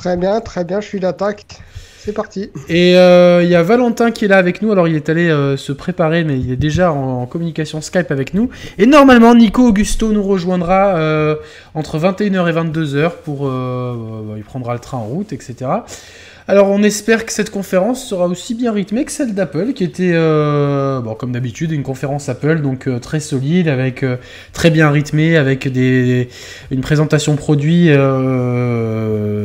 Très bien, très bien, je suis d'attaque. C'est parti. Et euh, il y a Valentin qui est là avec nous. Alors il est allé euh, se préparer, mais il est déjà en, communication Skype avec nous. Et normalement, Nico Augusto nous rejoindra euh, entre 21h et 22h pour. il prendra le train en route, etc. Alors on espère que cette conférence sera aussi bien rythmée que celle d'Apple, qui était, euh, comme d'habitude, une conférence Apple, donc euh, très solide, avec euh, très bien rythmée, avec des, une présentation produit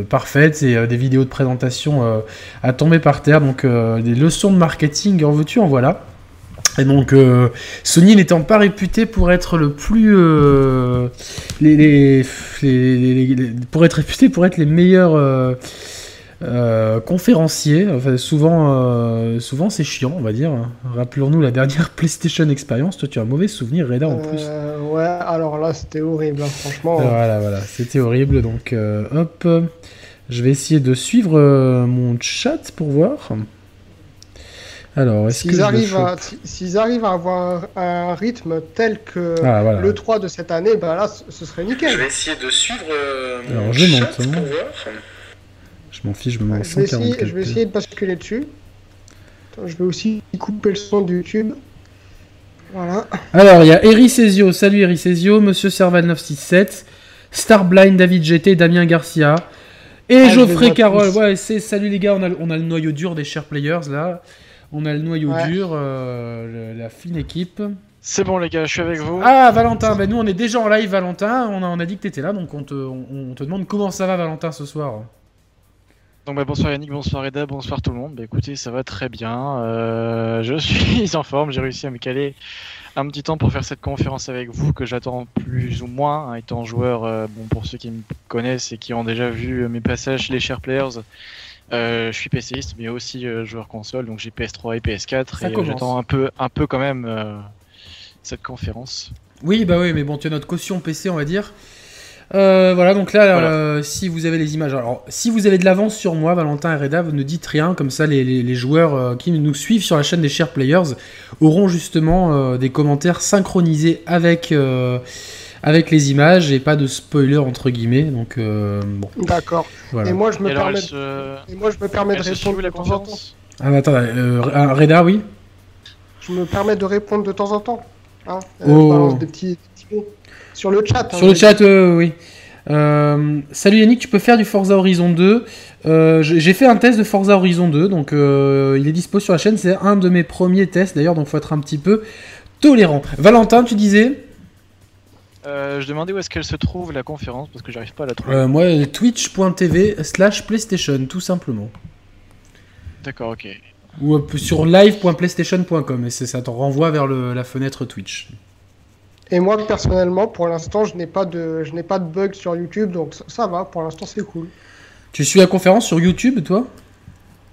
parfaite et des vidéos de présentation à tomber par terre, donc des leçons de marketing en veux-tu, en voilà. Et donc Sony n'étant pas réputé pour être le plus pour être réputé pour être les meilleurs conférencier, souvent, euh, souvent c'est chiant, on va dire. Rappelons-nous la dernière PlayStation Experience. Toi, tu as un mauvais souvenir, Reda, en plus. Euh, ouais, alors là, c'était horrible, hein, franchement. Voilà, voilà, c'était horrible. Donc, hop, je vais essayer de suivre mon chat pour voir. Alors, est-ce s'ils arrivent, à, s'ils arrivent à avoir un, rythme tel que ah, le 3 de cette année, bah là, ce serait nickel. Je vais essayer de suivre mon chat hein. pour voir. Je m'en fiche, je me mets en je, vais essayer, je vais essayer de basculer dessus. je vais aussi couper le son de YouTube. Voilà. Alors, il y a Ericesio, salut Ericesio, Monsieur Serval 967, Starblind, David GT, Damien Garcia, et ah, Geoffrey Carole. Ouais, c'est salut les gars, on a, on a le noyau dur des chers players là. On a le noyau dur, euh, la fine équipe. C'est bon les gars, je suis avec vous. Ah Valentin, ben nous on est déjà en live Valentin, on a, on a dit que t'étais là, donc on te, on te demande comment ça va Valentin ce soir. Donc bah, bonsoir Yannick, bonsoir Eda, bonsoir tout le monde. Bah, écoutez, ça va très bien. Euh, je suis en forme, j'ai réussi à me caler un petit temps pour faire cette conférence avec vous que j'attends plus ou moins, hein, étant joueur, euh, bon pour ceux qui me connaissent et qui ont déjà vu mes passages chez les Share Players, euh, je suis PCiste mais aussi joueur console, donc j'ai PS3 et PS4 et j'attends un peu, un peu quand même cette conférence. Oui, bah oui, mais bon, tu as notre caution PC, on va dire. Euh, voilà, donc là, euh, si vous avez les images, alors si vous avez de l'avance sur moi, Valentin et Reda, vous ne dites rien, comme ça les, joueurs euh, qui nous suivent sur la chaîne des Share Players auront justement des commentaires synchronisés avec, avec les images et pas de spoiler entre guillemets. Donc, bon. D'accord. Et moi, je me permets, et moi, je me permets de répondre de temps en temps. Ah, attends, Reda, oui Je me permets de répondre de temps en temps. Hein, oh. des petits, des petits mots. Sur le chat. Hein, Sur le chat, euh, oui. Euh, salut Yannick, tu peux faire du Forza Horizon 2. Euh, j'ai fait un test de Forza Horizon 2, donc il est dispo sur la chaîne. C'est un de mes premiers tests d'ailleurs, donc faut être un petit peu tolérant. Valentin, tu disais? Je demandais où est-ce qu'elle se trouve la conférence parce que j'arrive pas à la trouver. moi, twitch.tv slash PlayStation, tout simplement. D'accord, ok. Ou sur live.playstation.com et ça te renvoie vers la fenêtre Twitch. Et moi, personnellement, pour l'instant, je n'ai pas de, je n'ai pas de bug sur YouTube, donc ça, va. Pour l'instant, c'est cool. Tu suis la conférence sur YouTube, toi?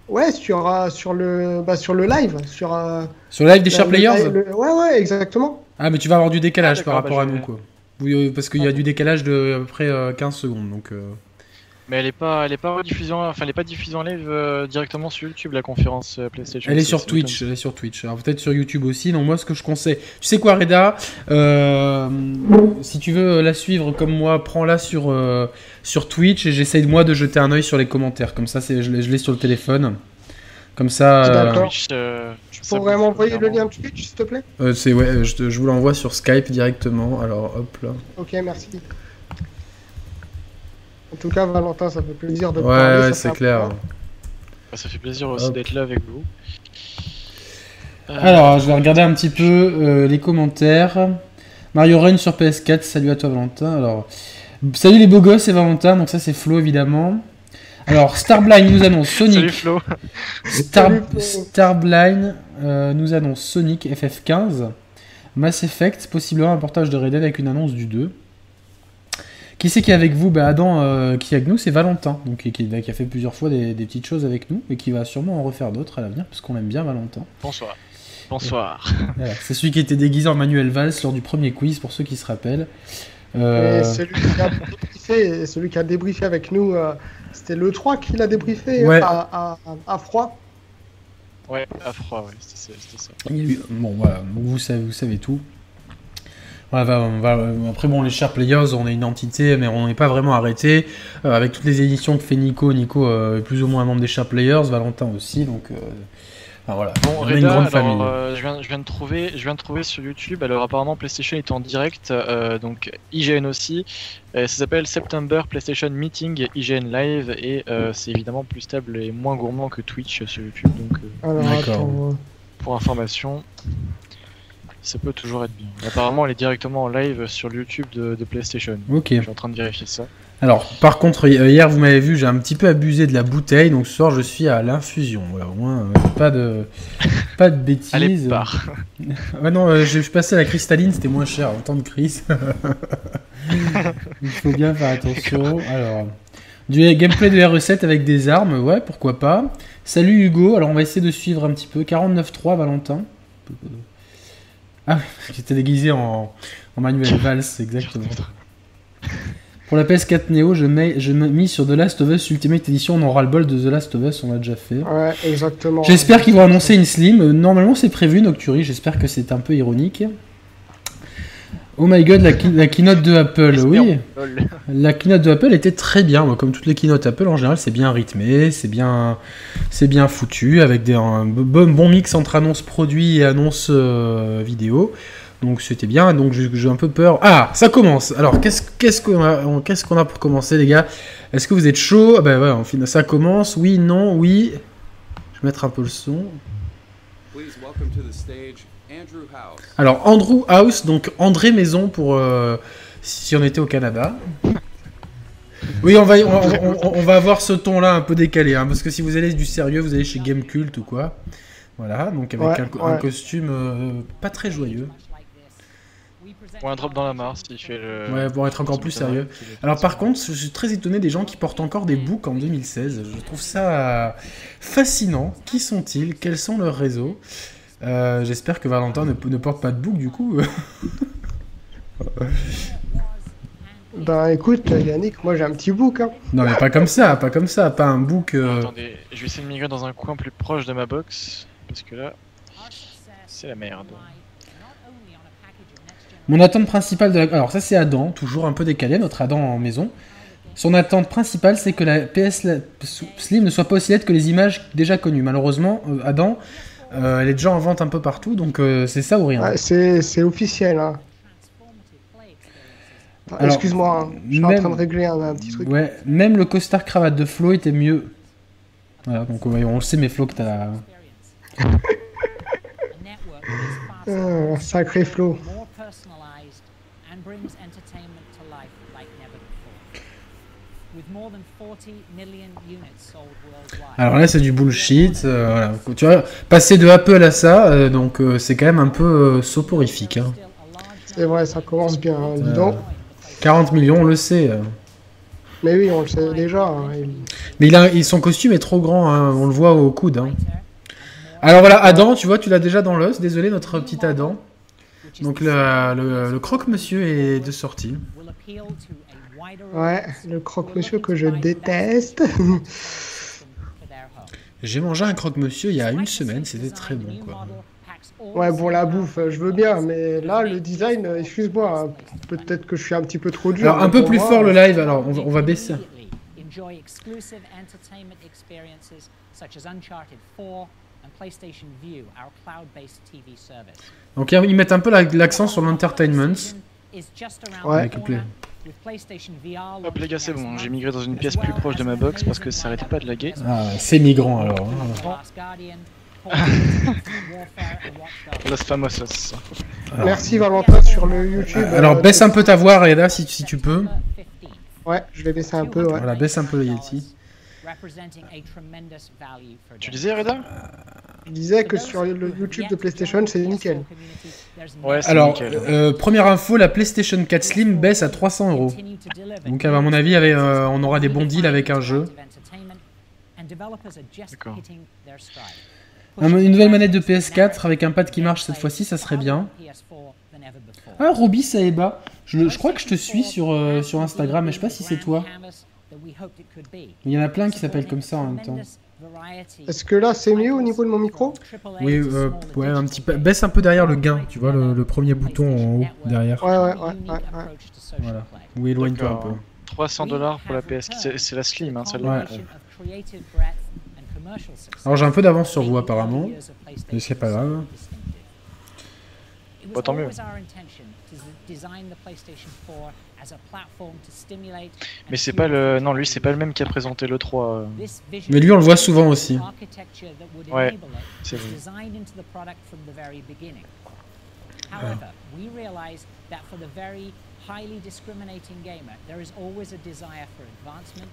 Ouais, sur, euh, sur, le, bah, sur le live. Sur, euh, sur le live des Sharp Players Ouais, ouais, exactement. Ah, mais tu vas avoir du décalage ah, par rapport bah, à nous, quoi. Oui, parce qu'il y a du décalage de à peu près 15 euh, secondes, donc... Mais elle est pas, elle est pas diffusée, enfin elle est pas diffusée en live euh, directement sur YouTube la conférence euh, PlayStation. Elle est sur Twitch, elle est sur Twitch. Alors peut-être sur YouTube aussi. Non, moi ce que je conseille, tu sais quoi, Reda, euh, si tu veux la suivre comme moi, prends-la sur sur Twitch et j'essaye moi de jeter un oeil sur les commentaires. Comme ça, c'est, je l'ai sur le téléphone. Comme ça. D'accord. tu pourrais m'envoyer le lien de Twitch, s'il te plaît? C'est ouais, je, je vous l'envoie sur Skype directement. Alors hop là. Ok, merci. En tout cas, Valentin, ça fait plaisir de ouais, parler. Ouais, c'est clair. Bah, ça fait plaisir aussi d'être là avec vous. Euh, Alors, je vais regarder un petit peu euh, les commentaires. Mario Run sur PS4, salut à toi Valentin. Alors, salut les beaux gosses et Valentin, donc ça c'est Flo évidemment. Alors, Starblind nous annonce Sonic. Salut Flo. Star... Starblind euh, nous annonce Sonic FF15. Mass Effect, possiblement un portage de Red Dead avec une annonce du 2. Qui c'est qui est avec vous? Bah, Adam, euh, qui est avec nous, c'est Valentin, donc, qui, a fait plusieurs fois des, petites choses avec nous et qui va sûrement en refaire d'autres à l'avenir, parce qu'on aime bien Valentin. Bonsoir. Bonsoir. c'est celui qui était déguisé en Manuel Valls lors du premier quiz, pour ceux qui se rappellent. Euh, celui, qui a débriefé, avec nous, euh, c'était le 3 qui l'a débriefé à, froid. Ouais, à froid, ouais, c'était ça. bon, voilà, vous savez, vous savez tout. Après, bon, les Sharp Players, on est une entité, mais on n'est pas vraiment arrêté. Euh, avec toutes les éditions que fait Nico, Nico euh, est plus ou moins un membre des Sharp Players, Valentin aussi, donc euh, voilà. Bon, on est une grande famille. je, viens, je, viens, de trouver, je viens de trouver sur YouTube, alors apparemment PlayStation est en direct, donc IGN aussi. ça s'appelle September PlayStation Meeting IGN Live, et c'est évidemment plus stable et moins gourmand que Twitch sur YouTube, donc pour information ça peut toujours être bien. Apparemment, elle est directement en live sur YouTube de, PlayStation. Ok. Je suis en train de vérifier ça. Alors, par contre, hier, vous m'avez vu, j'ai un petit peu abusé de la bouteille, donc ce soir, je suis à l'infusion. Voilà, au moins, euh, pas de, pas de bêtises. Allez, part. ouais, non, euh, je suis passé à la cristalline, c'était moins cher temps de crise. Il faut bien faire attention. Alors, du gameplay de R7 avec des armes, ouais, pourquoi pas. Salut Hugo, alors on va essayer de suivre un petit peu. 49.3, Valentin. Ah, j'étais déguisé en, en Manuel Valls, exactement. Pour la PS4 Neo, je mets, je mis sur The Last of Us Ultimate Edition. On aura le bol de The Last of Us, on l'a déjà fait. Ouais, exactement. J'espère qu'ils vont annoncer une Slim. Normalement, c'est prévu, Nocturi. J'espère que c'est un peu ironique. Oh my god, la, keynote de Apple, oui. La keynote de Apple était très bien. comme toutes les keynotes Apple, en général, c'est bien rythmé, c'est bien, c'est bien foutu, avec des, un bon, mix entre annonces produits et annonces euh, vidéo. Donc c'était bien, donc j'ai un peu peur. Ah, ça commence Alors, qu'est-ce qu'on a, pour commencer, les gars? Est-ce que vous êtes chaud? Ah Ben ouais, ça commence. Oui, non, oui. Je vais mettre un peu le son. Please welcome to the stage alors, Andrew House, donc André Maison pour euh, si on était au Canada. Oui, on va, on, va avoir ce ton-là un peu décalé, hein, parce que si vous allez du sérieux, vous allez chez Game Cult ou quoi. Voilà, donc avec un, costume euh, pas très joyeux. Ou un drop dans la mare si tu le. Ouais, pour être encore plus sérieux. Alors par contre, je suis très étonné des gens qui portent encore des books en 2016. Je trouve ça fascinant. Qui sont-ils? Quels sont leurs réseaux? Euh, j'espère que Valentin ne, ne, porte pas de bouc du coup. bah écoute Yannick, moi j'ai un petit bouc. Hein. Non mais pas comme ça, pas comme ça, pas un bouc. Euh. Attendez, je vais essayer de migrer dans un coin plus proche de ma box, parce que là, c'est la merde. Mon attente principale de la... Alors ça c'est Adam, toujours un peu décalé, notre Adam en maison. Son attente principale c'est que la PS Slim ne soit pas aussi laide que les images déjà connues. Malheureusement, euh, Adam, euh, elle est déjà en vente un peu partout, donc euh, c'est ça ou rien. c'est officiel. Hein. Excuse-moi, hein. je suis en train de régler un, petit truc. Ouais, même le costard cravate de Flo était mieux. Voilà, donc on le sait, mais Flo, que t'as. Ah, sacré Flo. Alors là, c'est du bullshit. Euh, voilà. Tu vois, passer de Apple à ça, euh, donc euh, c'est quand même un peu soporifique. Hein. C'est vrai, ça commence bien, hein, dis donc. 40 millions, on le sait. Mais oui, on le sait déjà. Hein, Mais il a, son costume est trop grand, on le voit au coude. Alors voilà, Adam, tu vois, tu l'as déjà dans l'os. Désolé, notre petit Adam. Donc le, le croque-monsieur est de sortie. Ouais, le croque-monsieur que je déteste. J'ai mangé un croque-monsieur il y a une semaine, c'était très bon quoi. Ouais, bon, la bouffe, je veux bien, mais là, le design, excuse-moi, peut-être que je suis un petit peu trop dur. Alors, un peu plus fort le live, alors, on va, baisser. Donc, ils mettent un peu l'accent sur l'entertainment. Ouais. Hop les gars c'est bon, j'ai migré dans une pièce plus proche de ma box parce que ça arrêtait pas de laguer. Ah c'est migrant alors. Hein. Los famosos. Merci Valentin sur le YouTube. Alors euh, baisse un peu ta voix Reda si, si tu peux. Ouais, je vais baisser un peu. Ouais. Voilà, baisse un peu le Yeti. Tu disais Reda? Je disais que sur le YouTube de PlayStation c'est nickel. Ouais, Alors, euh, première info, la PlayStation 4 Slim baisse à 300 euros. Donc à mon avis, euh, on aura des bons deals avec un jeu. Une nouvelle manette de PS4 avec un pad qui marche cette fois-ci, ça serait bien. Ah, Roby Saeba. Je, je crois que je te suis sur, euh, sur Instagram, mais je sais pas si c'est toi. Il y en a plein qui s'appellent comme ça en même temps. Est-ce que là c'est mieux au niveau de mon micro Oui, euh, ouais, un petit peu. Baisse un peu derrière le gain, tu vois, le, premier bouton en haut, derrière. Ouais, ouais, ouais. ouais, Voilà. Oui, éloigne-toi un peu. 300 dollars pour la PS, c'est la Slim, hein, celle-là. Alors j'ai un peu d'avance sur vous apparemment, mais c'est pas grave. Bah, tant mieux. Mais c'est pas le. Non, lui, c'est pas le même qui a présenté le 3. Mais lui, on le voit souvent aussi. Ouais, c'est vrai.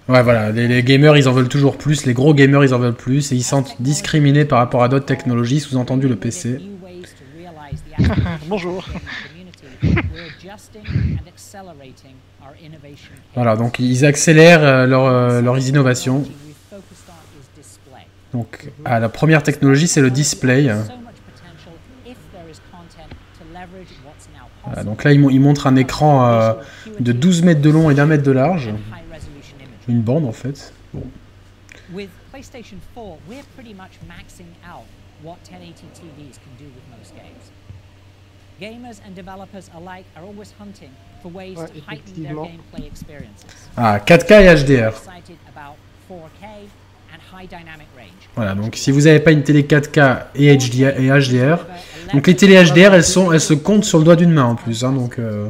Ouais, voilà, les, les, gamers ils en veulent toujours plus, les gros gamers ils en veulent plus, et ils sentent discriminés par rapport à d'autres technologies, sous-entendu le PC. Bonjour. Voilà, donc ils accélèrent euh, leur, euh, leurs innovations. Donc, ah, la première technologie, c'est le display. Donc là, ils, montrent un écran euh, de 12 mètres de long et d'un mètre de large. Une bande, en fait. Ouais, to heighten their gameplay experiences. Ah, 4K et HDR. Voilà, donc si vous n'avez pas une télé 4K et HDR, et HDR donc les télé HDR, elles, sont, elles se comptent sur le doigt d'une main en plus. Hein, donc, euh...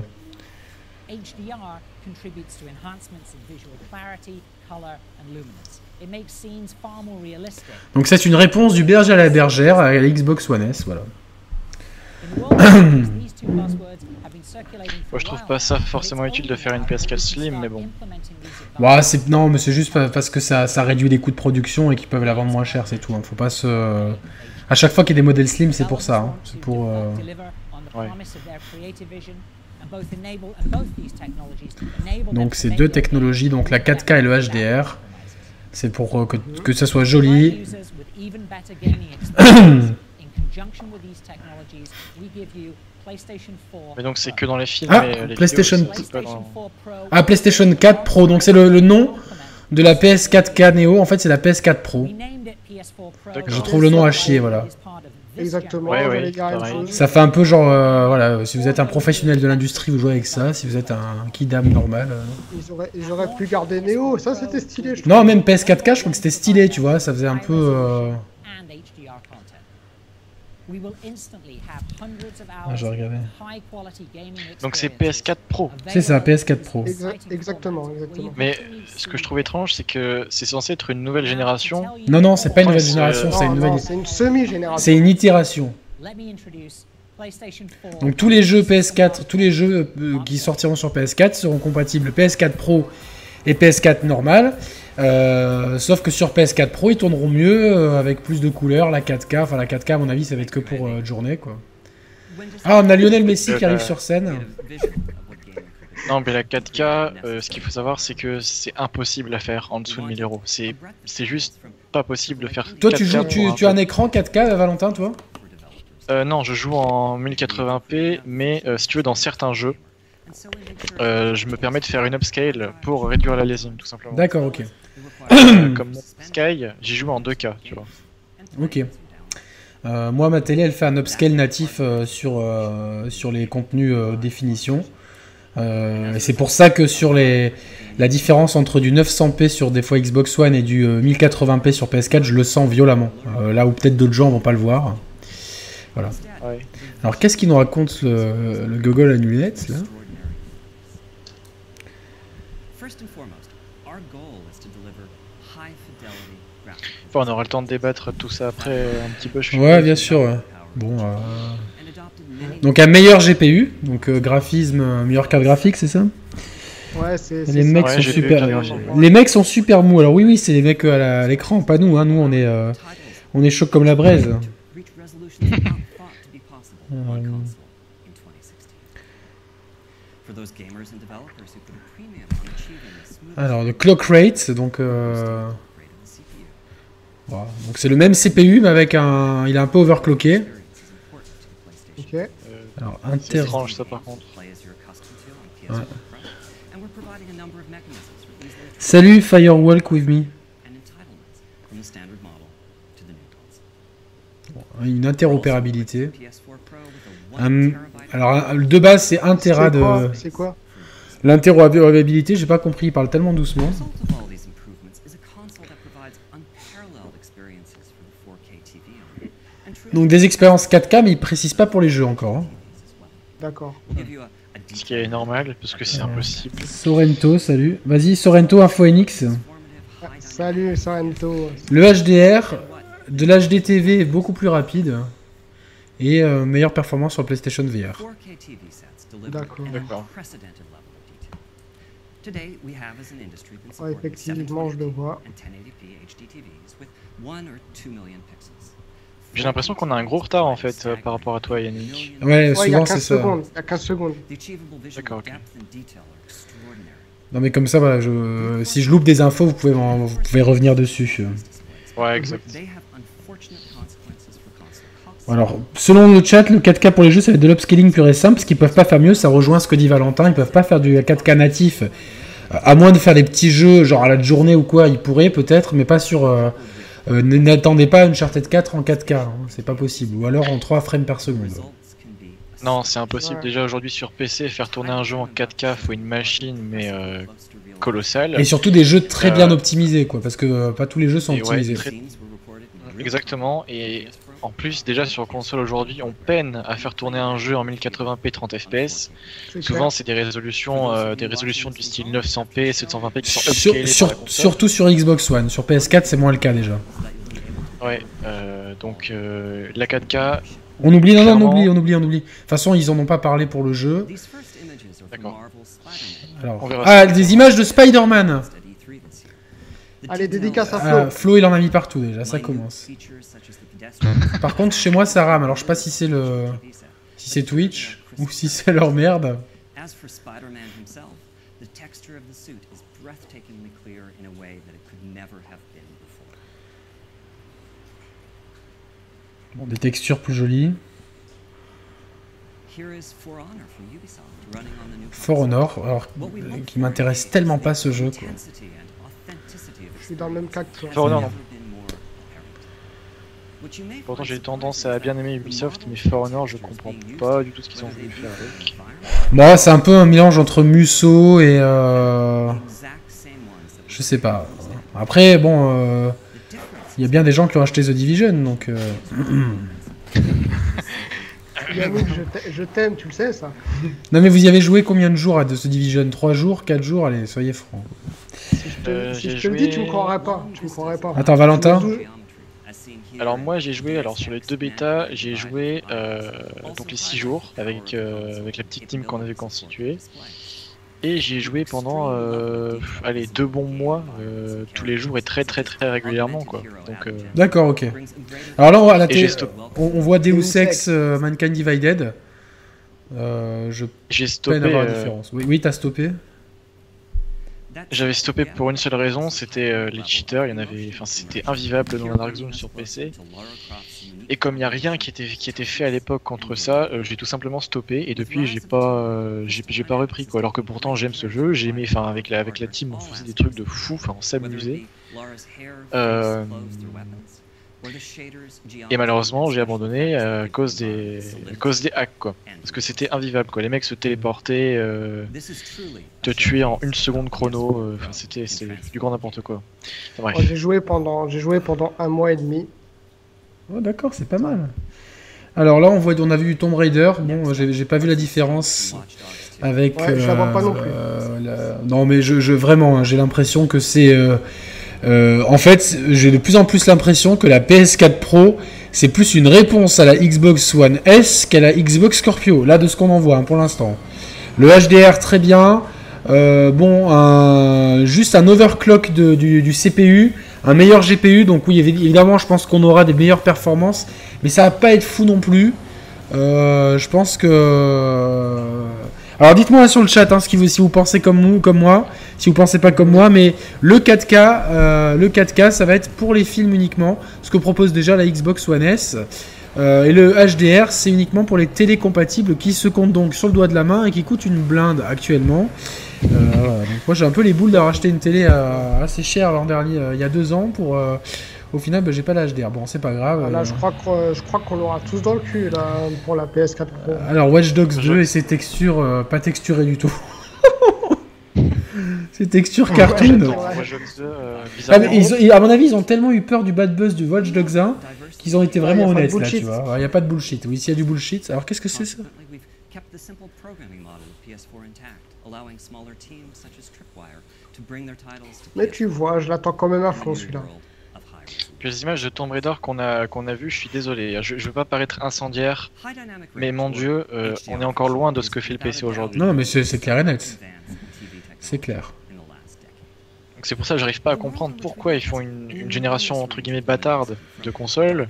Donc c'est une réponse du berger à la bergère à la Xbox One S, voilà. Moi, je trouve pas ça forcément utile de faire une PS4 Slim, mais bon. C'est non, mais c'est juste parce que ça, ça, réduit les coûts de production et qu'ils peuvent la vendre moins cher, c'est tout. Hein. Faut pas se. À chaque fois qu'il y a des modèles Slim, c'est pour ça. Hein. C'est pour. Euh... Ouais. Donc c'est deux technologies, donc la 4K et le HDR. C'est pour que, que ça soit joli. Mais donc c'est que dans les films. Ah, PlayStation... ah PlayStation 4 Pro. Donc c'est le, le, nom de la PS4 K Neo. En fait, c'est la PS4 Pro. Je trouve le nom à chier, voilà. Exactement. ça fait un peu genre, euh, voilà, si vous êtes un professionnel de l'industrie, vous jouez avec ça. Si vous êtes un kidam normal. Euh. Ils, auraient, pu garder Neo. Ça, c'était stylé. Je non, même PS4K, je crois que c'était stylé, tu vois. Ça faisait un peu. Euh... Ah, je regardais. Donc c'est PS4 Pro. C'est ça, PS4 Pro. exactement, exactement. Mais ce que je trouve étrange, c'est que c'est censé être une nouvelle génération. Non, non, c'est pas une nouvelle génération, c'est une nouvelle. C'est une semi-génération. C'est une itération. Donc tous les jeux PS4, tous les jeux euh, qui sortiront sur PS4 seront compatibles PS4 Pro et PS4 normal. Euh, sauf que sur PS4 Pro, ils tourneront mieux euh, avec plus de couleurs, la 4K. Enfin, la 4K, à mon avis, ça va être que pour euh, journée, quoi. Ah, on a Lionel Messi qui arrive sur scène. Non, mais la 4K, ce qu'il faut savoir, c'est que c'est impossible à faire en dessous de 1000 euros. C'est juste pas possible de faire. Toi, tu joues, tu, tu as un écran 4K, Valentin, toi? Non, je joue en 1080p, mais si tu veux, dans certains jeux, je me permets de faire une upscale pour réduire la l'aliasing tout simplement. D'accord, ok. Euh, comme Sky, j'y joue en 2K, tu vois. Ok. Euh, moi, ma télé, elle fait un upscale natif sur, sur les contenus définition. et c'est pour ça que sur les, la différence entre du 900p sur des fois Xbox One et du 1080p sur PS4, je le sens violemment. là où peut-être d'autres gens vont pas le voir. Voilà. Alors, qu'est-ce qu'il nous raconte le, le Google à lunettes là? On aura le temps de débattre tout ça après un petit peu. Je ouais, bien sûr. Bon. Euh, donc un meilleur GPU, donc euh, graphisme, meilleure carte graphique, c'est ça? Ouais, c'est. Les mecs sont super. Les mecs sont super mous. Alors oui, oui, c'est les mecs à l'écran, pas nous. Hein. Nous, on est, euh, on est chaud comme la braise. Alors, le clock rate, donc. Donc c'est le même CPU mais avec un, il est un peu overclocké. Ok. Alors inter. ça par contre. Salut Firewalk with me. Une interopérabilité. alors, de base, c'est 1 Tera de. C'est quoi? L'interopérabilité, j'ai pas compris, il parle tellement doucement. Donc des expériences 4K, mais il précise pas pour les jeux encore. Hein. D'accord. Ce qui est normal, parce que c'est impossible. Sorrento, salut. Vas-y, Sorrento, Info NX. Salut, Sorrento. Le HDR de l'HD TV est beaucoup plus rapide et euh, meilleure performance sur PlayStation VR. D'accord. Ouais, effectivement, je le vois. J'ai l'impression qu'on a un gros retard en fait euh, par rapport à toi Yannick. Ouais, souvent c'est ça. Secondes. Il y a 15 secondes. D'accord, ok. Non mais comme ça, voilà, je... si je loupe des infos, vous pouvez, vous pouvez revenir dessus. Ouais, exact. Alors, selon le chat, le 4K pour les jeux, ça va être de l'upscaling pur et simple, parce qu'ils peuvent pas faire mieux, ça rejoint ce que dit Valentin, ils peuvent pas faire du 4K natif, à moins de faire des petits jeux, genre à la journée ou quoi, ils pourraient peut-être, mais pas sur... Euh, euh, n'attendez pas une Uncharted 4 en 4K, hein, c'est pas possible. Ou alors en 3 frames par seconde. Non, c'est impossible. Déjà aujourd'hui sur PC, faire tourner un jeu en 4K, faut une machine, mais euh, colossale. Et surtout des jeux très bien euh, optimisés, quoi, parce que pas tous les jeux sont optimisés. Exactement, et en plus, déjà sur console aujourd'hui, on peine à faire tourner un jeu en 1080p 30 fps. Souvent, c'est des résolutions, des résolutions du style 900p, 720p qui sont sur, Surtout sur Xbox One. Sur PS4, c'est moins le cas déjà. Ouais, euh, donc euh, la 4K. On oublie, non, non, on oublie, on oublie, on oublie. De toute façon, ils en ont pas parlé pour le jeu. D'accord. ah, des images de Spider-Man. Allez, dédicace à Flo. Ah, Flo, il en a mis partout déjà, ça commence. Par contre, chez moi, ça rame. Alors, je sais pas si c'est le, si c'est Twitch ou si c'est leur merde. Bon, des textures plus jolies. For Honor, alors qui m'intéresse tellement pas ce jeu. Quoi. Je suis dans le même cas que toi. For Honor, non. Pourtant j'ai tendance à bien aimer Ubisoft, mais For Honor je comprends pas du tout ce qu'ils ont voulu faire avec. Bon, c'est un peu un mélange entre Musso et euh... je sais pas. Après bon, euh... Il y a bien des gens qui ont acheté The Division, donc. Euh... Yannick, je t'aime, tu le sais ça. Non mais vous y avez joué combien de jours à The Division? 3 jours? 4 jours? Allez, soyez francs. Si je te, euh, le dis, tu me croirais pas. Tu me croirais pas. Attends, Valentin alors moi j'ai joué alors sur les deux bêtas j'ai joué euh, donc les 6 jours avec, euh, avec la petite team qu'on avait constituée et j'y ai joué pendant euh, allez, deux bons mois, tous les jours et très très très régulièrement. quoi. D'accord, ok. Alors là, on, à la télé, on, voit Deus Ex Mankind Divided. je j'ai stoppé. Avoir la différence. Oui, oui t'as stoppé. J'avais stoppé pour une seule raison, c'était les cheaters. Il y en avait, enfin, c'était invivable dans la Dark Zone sur PC. Et comme il n'y a rien qui était, qui était fait à l'époque contre ça, euh, j'ai tout simplement stoppé et depuis j'ai pas, euh, j'ai, pas repris quoi. Alors que pourtant j'aime ce jeu, j'ai aimé, enfin avec la, avec la team on faisait des trucs de fou, enfin on s'amusait. Euh, et malheureusement j'ai abandonné à cause des, à cause des hacks quoi. Parce que c'était invivable quoi. Les mecs se téléportaient, te tuer en une seconde chrono, enfin c'était, du grand n'importe quoi. j'ai joué pendant, j'ai joué pendant un mois et demi. Oh, d'accord, c'est pas mal. Alors là, on voit, on a vu Tomb Raider. Bon, j'ai pas vu la différence avec. Ouais, euh, pas non plus. Euh, non, mais je, vraiment, hein, j'ai l'impression que c'est. Euh, en fait, j'ai de plus en plus l'impression que la PS4 Pro, c'est plus une réponse à la Xbox One S qu'à la Xbox Scorpio. Là, de ce qu'on en voit hein, pour l'instant. Le HDR, très bien. bon, juste un overclock du, du CPU un meilleur GPU. Donc oui, évidemment, je pense qu'on aura des meilleures performances, mais ça va pas être fou non plus. Euh, je pense que. Alors dites-moi sur le chat hein, si vous pensez comme moi, si vous pensez pas comme moi, mais le 4K, euh, le 4K, ça va être pour les films uniquement, ce que propose déjà la Xbox One S. Euh, et le HDR, c'est uniquement pour les télécompatibles qui se comptent donc sur le doigt de la main et qui coûtent une blinde actuellement. Euh, moi j'ai un peu les boules d'avoir acheté une télé assez chère l'an dernier, il y a deux ans, pour, Au final, bah, j'ai pas la HDR. Bon, c'est pas grave. Là, je crois qu'on je crois qu'on l'aura tous dans le cul là, pour la PS4 Pro. Alors, Watch Dogs 2 et ses textures, pas texturées du tout. Ces textures cartoon. Ah, à mon avis, ils ont tellement eu peur du bad buzz du Watch Dogs 1 qu'ils ont été vraiment honnêtes là, tu vois. Il n'y a pas de bullshit. Oui, s'il y a du bullshit. Alors qu'est-ce que c'est ça? Mais tu vois, je l'attends quand même à fond celui-là. Les images de Tomb Raider qu'on a, qu'on a vues, je suis désolé, je, je veux pas paraître incendiaire, mais mon dieu, euh, on est encore loin de ce que fait le PC aujourd'hui. Non, mais c'est clair et net. C'est clair. C'est pour ça que j'arrive pas à comprendre pourquoi ils font une, génération entre guillemets bâtarde de consoles.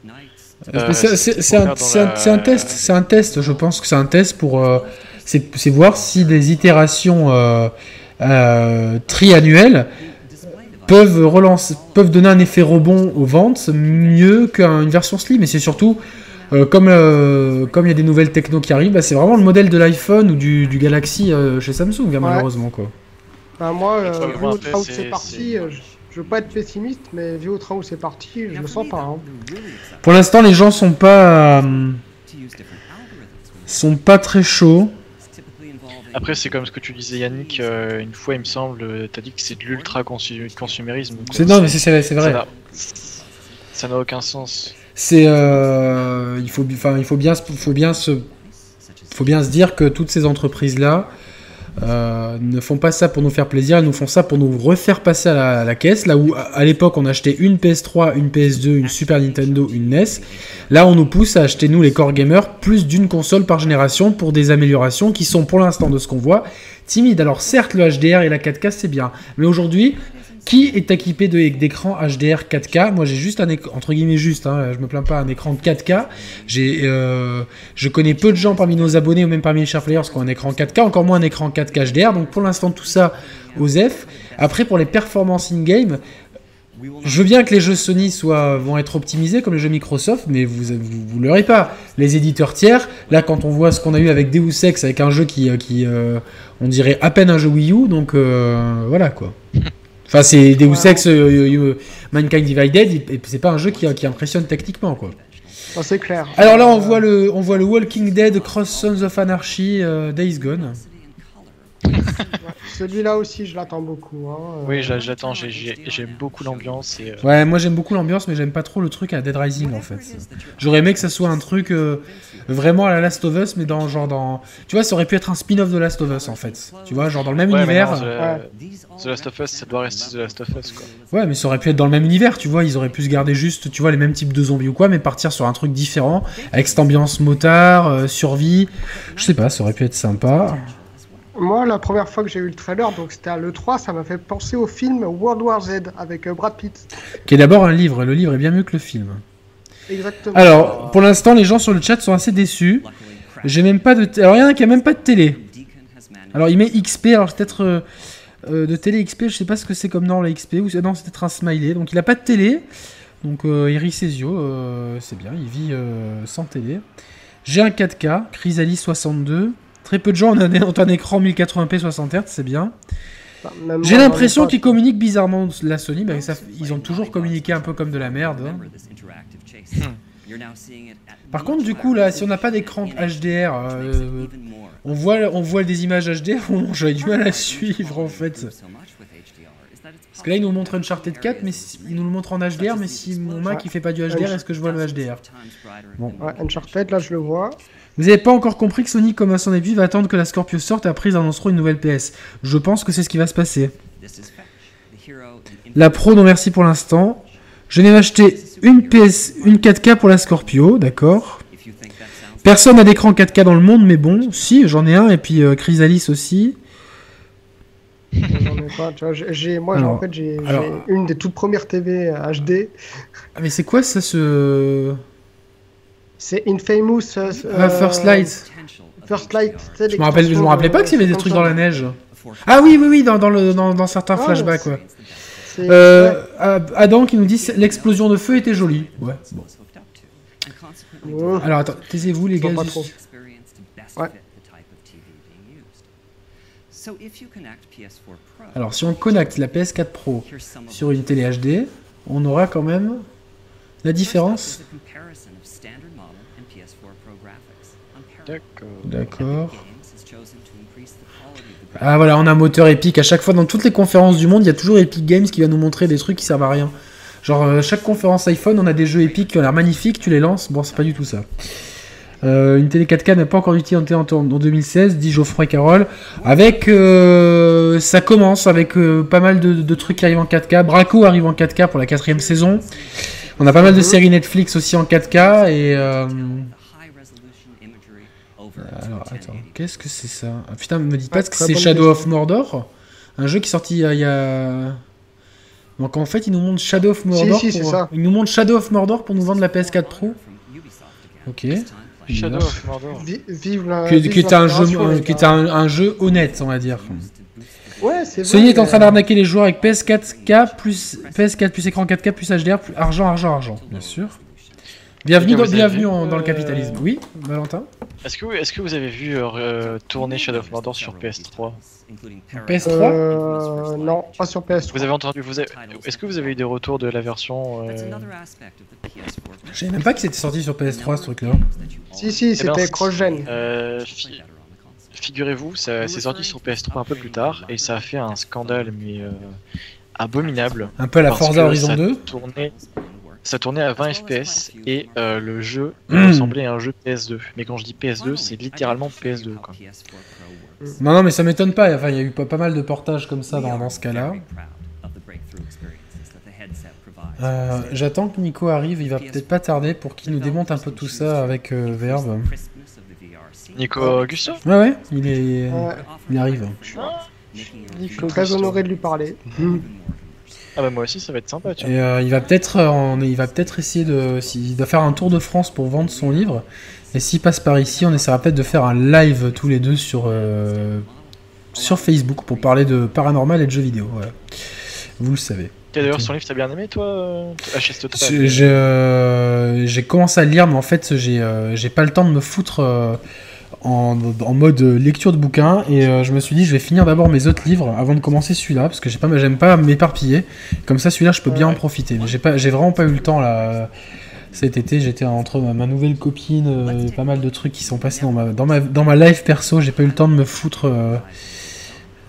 Euh, c'est un, test, c'est un test. Je pense que c'est un test pour, euh, c'est voir si des itérations triannuelles peuvent relancer, peuvent donner un effet rebond aux ventes mieux qu'une version slim. Et c'est surtout comme comme il y a des nouvelles techno qui arrivent, bah, c'est vraiment le modèle de l'iPhone ou du, Galaxy chez Samsung, hein, malheureusement quoi moi, euh, vu au train où c'est parti, euh, je, veux pas être pessimiste, mais vu au train où c'est parti, je le sens pas. Hein. Pour l'instant, les gens sont pas euh, sont pas très chauds. Après, c'est comme ce que tu disais, Yannick. une fois, il me semble, tu as dit que c'est de l'ultra consumérisme. C'est non, mais c'est vrai. Ça n'a aucun sens. C'est il faut, enfin, il faut bien, faut bien se, faut bien se dire que toutes ces entreprises là euh, ne font pas ça pour nous faire plaisir, ils nous font ça pour nous refaire passer à la, caisse. Là où à l'époque on achetait une PS3, une PS2, une Super Nintendo, une NES, là on nous pousse à acheter nous les core gamers plus d'une console par génération pour des améliorations qui sont pour l'instant de ce qu'on voit timides. Alors certes le HDR et la 4K c'est bien, mais aujourd'hui qui est équipé d'écran HDR 4K Moi, j'ai juste un écran, entre guillemets juste, hein, je me plains pas, un écran 4K. J'ai, euh, je connais peu de gens parmi nos abonnés ou même parmi les chers players qui ont un écran 4K, encore moins un écran 4K HDR. Donc pour l'instant, tout ça aux F. Après, pour les performances in-game, je veux bien que les jeux Sony soient, vont être optimisés comme les jeux Microsoft, mais vous ne l'aurez pas. Les éditeurs tiers, là, quand on voit ce qu'on a eu avec Deus Ex, avec un jeu qui, qui euh, on dirait à peine un jeu Wii U, donc euh, voilà quoi. Enfin, c'est Deus Ex euh, Mankind Divided, c'est pas un jeu qui, qui impressionne techniquement, quoi. c'est clair. Alors là, on voit le, on voit le Walking Dead Cross Sons of Anarchy euh, Days Gone. Celui-là aussi, je l'attends beaucoup. Hein. Oui, j'attends, j'aime beaucoup l'ambiance. Euh, ouais, moi j'aime beaucoup l'ambiance, mais j'aime pas trop le truc à Dead Rising en fait. J'aurais aimé que ça soit un truc euh, vraiment à la Last of Us, mais dans genre dans. Tu vois, ça aurait pu être un spin-off de Last of Us en fait. Tu vois, genre dans le même univers. The Last of Us, ça doit rester The Last of Us quoi. Ouais, mais ça aurait pu être dans le même univers, tu vois. Ils auraient pu se garder juste, tu vois, les mêmes types de zombies ou quoi, mais partir sur un truc différent, avec cette ambiance motard, euh, survie. Je sais pas, ça aurait pu être sympa. Moi, la première fois que j'ai eu le trailer, donc c'était à l'E3, ça m'a fait penser au film World War Z avec euh, Brad Pitt. Qui est d'abord un livre, le livre est bien mieux que le film. Exactement. Alors, pour l'instant, les gens sur le chat sont assez déçus. J'ai même pas de. Alors, il y en a qui a même pas de télé. Alors, il met XP, alors peut-être euh, euh, de télé XP, je sais pas ce que c'est comme nom la XP, ou non, c'est peut-être un smiley. Donc, il a pas de télé. Donc, Eric Césio, c'est bien, il vit sans télé. J'ai un 4K, Chrysalis 62. Très peu de gens ont un, écran 1080p 60 Hz, c'est bien. J'ai l'impression qu'ils communiquent bizarrement la Sony, ils ont toujours communiqué un peu comme de la merde. Hein. Hmm. Par contre, du coup, là, si on n'a pas d'écran HDR, euh, on, voit, on voit des images HDR, j'aurais du mal à suivre en fait. Parce que là, il nous montre Uncharted 4, mais il nous le montre en HDR, mais si mon Mac il fait pas du HDR, est-ce que je vois le HDR Bon. Ouais, Uncharted, là, je le vois. Vous n'avez pas encore compris que Sony, comme à son avis, va attendre que la Scorpio sorte et après ils annonceront une nouvelle PS. Je pense que c'est ce qui va se passer. La Pro, non merci pour l'instant. Je n'ai acheté une PS, une 4K pour la Scorpio, d'accord. Personne n'a d'écran 4K dans le monde, mais bon, si, j'en ai un, et puis euh, Chrysalis aussi. J'en ai pas, tu vois, j'ai, moi, en fait, j'ai, une des toutes premières TV HD. Ah, mais c'est quoi ça, ce... C'est Infamous. Euh, First Light. First Light. Je me rappelle, je me rappelais pas qu'il y avait des trucs dans la neige. Ah oui, oui, oui, dans, dans, le, dans, dans certains ah, flashbacks, ouais. Euh, Adam qui nous dit l'explosion de feu était jolie. Ouais. Bon. Alors attends, taisez-vous les gars. Pas trop. Ouais. Alors si on connecte la PS4 Pro sur une télé HD, on aura quand même La différence D'accord. Ah voilà, on a un moteur Epic. À chaque fois, dans toutes les conférences du monde, il y a toujours Epic Games qui va nous montrer des trucs qui servent à rien. Genre, euh, chaque conférence iPhone, on a des jeux Epic qui ont l'air magnifiques, tu les lances. Bon, c'est pas du tout ça. Euh, une télé 4K n'a pas encore été en, en 2016, dit Geoffroy Carole. Avec, euh, ça commence avec pas mal de, trucs qui arrivent en 4K. Braco arrive en 4K pour la quatrième saison. On a pas mal de séries Netflix aussi en 4K et alors, attends, qu'est-ce que c'est ça ah, Putain, me dites pas que c'est Shadow of Mordor Un jeu qui est sorti il y a. Donc en fait, il nous montre Shadow of Mordor. pour... Il nous montre Shadow of Mordor pour nous vendre la PS4 Pro. Ok. Shadow of Mordor. Vive la, qui, est un jeu, un, honnête, on va dire. Ouais, c'est Sony est en train d'arnaquer les joueurs avec PS4K plus PS4 plus écran 4K plus HDR plus argent, argent, argent. Bien sûr. Bienvenue, dans, bienvenue dans le capitalisme. Oui, Valentin Est-ce que, vous, est que vous avez vu euh, tourner Shadow of Mordor sur PS3 PS3 euh, Non, pas sur PS3. Vous avez entendu vous Est-ce que vous avez eu des retours de la version euh... Je savais même pas que c'était sorti sur PS3 ce truc-là. Si, si, eh ben, c'était cross-gen. Euh, figurez-vous, c'est sorti sur PS3 un peu plus tard et ça a fait un scandale, mais euh, abominable. Un peu à la Forza Horizon 2 ça tournait à 20 fps et euh, le jeu hmm. ressemblait à un jeu PS2. Mais quand je dis PS2, c'est littéralement PS2. Quoi. Non, non, mais ça m'étonne pas. Enfin, il y a eu pas, mal de portages comme ça dans, dans ce cas-là. Euh, j'attends que Nico arrive, il va peut-être pas tarder pour qu'il nous démonte un peu tout ça avec euh, Verbe. Nico Augusto? Ouais, ouais, il, est... il arrive. Je suis très honoré de lui parler. Ah bah moi aussi ça va être sympa. Tu vois. Et euh, il va peut-être euh, il va peut-être essayer de il doit faire un tour de France pour vendre son livre. Et s'il passe par ici, on essaiera peut-être de faire un live tous les deux sur euh, sur Facebook pour parler de paranormal et de jeux vidéo. Voilà. Vous le savez. D'ailleurs, son livre, t'as bien aimé, toi J'ai commencé à le lire, mais en fait, j'ai pas le temps de me foutre en, mode lecture de bouquin et euh, je me suis dit je vais finir d'abord mes autres livres avant de commencer celui-là parce que j'ai pas j'aime pas m'éparpiller. Comme ça celui-là je peux bien en profiter. J'ai pas j'ai vraiment pas eu le temps là cet été. J'étais entre ma, nouvelle copine euh, et pas mal de trucs qui sont passés dans ma dans ma dans ma life perso. J'ai pas eu le temps de me foutre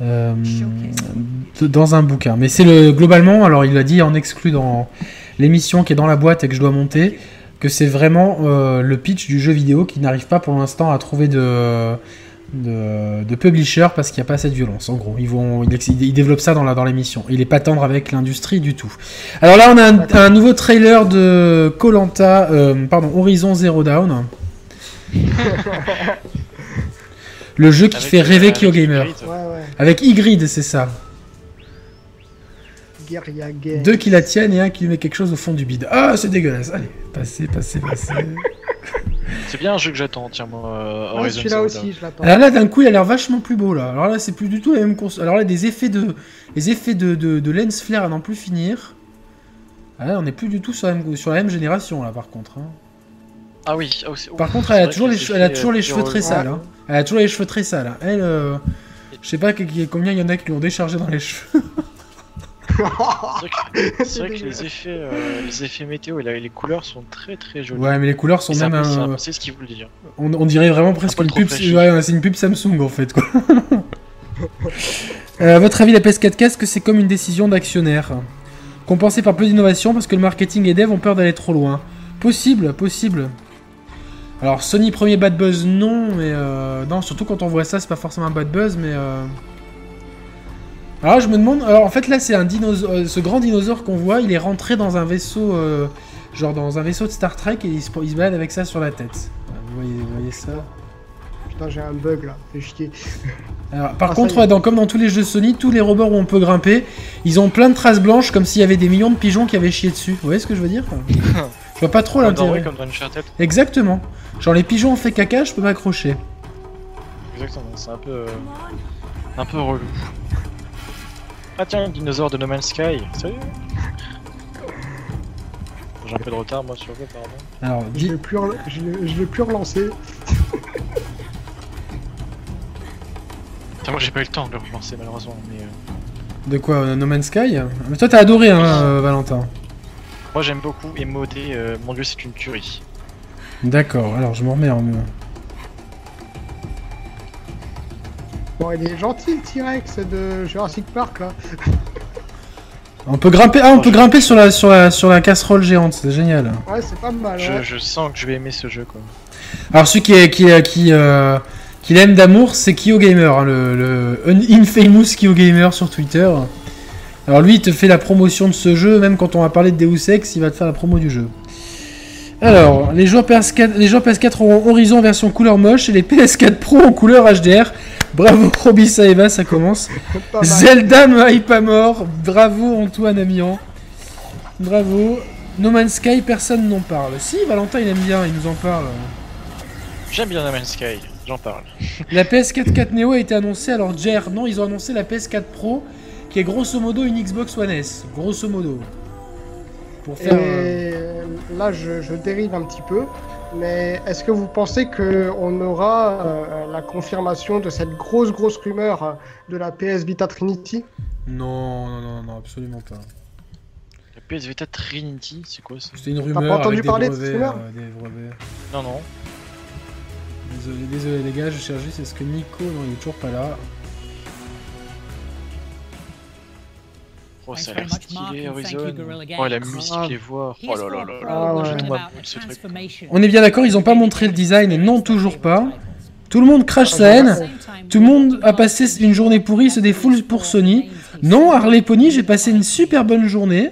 euh, dans un bouquin. Mais c'est le globalement alors il l'a dit en exclu dans l'émission qui est dans la boîte et que je dois monter que c'est vraiment euh, le pitch du jeu vidéo qui n'arrive pas pour l'instant à trouver de, de, publisher parce qu'il n'y a pas assez de violence. En gros, ils, vont, ils, développent ça dans, la, dans l'émission. Il n'est pas tendre avec l'industrie du tout. Alors là, on a un, nouveau trailer de Colanta, euh, pardon, Horizon Zero Dawn. le jeu qui fait rêver KyoGamer. Avec Y, c'est ça. Deux qui la tiennent et un qui met quelque chose au fond du bide. Ah, c'est dégueulasse. Allez, passez, passez, passez. c'est bien un jeu que j'attends, tiens, moi. Euh, celui-là aussi, je l'attends. Alors là, d'un coup, il a l'air vachement plus beau, là. Alors là, c'est plus du tout la même console. Alors là, des effets de, les effets de, de, lens flare à n'en plus finir. Ah là, on n'est plus du tout sur la même, sur la même génération, là, par contre. Hein. Ah oui. Ah par contre, elle a toujours les, elle a toujours les cheveux très sales. Hein. Elle a toujours les cheveux très sales. Elle, euh, je sais pas combien il y en a qui lui ont déchargé dans les cheveux. c'est vrai que, les, effets, euh, les effets météo et les couleurs sont très très jolies. Ouais, mais les couleurs sont même. Un... C'est ce qu'il voulait dire. On, on, dirait vraiment presque une pub. Ouais, c'est une pub Samsung en fait. Quoi. euh, à votre avis, la PS4K, est-ce que c'est comme une décision d'actionnaire? Compensée par peu d'innovation parce que le marketing et dev ont peur d'aller trop loin. Possible, possible. Alors Sony premier bad buzz non, mais euh, non surtout quand on voit ça c'est pas forcément un bad buzz mais euh, alors je me demande, alors en fait là c'est un dinosaure, euh, ce grand dinosaure qu'on voit, il est rentré dans un vaisseau, euh, genre dans un vaisseau de Star Trek et il se, il balade avec ça sur la tête. Vous voyez, ça? Putain j'ai un bug là, fais chier. Alors, par ah, contre, dans, comme dans tous les jeux Sony, tous les robots où on peut grimper, ils ont plein de traces blanches comme s'il y avait des millions de pigeons qui avaient chié dessus. Vous voyez ce que je veux dire? Je vois pas trop l'intérêt. Exactement. Genre les pigeons ont fait caca, je peux m'accrocher. Exactement, c'est un peu... Euh, un peu relou. Ah tiens, dinosaure de No Man's Sky, salut J'ai un peu de retard moi sur le pardon. Alors, je, vais plus je, vais plus relancer. moi j'ai pas eu le temps de le relancer malheureusement, mais... Euh... De quoi, No Man's Sky? Mais toi t'as adoré hein, euh, Valentin. Moi j'aime beaucoup et modé, mon dieu c'est une tuerie. D'accord, alors je m'en remets en mieux. Bon, il est gentil le T-Rex de Jurassic Park là. On peut grimper, ah, on peut grimper sur la, sur la, sur la casserole géante, c'est génial. Ouais, c'est pas mal. Je, sens que je vais aimer ce jeu quoi. Alors celui qui est, qui, qui, euh, qui l'aime d'amour, c'est Kyo Gamer, hein, le, le infamous Kyo Gamer sur Twitter. Alors lui, il te fait la promotion de ce jeu, même quand on va parler de Deus Ex, il va te faire la promo du jeu. Alors, les joueurs PS4, les joueurs PS4 auront Horizon version couleur moche et les PS4 Pro en couleur HDR. Bravo Roby Saeva, ça commence. Zelda me hype à mort. Bravo Antoine Amian. Bravo. No Man's Sky, personne n'en parle. Si, Valentin il aime bien, il nous en parle. J'aime bien No Man's Sky, j'en parle. La PS4 4 Neo a été annoncée, alors Jer, non, ils ont annoncé la PS4 Pro, qui est grosso modo une Xbox One S. Grosso modo. Pour faire. Euh, là, je, dérive un petit peu. Mais est-ce que vous pensez qu'on aura euh, la confirmation de cette grosse, grosse rumeur de la PS Vita Trinity? Non, non, non, non, absolument pas. La PS Vita Trinity, c'est quoi ça? C'est une rumeur. T'as pas entendu parler de cette rumeur? euh, Non, non. Désolé, désolé les gars, je cherche juste, est-ce que Nico, non, il est toujours pas là? Oh, ça a l'air stylé, Horizon. Oh, la musique, les voix. Oh là là là là. On est bien d'accord, ils ont pas montré le design, non, toujours pas. Tout le monde crache sa haine. Tout le monde a passé une journée pourrie, se défoule pour Sony. Non, Harley Pony, j'ai passé une super bonne journée.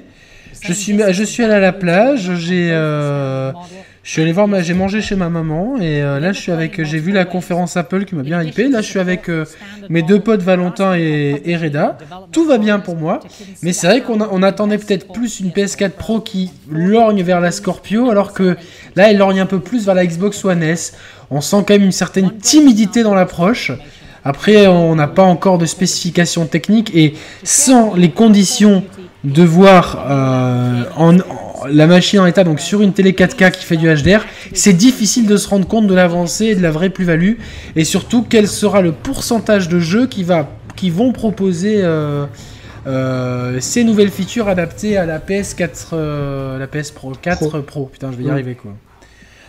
Je suis, je suis allé à la plage, j'ai euh, je suis allé voir, j'ai mangé chez ma maman et euh, là je suis avec, j'ai vu la conférence Apple qui m'a bien hypé. Là je suis avec euh, mes deux potes Valentin et, Reda. Tout va bien pour moi, mais c'est vrai qu'on on attendait peut-être plus une PS4 Pro qui lorgne vers la Scorpio, alors que là elle lorgne un peu plus vers la Xbox One S. On sent quand même une certaine timidité dans l'approche. Après, on n'a pas encore de spécifications techniques et sans les conditions de voir euh, en, la machine en état, donc sur une télé 4K qui fait du HDR, c'est difficile de se rendre compte de l'avancée et de la vraie plus-value, et surtout quel sera le pourcentage de jeux qui, va, qui vont proposer euh, euh, ces nouvelles features adaptées à la PS4, la PS Pro 4 Pro. Putain, je vais y arriver quoi.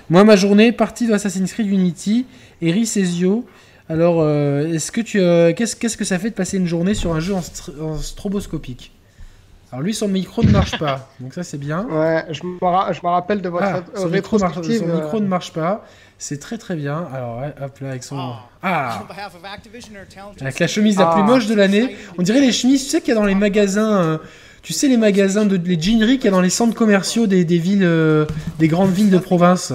Moi, ma journée, partie de Assassin's Creed Unity, Eri Cesio. Alors, est-ce que tu, qu'est-ce, qu'est-ce que ça fait de passer une journée sur un jeu en stroboscopique? Alors lui, son micro ne marche pas, donc ça c'est bien. Ouais, je me, je me rappelle de votre ah, son, micro, son micro ne marche pas. C'est très très bien. Alors ouais, hop là avec son ah, ah avec la chemise la plus ah. moche de l'année. On dirait les chemises, tu sais qu'il y a dans les magasins, euh, tu sais les magasins de les jeaneries qu'il y a dans les centres commerciaux des, des villes, euh, des grandes villes de province.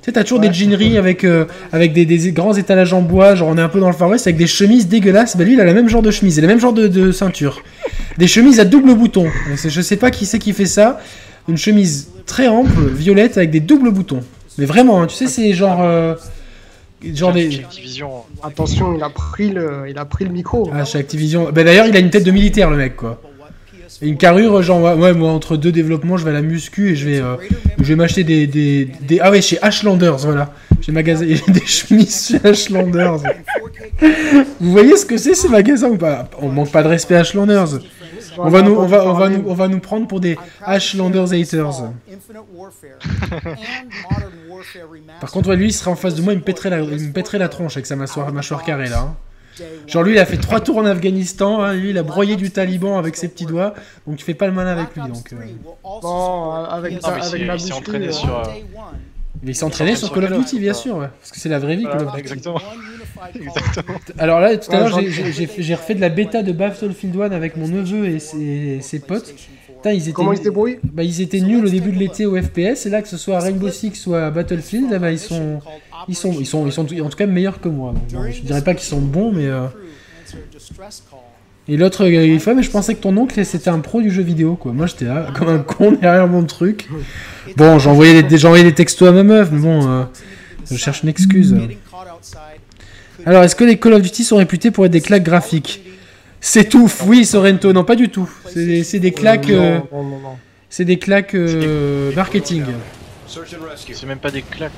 Tu sais, t'as toujours des jeaneries avec, euh, avec des, des, grands étalages en bois, genre on est un peu dans le Far West, avec des chemises dégueulasses. Bah lui, il a le même genre de chemise, et le même genre de, de ceinture. Des chemises à double bouton. Je sais pas qui c'est qui fait ça. Une chemise très ample, violette, avec des doubles boutons. Mais vraiment, hein, tu sais, c'est genre... Euh, genre des... Attention, il a pris le, il a pris le micro. Ah, chez Activision. Bah d'ailleurs, il a une tête de militaire, le mec, quoi une carrure, genre, ouais, moi, entre deux développements, je vais à la muscu et je vais, euh, je vais m'acheter des, des, Ah ouais, chez Ashlanders, voilà. J'ai magasin des chemises chez Ashlanders. Vous voyez ce que c'est ces magasins ou pas? On manque pas de respect à Ashlanders. On va, nous, on, va, on, va on va nous prendre pour des Ashlanders haters. Par contre, lui, il serait en face de moi, il me pèterait la, il me pèterait la tronche avec sa mâchoire, mâchoire carrée là. Hein. Genre lui, il a fait trois tours en Afghanistan, hein, lui, il a broyé du taliban avec ses petits doigts, donc tu fais pas le malin avec lui. Donc, euh. Bon, avec, avec il s'est entraîné sur. Euh, il s'est entraîné sur Call of Duty, bien sûr, parce que c'est la vraie vie Call of Duty. Exactement. Alors là, tout à l'heure, j'ai refait de la bêta de Battlefield 1 avec mon neveu et ses, ses potes. Ils étaient, Comment ils se débrouillent bah, Ils étaient nuls au début de l'été au FPS, et là, que ce soit Rainbow Six ou à Battlefield, bah, ils, sont, ils, sont, ils, sont, ils sont en tout cas meilleurs que moi. Donc, je dirais pas qu'ils sont bons, mais. Euh... Et l'autre, euh, il fait, mais je pensais que ton oncle c'était un pro du jeu vidéo, quoi. Moi j'étais là, comme un con derrière mon truc. Bon, j'ai envoyé, des textos à ma meuf, mais bon, euh, je cherche une excuse. Alors, est-ce que les Call of Duty sont réputés pour être des claques graphiques? C'est tout, oui, Sorrento, non, pas du tout. C'est des claques. Euh, c'est des claques marketing. C'est même pas des claques.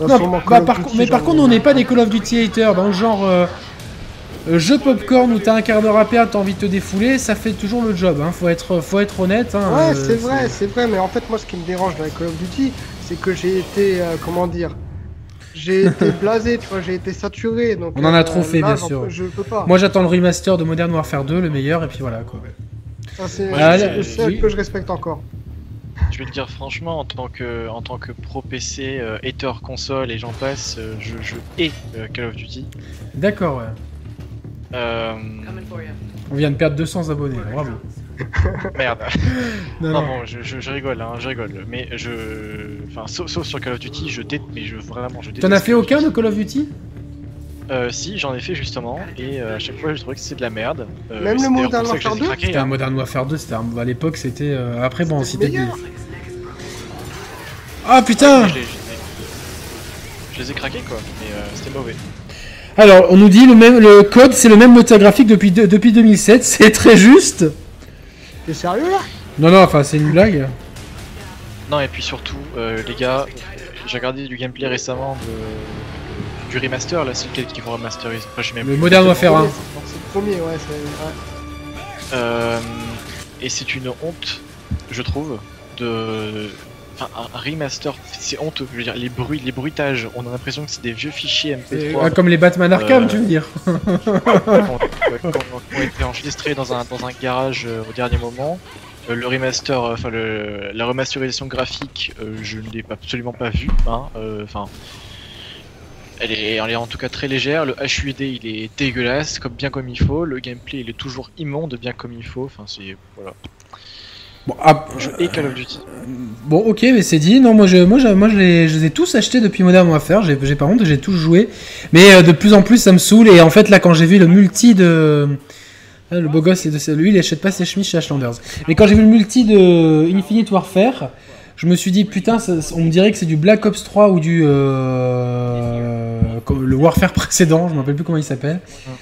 Non, bah, par, mais par contre, on n'est pas des Call of Duty haters, dans le genre euh, jeu popcorn où t'as un quart d'heure à perdre, t'as envie de te défouler, ça fait toujours le job. Hein. Faut être, faut être honnête. Hein, Ouais, euh, c'est vrai, c'est vrai, mais en fait, moi, ce qui me dérange dans la Call of Duty, c'est que j'ai été, euh, comment dire, j'ai été blasé, tu vois, j'ai été saturé. Donc, On en a euh, trop fait, là, bien sûr. peux- Je peux pas. Moi, j'attends le remaster de Modern Warfare 2, le meilleur, et puis voilà quoi. Ça, c'est Ah, c'est là, le seul oui. que je respecte encore. Je vais te dire franchement, en tant que, en tant que pro PC, euh, hater console et j'en passe, euh, je, je hais euh, Call of Duty. D'accord, ouais. Euh, On vient de perdre 200 abonnés, bravo. merde. Non, Non, non. bon, je, je, je rigole, hein, je rigole. Mais je. Enfin, sauf, sauf sur Call of Duty, je déteste. Mais je vraiment, je déteste. T'en as fait aucun de. Call of Duty? Euh, si, j'en ai fait justement. Et euh, à chaque fois, je trouvais que c'est de la merde. Euh, Même le d'ailleurs Modern Warfare 2? craqués, C'était hein. un Modern Warfare 2, c'était un- à l'époque c'était. euh, Après bon, C'était. Ah putain Je les, je les- je les ai craqués quoi, mais euh, c'était mauvais. Alors, on nous dit le même, le code, c'est le même moteur graphique depuis, de- depuis 2007, c'est très juste. T'es sérieux là? Non, non, enfin, c'est une blague. Non, et puis surtout, euh, les gars, j'ai regardé du gameplay récemment de, du remaster, là, c'est lequel qui vont remasteriser. Enfin, je sais même Le plus. Modern Warfare 1. C'est le premier, ouais. c'est- ouais. Euh, et c'est une honte, je trouve, de. Enfin, un remaster, c'est honteux. Je veux dire, les bruits, les bruitages, on a l'impression que c'est des vieux fichiers Euh, MP3 comme les Batman Arkham, Euh, tu veux dire. qui ont, été enregistrés dans un, dans un garage euh, au dernier moment. Euh, le remaster, enfin le, la remasterisation graphique, je ne l'ai absolument pas vue. hein, euh, Enfin, elle est, elle est en tout cas très légère. Le HUD, il est dégueulasse, comme bien comme il faut. Le gameplay, il est toujours immonde, bien comme il faut. Enfin, c'est voilà. Bon, ah, Call of Duty. bon, ok, mais c'est dit. Non, moi, je, moi, je, moi je, les, je les ai tous achetés depuis Modern Warfare. J'ai j'ai pas honte, j'ai tous joué. Mais euh, de plus en plus, ça me saoule. Et en fait, là, quand j'ai vu le multi de. Ah, le beau gosse, de lui, il achète pas ses chemises chez Ashlanders. Mais quand j'ai vu le multi de Infinite Warfare, je me suis dit, putain, ça- on me dirait que c'est du Black Ops 3 ou du. euh, le Warfare précédent, je me rappelle plus comment il s'appelle.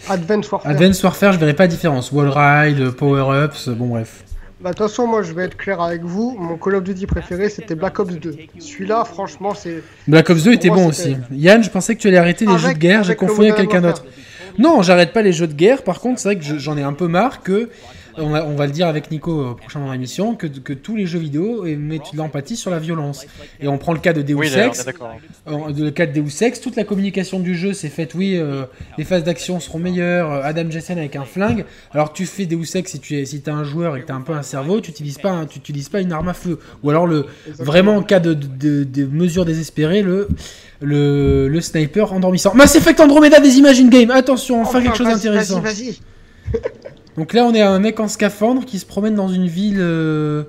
Advance Warfare. Advanced Warfare, je verrais pas la différence. Wall Ride, Power Ups, bon, bref. Bah, de toute façon, moi, je vais être clair avec vous. Mon Call of Duty préféré, c'était Black Ops 2. Celui-là, franchement, c'est. Black Ops 2 était moi, bon aussi. Yann, je pensais que tu allais arrêter les Avec- jeux de guerre, j'ai confondu avec quelqu'un d'autre. Non, j'arrête pas les jeux de guerre. Par contre, c'est vrai que je- j'en ai un peu marre que, on va, on va le dire avec Nico euh, prochainement dans l'émission, que, que tous les jeux vidéo mettent de l'empathie sur la violence. Et on prend le cas de Deus Oui, Ex. Euh, le cas de Deus Ex, toute la communication du jeu s'est faite, oui, euh, les phases d'action seront meilleures, Adam Jensen avec un flingue, alors tu fais Deus Ex si tu es, si t'es un joueur et que t'as un peu un cerveau, tu utilises pas, tu utilises pas une arme à feu. Ou alors le, vraiment en cas de, de, de- de mesures désespérées, le, le, le sniper endormissant. Mass Effect Andromeda des images in-game, attention, enfin, quelque chose d'intéressant. Vas-y, vas-y. Donc là, on est un mec en scaphandre qui se promène dans une ville euh,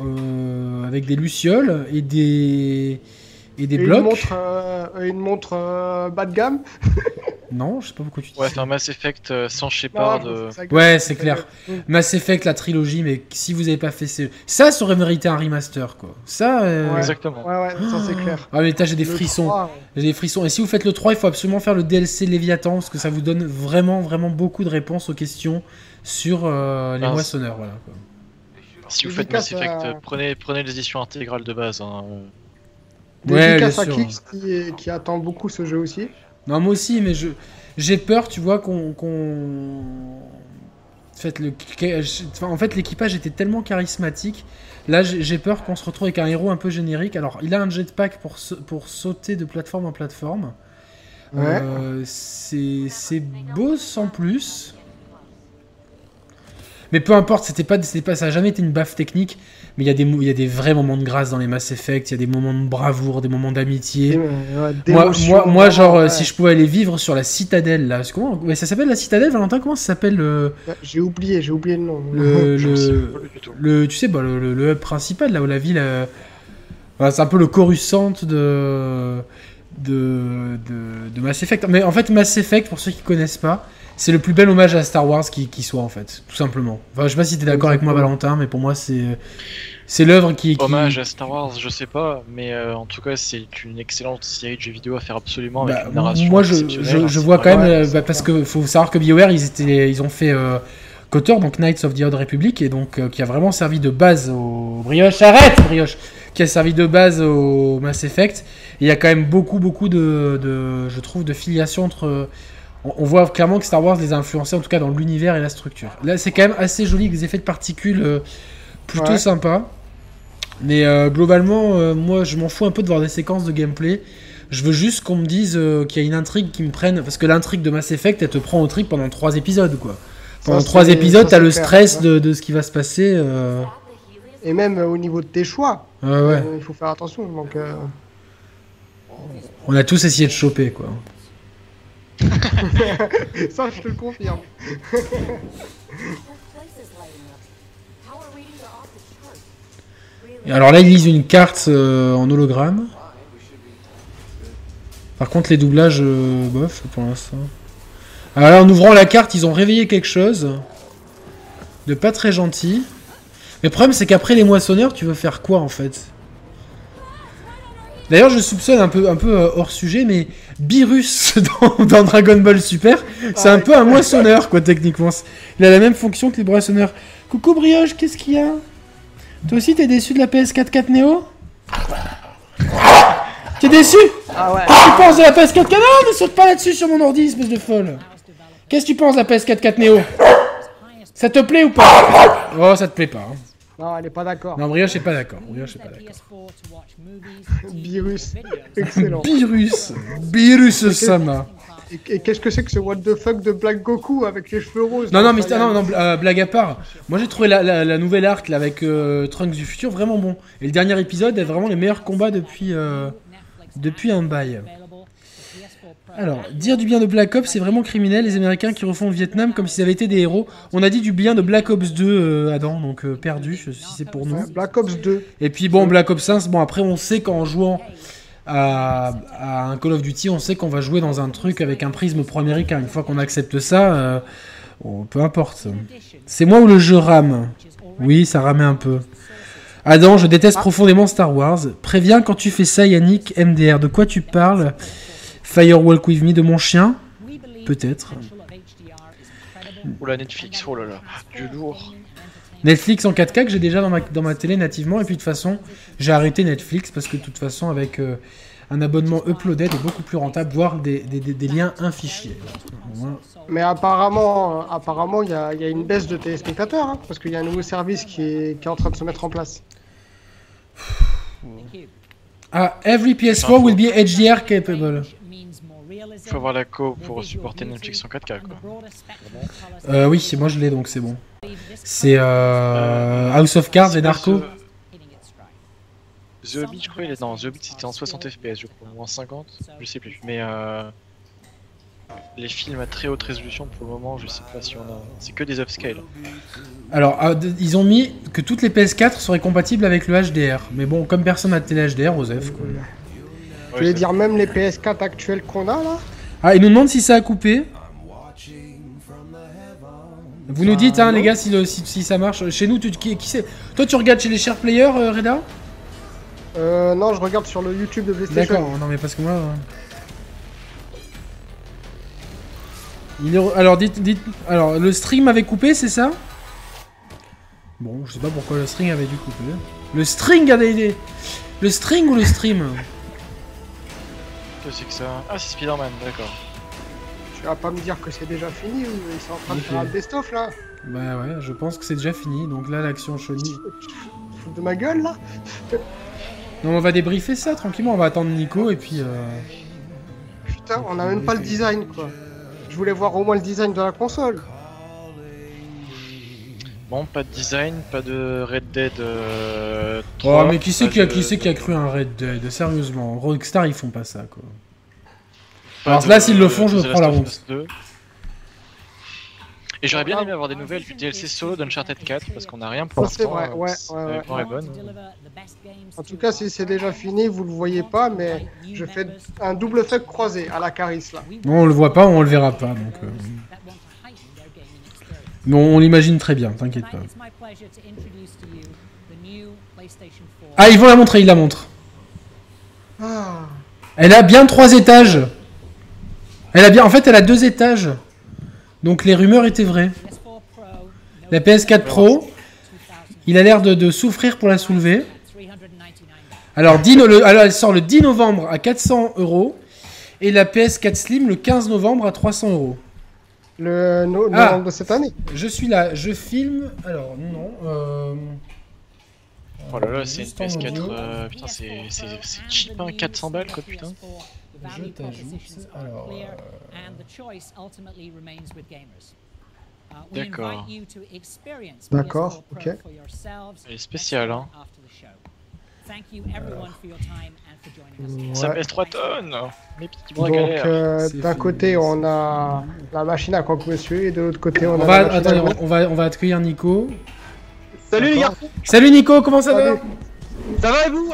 euh, avec des lucioles et des, et des Et Une blocs. montre, euh, une montre euh, bas de gamme. Non, je sais pas pourquoi tu dis Ouais, c'est un Mass Effect euh, sans Shepard. Non, euh, ça- Ouais, c'est clair. Mm. Mass Effect, la trilogie, mais si vous avez pas fait ce... ça, ça aurait mérité un remaster, quoi. Ça, euh... Ouais. Exactement. Ouais, ouais, ça c'est clair. ah mais là, j'ai des Le frissons. 3, J'ai des frissons. Et si vous faites le 3, il faut absolument faire le DLC Léviathan, parce que ça vous donne vraiment, vraiment beaucoup de réponses aux questions sur euh, les moissonneurs, voilà. Quoi. Si vous faites Mass Effect, euh, prenez, prenez l'édition intégrale de base. Hein. Euh. Ouais, bien à sûr. Qui, qui attend beaucoup ce jeu aussi. Non, moi aussi, mais je j'ai peur, tu vois, qu'on en fait, le... enfin, en fait l'équipage était tellement charismatique. Là, j'ai peur qu'on se retrouve avec un héros un peu générique. Alors, il a un jetpack pour, sa- pour sauter de plateforme en plateforme. Ouais. Euh, c'est beau sans plus. Mais peu importe, c'était pas, pas, ça a jamais été une baffe technique. Mais il y, a des y a des vrais moments de grâce dans les Mass Effect. Il y a des moments de bravoure, des moments d'amitié. Euh, ouais, Moi, moi, moi, genre, euh, ouais. si je pouvais aller vivre sur la citadelle, là, comment ouais, ça s'appelle la citadelle, Valentin Comment ça s'appelle le, J'ai oublié, j'ai oublié le nom. le, sais le, tu sais, bah, le, le- hub principal, là où la ville, euh, voilà, c'est un peu le Coruscant de, de, de, de Mass Effect. Mais en fait, Mass Effect, pour ceux qui connaissent pas, c'est le plus bel hommage à Star Wars qui, qui soit, en fait, tout simplement. Enfin, je sais pas si t'es d'accord avec moi, Valentin, mais pour moi, c'est, c'est l'œuvre qui, qui- Hommage à Star Wars, je sais pas, mais euh, en tout cas, c'est une excellente série de jeux vidéo à faire absolument avec Bah, une narration. moi, je, je, vois quand même, Ouais, euh, bah, parce que faut savoir que BioWare, ils, étaient, ils ont fait euh, KOTOR, donc Knights of the Old Republic, et donc euh, qui a vraiment servi de base au Brioche. Arrête, Brioche Qui a servi de base au Mass Effect. Et il y a quand même beaucoup, beaucoup de, de je trouve, de filiation entre, on, voit clairement que Star Wars les a influencés, en tout cas dans l'univers et la structure. Là, c'est quand même assez joli, des effets de particules euh, plutôt sympas. Mais euh, globalement, euh, moi, je m'en fous un peu de voir des séquences de gameplay. Je veux juste qu'on me dise qu'il y a une intrigue qui me prenne. Parce que l'intrigue de Mass Effect, elle te prend au trip pendant trois épisodes, quoi. Pendant trois épisodes, t'as le stress de, de, ce qui va se passer. Et même au niveau de tes choix, ouais. il faut faire attention. Donc, On a tous essayé de choper, quoi. Ça, je te le confirme. Alors là, ils lisent une carte euh, en hologramme. Par contre, les doublages, euh, bof, pour l'instant. Alors là, en ouvrant la carte, ils ont réveillé quelque chose de pas très gentil. Mais le problème, c'est qu'après les moissonneurs, tu veux faire quoi en fait? D'ailleurs, je soupçonne un peu, un peu euh, hors sujet, mais Beerus dans, Dragon Ball Super, c'est un peu un moissonneur, quoi, techniquement. Il a la même fonction que les moissonneurs. Coucou Brioche, qu'est-ce qu'il y a? Toi aussi, t'es déçu de la PS4 4 Neo? T'es déçu? Ah ouais. Qu'est-ce que tu penses de la PS4 4 Non, ne saute pas là-dessus sur mon ordi, espèce de folle. Qu'est-ce que tu penses de la PS4 4 Neo? Ça te plaît ou pas? Oh, ça te plaît pas. Hein. Non, elle est pas d'accord. Non, Brioche est pas d'accord. Brioche est pas d'accord. Virus. Excellent. Virus. Virus Sama. Et, qu'est-ce que c'est que ce what the fuck de Black Goku avec les cheveux roses Non, non, mais non, non, euh, blague à part. Moi j'ai trouvé la, nouvelle arc là, avec euh, Trunks du futur vraiment bon. Et le dernier épisode est vraiment les meilleurs combats depuis, euh, depuis un bail. Alors, dire du bien de Black Ops, c'est vraiment criminel. Les Américains qui refont le Vietnam comme s'ils avaient été des héros. On a dit du bien de Black Ops 2, euh, Adam, donc euh, perdu, si c'est pour nous. Black Ops 2. Et puis bon, Black Ops 1, bon, après, on sait qu'en jouant à, un Call of Duty, on sait qu'on va jouer dans un truc avec un prisme pro-américain. Une fois qu'on accepte ça, euh, peu importe. C'est moi ou le jeu rame? Oui, ça ramait un peu. Adam, je déteste profondément Star Wars. Préviens quand tu fais ça, Yannick, MDR. De quoi tu parles? Firewalk With Me de mon chien Peut-être. Ou la Netflix, oh là là, du lourd. Netflix en 4K que j'ai déjà dans ma, dans ma télé nativement, et puis de toute façon, j'ai arrêté Netflix parce que de toute façon, avec euh, un abonnement uploaded est beaucoup plus rentable, voire des, des, des, liens un fichier. Mais apparemment, euh, apparemment, il y a, y a, une baisse de téléspectateurs, hein, parce qu'il y a un nouveau service qui est, qui est en train de se mettre en place. Ah, every PS4 will be HDR capable. Faut avoir la co pour supporter Netflix en 4K quoi. Euh, oui, moi je l'ai donc c'est bon. C'est euh, House of Cards et Narco. The Hobbit, je crois, il est dans The Hobbit, c'était en 60 FPS, je crois, ou en 50, je sais plus. Mais euh, les films à très haute résolution, pour le moment, je sais pas si on a. C'est que des upscale. Alors, ah, ils ont mis que toutes les PS4 seraient compatibles avec le HDR. Mais bon, comme personne n'a de télé HDR, Osef, quoi. Tu veux dire même les PS4 actuels qu'on a là? Ah, il nous demande si ça a coupé. Vous nous dites, hein, les gars, si, si, ça marche. Chez nous, tu, qui, qui Toi, tu regardes chez les chers players, euh, Reda Euh, non, je regarde sur le YouTube de PlayStation. D'accord, non, mais parce que moi. Euh, il Alors, dites, dites. Alors, le stream avait coupé, c'est ça Bon, je sais pas pourquoi le string avait dû couper. Le string avait. Le string ou le stream? C'est que ça Ah, c'est Spider-Man, d'accord. Tu vas pas me dire que c'est déjà fini ou ils sont en train de faire un best-of là Bah ouais, je pense que c'est déjà fini. Donc là, l'action Shoni. Fous de ma gueule là Non, on va débriefer ça tranquillement. On va attendre Nico et puis. Euh... Putain, on a même pas le design quoi. Je voulais voir au moins le design de la console. Bon, pas de design, pas de Red Dead 3. Euh, oh, mais qui c'est qui, a, qui, qui a cru un Red Dead? Sérieusement, Rockstar ils font pas ça quoi. Alors là, s'ils le font, je me prends la honte. Et j'aurais bien aimé avoir des nouvelles du DLC solo d'Uncharted 4 parce qu'on a rien pour l'instant. C'est vrai, ouais, ouais, ouais. En tout cas, si c'est déjà fini, vous le voyez pas, mais je fais un double fuck croisé à la Caris là. Non, on le voit pas, on le verra pas donc. Euh... On, l'imagine très bien, t'inquiète pas. Ah, ils vont la montrer, ils la montrent. Ah. Elle a bien trois étages. Elle a bien, en fait, elle a deux étages. Donc les rumeurs étaient vraies. La PS4 Pro, il a l'air de, souffrir pour la soulever. Alors, alors, elle sort le 10 novembre à 400 euros. Et la PS4 Slim le 15 novembre à 300 euros. Le no- Ah. novembre de cette année. Je suis là, je filme. Alors, non. euh, Oh là là, c'est une juste en PS4. audio. euh, putain, c'est c'est- c'est cheap, hein, 400 balles quoi, putain. Je t'ajoute. Alors, euh, D'accord. D'accord, ok. Elle est spéciale, hein. Ça pèse 3 tonnes Mes petits bras Donc euh, d'un côté on a la machine à croque monsieur et de l'autre côté on, on a va, la machine à attendez, voix. on va, on va accueillir Nico. Salut les garçons, Salut Nico, comment ça Salut. va ça va et vous?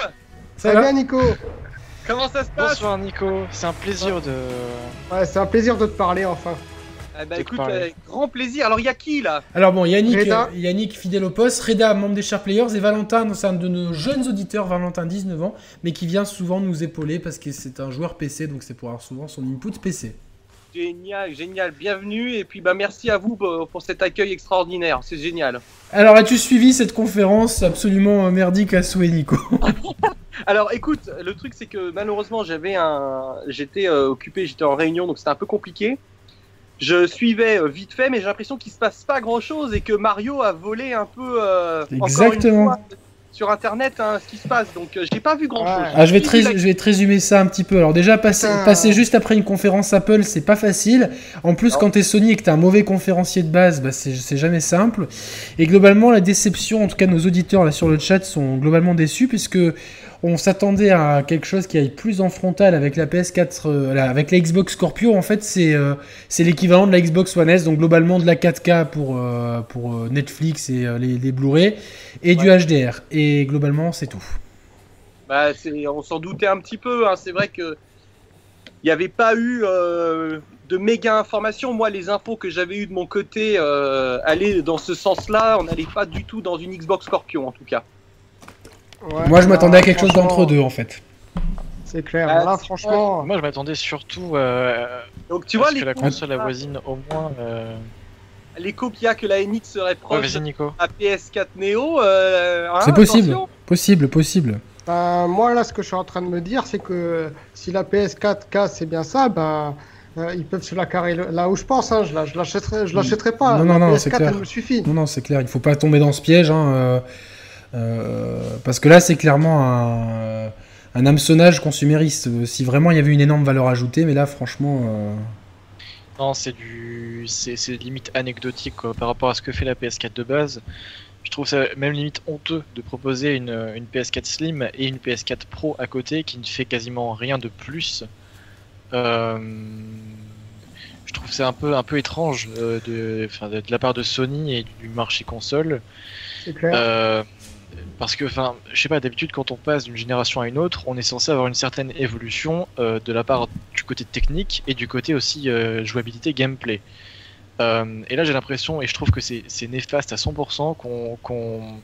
Ça va? bien Nico. Comment ça se passe? Bonsoir Nico, c'est un plaisir de. Ouais, c'est un plaisir de te parler enfin. Eh ben, écoute, euh, grand plaisir. Alors il y a qui là? Alors bon, Yannick, Reda. euh, Yannick fidèle au poste, Reda, membre des Sharp Players, et Valentin, c'est un de nos jeunes auditeurs, Valentin 19 ans, mais qui vient souvent nous épauler parce que c'est un joueur PC, donc c'est pour avoir souvent son input PC. Génial, génial, bienvenue et puis bah merci à vous pour, cet accueil extraordinaire, c'est génial. Alors, as-tu suivi cette conférence absolument euh, merdique à souhait, Nico? Alors écoute, le truc c'est que malheureusement j'avais un, j'étais euh, occupé, j'étais en réunion donc c'était un peu compliqué. Je suivais euh, vite fait mais j'ai l'impression qu'il se passe pas grand chose et que Mario a volé un peu euh, encore une fois, sur internet hein, ce qui se passe donc euh, j'ai pas vu grand chose. Ouais. Ah, je, vais te je vais te résumer ça un petit peu. Alors déjà, passer, passer juste après une conférence Apple, c'est pas facile. En plus, Non. quand t'es Sony et que t'es un mauvais conférencier de base, bah, c'est c'est jamais simple. Et globalement, la déception, en tout cas nos auditeurs là sur le chat sont globalement déçus puisque on s'attendait à quelque chose qui aille plus en frontal avec la PS4, euh, avec la Xbox Scorpio. En fait, c'est euh, c'est l'équivalent de la Xbox One S, donc globalement de la 4K pour, euh, pour Netflix et les, les Blu-ray et du HDR. Et globalement, c'est tout. Bah, on s'en doutait un petit peu. Hein. C'est vrai que il n'y avait pas eu de méga informations. Moi, les infos que j'avais eues de mon côté allaient dans ce sens-là. On n'allait pas du tout dans une Xbox Scorpion, en tout cas. Ouais, Moi, je m'attendais à quelque chose d'entre deux en fait. C'est clair. Ah, là franchement. Moi je m'attendais surtout euh, Donc, tu vois, les que la console avoisine au moins. Euh... l'écho qu'il y a que la NX serait Ouais, proche Nico. à PS4 Neo. euh, hein, C'est possible, possible, possible. Ben, moi, là, ce que je suis en train de me dire, c'est que si la PS4K, c'est bien ça, ben, euh, ils peuvent se la carrer là où je pense. Hein, je la- je l'achèterai je l'achèterai pas. Non, non, la non, PS4, c'est clair. elle me suffit. Non, non, c'est clair, il faut pas tomber dans ce piège. hein, euh, parce que là, c'est clairement un, un hameçonnage consumériste. euh, Si vraiment il y avait une énorme valeur ajoutée, mais là, franchement. euh, Non, c'est du. C'est limite anecdotique quoi, par rapport à ce que fait la PS4 de base. Je trouve ça même limite honteux de proposer une, une PS4 Slim et une PS4 Pro à côté qui ne fait quasiment rien de plus. Euh, je trouve ça un peu, un peu étrange euh, de, enfin, de, de la part de Sony et du marché console. C'est clair. Euh, parce que, enfin, je sais pas, d'habitude, quand on passe d'une génération à une autre, on est censé avoir une certaine évolution euh, de la part du côté technique et du côté aussi euh, jouabilité gameplay. Euh, et là, j'ai l'impression, et je trouve que c'est néfaste à 100%, qu'on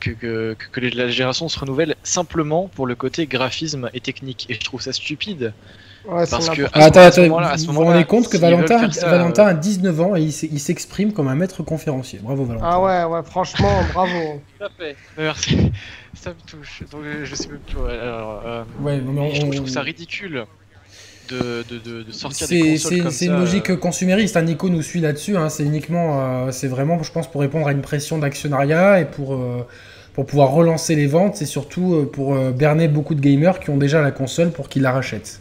que, la génération se renouvelle simplement pour le côté graphisme et technique. Et je trouve ça stupide. Ouais, parce que- n'importe attends, à ce attends, moment-là- à ce vous vous rendez compte que Valentin, faire ça, Valentin euh, a 19 ans et il s'exprime comme un maître conférencier. Bravo, Valentin. Ah ouais, ouais, franchement, bravo. Tout à fait. Merci. Ça me touche. Donc, euh, je sais même plus. Alors, euh, Ouais, mais je, trouve, on- je trouve ça ridicule de, de, de, de sortir des C'est consoles une logique euh, consumériste. Nico nous suit là-dessus. hein, c'est uniquement, euh, c'est vraiment, je pense, pour répondre à une pression d'actionnariat et pour, euh, pour pouvoir relancer les ventes. C'est surtout euh, pour euh, berner beaucoup de gamers qui ont déjà la console pour qu'ils la rachètent.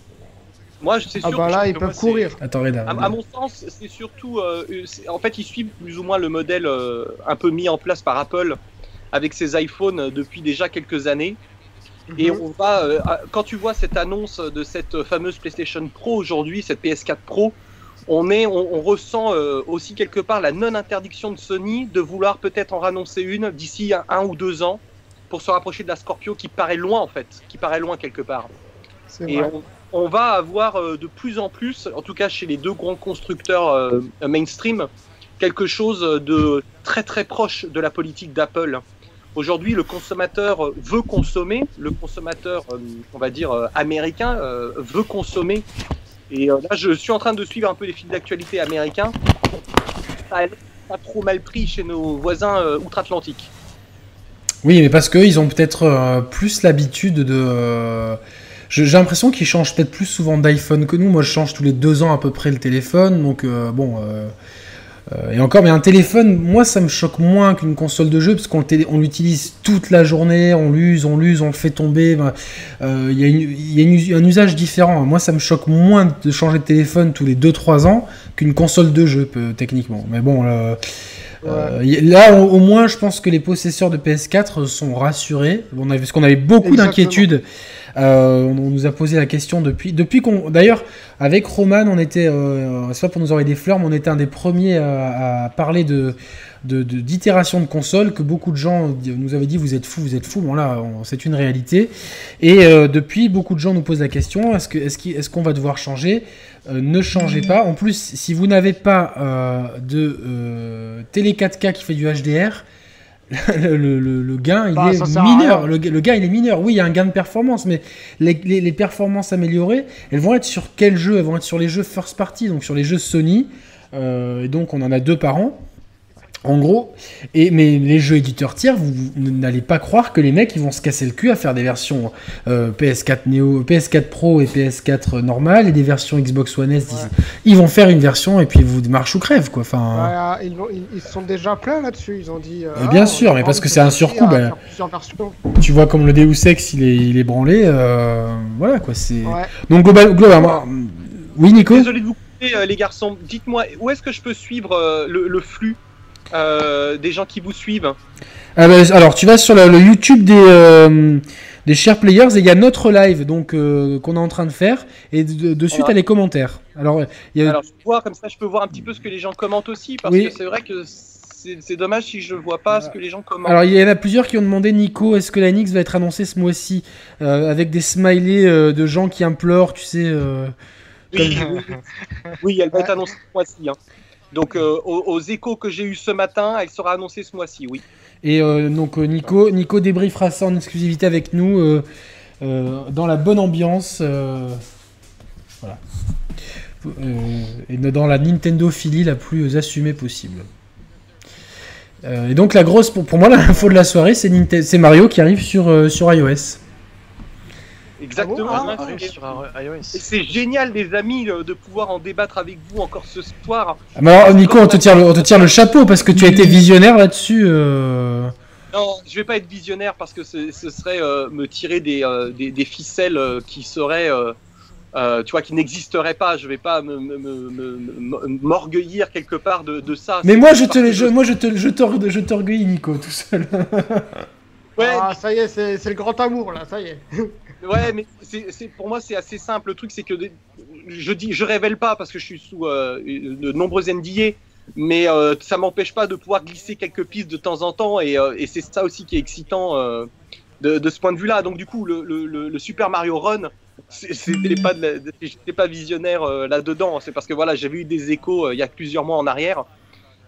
Moi, c'est Ah sûr. bah que- là, ils peuvent moi, courir. Attends, Reda. À, Reda. à mon sens, c'est surtout. euh, c'est- en fait, ils suivent plus ou moins le modèle euh, un peu mis en place par Apple avec ses iPhones euh, depuis déjà quelques années. Et Mhm. on va, euh, quand tu vois cette annonce de cette fameuse PlayStation Pro aujourd'hui, cette PS4 Pro, on, est, on, on ressent euh, aussi quelque part la non-interdiction de Sony de vouloir peut-être en annoncer une d'ici un, un ou deux ans pour se rapprocher de la Scorpio qui paraît loin en fait, qui paraît loin quelque part. C'est Et vrai. on, on va avoir euh, de plus en plus, en tout cas chez les deux grands constructeurs euh, mainstream, quelque chose de très très proche de la politique d'Apple. Aujourd'hui, le consommateur veut consommer, le consommateur, euh, on va dire, américain veut consommer. Et là, je suis en train de suivre un peu les fils d'actualité américains. Ça pas trop mal pris chez nos voisins outre-Atlantique. Oui, mais parce qu'ils ont peut-être plus l'habitude de, j'ai l'impression qu'ils changent peut-être plus souvent d'iPhone que nous. Moi, je change tous les deux ans à peu près le téléphone, donc euh, bon. Euh, euh, et encore, mais un téléphone, moi, ça me choque moins qu'une console de jeu parce qu'on on l'utilise toute la journée, on l'use, on l'use, on le fait tomber. Il y a, un usage différent. Moi, ça me choque moins de changer de téléphone tous les 2-3 ans qu'une console de jeu, techniquement. Mais bon. là, au, moins, je pense que les possesseurs de PS4 sont rassurés. On avait, parce qu'on avait beaucoup d'inquiétudes euh, on, nous a posé la question depuis, depuis qu'on. D'ailleurs, avec Roman, on était, euh, soit pour nous envoyer des fleurs, mais on était un des premiers à, parler de d'itération de, console que beaucoup de gens nous avaient dit vous êtes fou, vous êtes fou. Bon là, c'est une réalité. Et euh, depuis, beaucoup de gens nous posent la question est-ce que est-ce qu'on va devoir changer? Ne changez pas. En plus, si vous n'avez pas de télé 4K qui fait du HDR, le, gain, il bah, est mineur. Le, gain, il est mineur. Oui, il y a un gain de performance, mais les, performances améliorées, elles vont être sur quel jeu? Elles vont être sur les jeux first party, donc sur les jeux Sony. Euh, et donc, on en a deux par an. En gros, et, mais les jeux éditeurs tiers, vous, n'allez pas croire que les mecs ils vont se casser le cul à faire des versions euh, PS4 Neo, PS4 Pro et PS4 normal et des versions Xbox One S. Ils vont faire une version et puis vous marche ou crève quoi. Enfin, ils, ils, sont déjà pleins là-dessus. Ils ont dit. Euh, bien ah, sûr, mais parce que c'est un surcoût. Ben, tu vois comme le Deus Ex il est, il est branlé. Euh, voilà quoi. C'est. Donc globalement, oui Nico? Désolé de vous couper les garçons. Dites-moi où est-ce que je peux suivre le flux? Euh, des gens qui vous suivent ah bah, Alors, tu vas sur le, YouTube des, euh, des Share Players et il y a notre live donc euh, qu'on est en train de faire et dessus tu as les commentaires. Alors, y a... Alors, je vois comme ça, je peux voir un petit peu ce que les gens commentent aussi parce que c'est vrai que c'est dommage si je vois pas ce que les gens commentent. Alors il y en a plusieurs qui ont demandé Nico, est-ce que la Nix va être annoncée ce mois-ci avec des smileys de gens qui implorent, tu sais. Oui, oui, elle va être annoncée ce mois-ci. Hein. Donc euh, aux, échos que j'ai eu ce matin, elle sera annoncée ce mois-ci, oui. Et euh, donc euh, Nico, Nico débriefera ça en exclusivité avec nous dans la bonne ambiance. voilà. et dans la Nintendo Philly la plus assumée possible. et donc la grosse, pour, moi l'info de la soirée, c'est Mario qui arrive sur iOS. Exactement. Ah et c'est génial, les amis, de pouvoir en débattre avec vous encore ce soir. Ah, alors, Nico, on te, tire le, on te tire le chapeau parce que tu as été visionnaire là-dessus. Euh. Non, je vais pas être visionnaire parce que ce, serait euh, me tirer des, euh, des, ficelles qui seraient. tu vois, qui n'existeraient pas. Je vais pas m'orgueillir quelque part de, de ça. Mais moi, je te, je, moi, je te, je t'orgueillis, Nico, tout seul. ouais. Ah, ça y est, c'est le grand amour là, ça y est. Ouais, mais c'est pour moi c'est assez simple. Le truc c'est que je dis, je révèle pas parce que je suis sous euh, de nombreux NDA, mais euh, ça m'empêche pas de pouvoir glisser quelques pistes de temps en temps et, euh, et c'est ça aussi qui est excitant de, de, ce point de vue-là. Donc du coup, le, le, le Super Mario Run, c'était pas, j'étais pas visionnaire là-dedans. C'est parce que voilà, j'avais eu des échos il y a plusieurs mois en arrière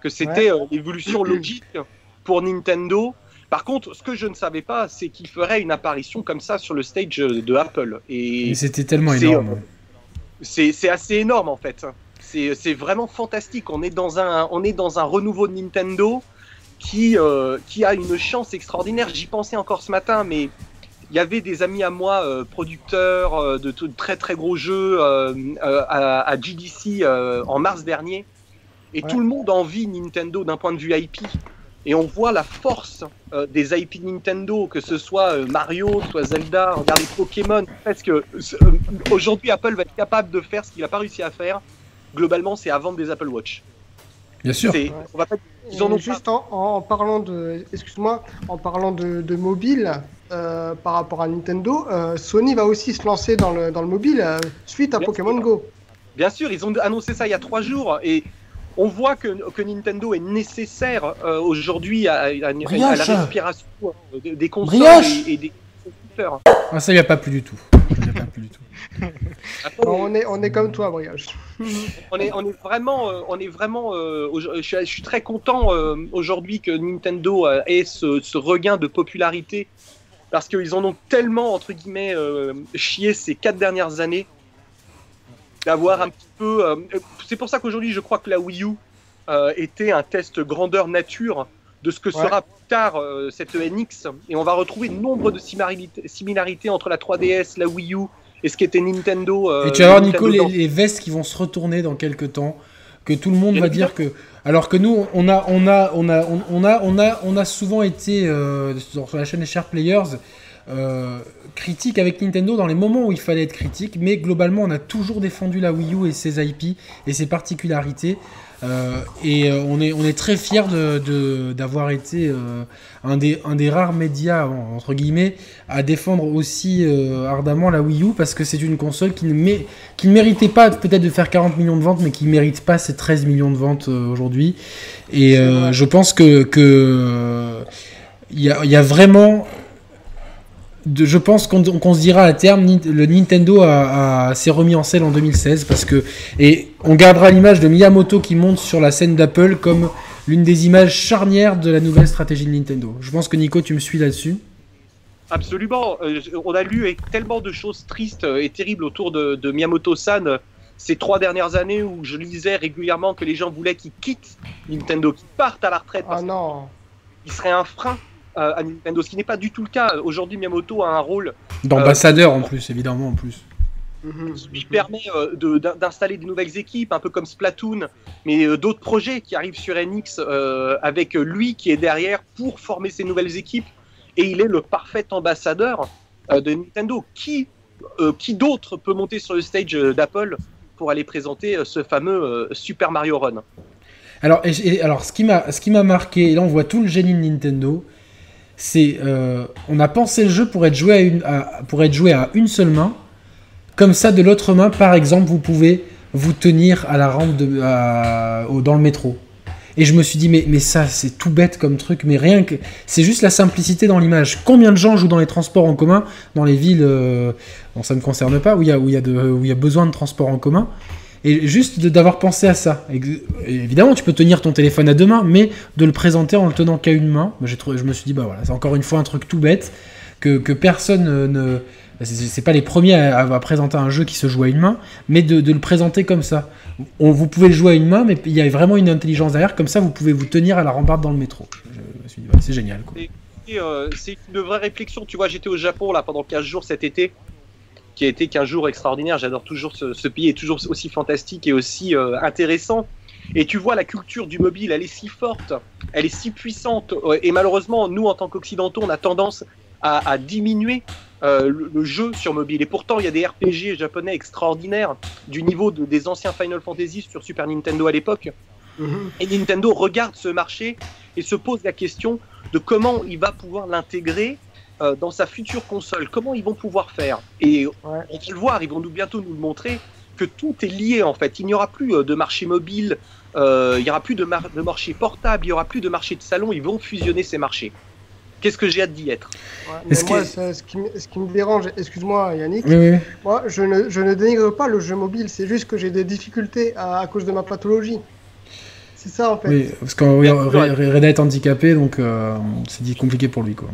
que c'était l'évolution logique pour Nintendo par contre, ce que je ne savais pas, c'est qu'il ferait une apparition comme ça sur le stage de Apple. Et c'était tellement énorme. Euh, c'est assez énorme en fait. C'est vraiment fantastique. On est dans un, on est dans un renouveau de Nintendo qui, euh, qui a une chance extraordinaire. J'y pensais encore ce matin, mais il y avait des amis à moi, euh, producteurs de, très très gros jeux à, à, GDC en mars dernier. Et tout le monde envie Nintendo d'un point de vue IP et on voit la force euh, des IP Nintendo, que ce soit euh, Mario, soit Zelda, regardez Pokémon, presque. Euh, aujourd'hui, Apple va être capable de faire ce qu'il n'a pas réussi à faire. Globalement, c'est à vendre des Apple Watch. Bien sûr. On va pas... Ils en ont juste en, parlant de, excuse-moi, en parlant de, mobile par rapport à Nintendo, Sony va aussi se lancer dans le, dans le mobile suite à Pokémon Go. Bien sûr, ils ont annoncé ça il y a trois jours et on voit que, Nintendo est nécessaire euh, aujourd'hui à, la respiration euh, des consoles et, des constructeurs. Ah, ça, il n'y a pas plus du tout. on, est, on est comme toi, Brioche. on, est, on est vraiment, euh, on est vraiment je, suis, très content aujourd'hui que Nintendo ait ce, regain de popularité parce qu'ils en ont tellement, entre guillemets, chié ces quatre dernières années d'avoir un petit peu. Euh, c'est pour ça qu'aujourd'hui, je crois que la Wii U euh, était un test grandeur nature de ce que sera plus tard euh, cette NX. Et on va retrouver nombre de similarités, entre la 3DS, la Wii U et ce qui était Nintendo. Et tu vas voir, Nico, les, vestes qui vont se retourner dans quelques temps, que tout le monde va dire que. Alors que nous, on a, on a, on a, on a, on a, on a souvent été sur la chaîne des Sharp Players. Euh, critique avec Nintendo dans les moments où il fallait être critique, mais globalement on a toujours défendu la Wii U et ses IP et ses particularités. Euh, et euh, on, est, on est très fiers d'avoir de, été euh, un, des, un des rares médias, entre guillemets, à défendre aussi ardemment la Wii U parce que c'est une console qui ne, qui ne méritait pas peut-être de faire 40 millions de ventes, mais qui ne mérite pas ces 13 millions de ventes aujourd'hui. Et je pense que. que il y, y a vraiment je pense qu'on se dira à terme, le Nintendo s'est remis en selle en 2016 parce que et on gardera l'image de Miyamoto qui monte sur la scène d'Apple comme l'une des images charnières de la nouvelle stratégie de Nintendo. Je pense que Nico, tu me suis là-dessus. Absolument. Euh, on a lu tellement de choses tristes et terribles autour de, Miyamoto-san ces trois dernières années où je lisais régulièrement que les gens voulaient qu'il quitte Nintendo, qu'il parte à la retraite. Ah non. Il serait un frein à Nintendo, ce qui n'est pas du tout le cas. Aujourd'hui, Miyamoto a un rôle d'ambassadeur en plus, évidemment en plus. Mhm. qui permet euh, d'installer des nouvelles équipes, un peu comme Splatoon, mais euh, d'autres projets qui arrivent sur NX euh, avec lui qui est derrière pour former ces nouvelles équipes. Et il est le parfait ambassadeur de Nintendo. Qui, qui d'autre peut monter sur le stage d'Apple pour aller présenter ce fameux Super Mario Run? Alors, alors, ce qui m'a marqué, et là on voit tout le génie de Nintendo, euh, on a pensé le jeu pour être joué à une seule main. Comme ça, de l'autre main, par exemple, vous pouvez vous tenir à la rampe dans le métro. Et je me suis dit, mais, ça, c'est tout bête comme truc, mais rien que. C'est juste la simplicité dans l'image. Combien de gens jouent dans les transports en commun, dans les villes, euh, ça ne me concerne pas, où il y, y a besoin de transports en commun et juste d'avoir pensé à ça. évidemment, tu peux tenir ton téléphone à deux mains, mais de le présenter en le tenant qu'à une main, bah, je me suis dit, bah voilà, c'est encore une fois un truc tout bête, que, personne ne. Bah, c'est pas les premiers à, présenter un jeu qui se joue à une main, mais de, le présenter comme ça. On, vous pouvez le jouer à une main, mais il y a vraiment une intelligence derrière, comme ça vous pouvez vous tenir à la rambarde dans le métro. Je me suis dit, c'est génial. Euh, c'est une vraie réflexion. Tu vois, j'étais au Japon là pendant 15 jours cet été qui a été qu'un jour extraordinaire. J'adore toujours ce, pays, est toujours aussi fantastique et aussi euh, intéressant. Et tu vois, la culture du mobile, elle est si forte, elle est si puissante. Et malheureusement, nous, en tant qu'Occidentaux, on a tendance à, diminuer euh, le, jeu sur mobile. Et pourtant, il y a des RPG japonais extraordinaires du niveau des anciens Final Fantasy sur Super Nintendo à l'époque. Mhm. Et Nintendo regarde ce marché et se pose la question de comment il va pouvoir l'intégrer euh, dans sa future console. Comment ils vont pouvoir faire Et on va le voir, ils vont nous bientôt nous le montrer que tout est lié en fait. Il n'y aura plus euh, de marché mobile, euh, il n'y aura plus de, marché portable, il n'y aura plus de marché de salon. Ils vont fusionner ces marchés. Qu'est-ce que j'ai hâte d'y être ce, qui, ce, qui, me dérange, excuse-moi Yannick, moi je ne, je ne, dénigre pas le jeu mobile, c'est juste que j'ai des difficultés à, cause de ma pathologie. C'est ça en fait. Oui, parce que Reda est handicapé, donc c'est dit compliqué pour lui quoi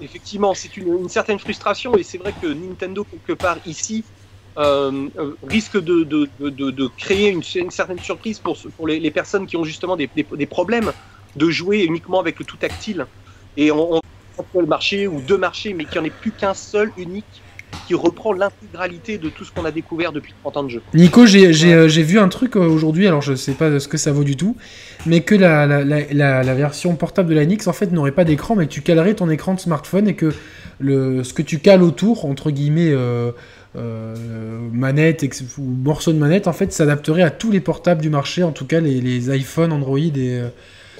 effectivement, c'est une, certaine frustration et c'est vrai que Nintendo, quelque part ici, euh, euh, risque de, créer une, certaine surprise pour, les, personnes qui ont justement des, des, problèmes de jouer uniquement avec le tout tactile. Et on, on le marché ou deux marchés, mais qu'il n'y en ait plus qu'un seul unique qui reprend l'intégralité de tout ce qu'on a découvert depuis 30 ans de jeu. Nico, j'ai euh, vu un truc aujourd'hui, alors je sais pas ce que ça vaut du tout, mais que la, la, la, la version portable de la NX en fait n'aurait pas d'écran, mais que tu calerais ton écran de smartphone et que le, ce que tu cales autour, entre guillemets, euh, euh, manette ou morceau de manette, en fait s'adapterait à tous les portables du marché, en tout cas les, les iPhone, Android et.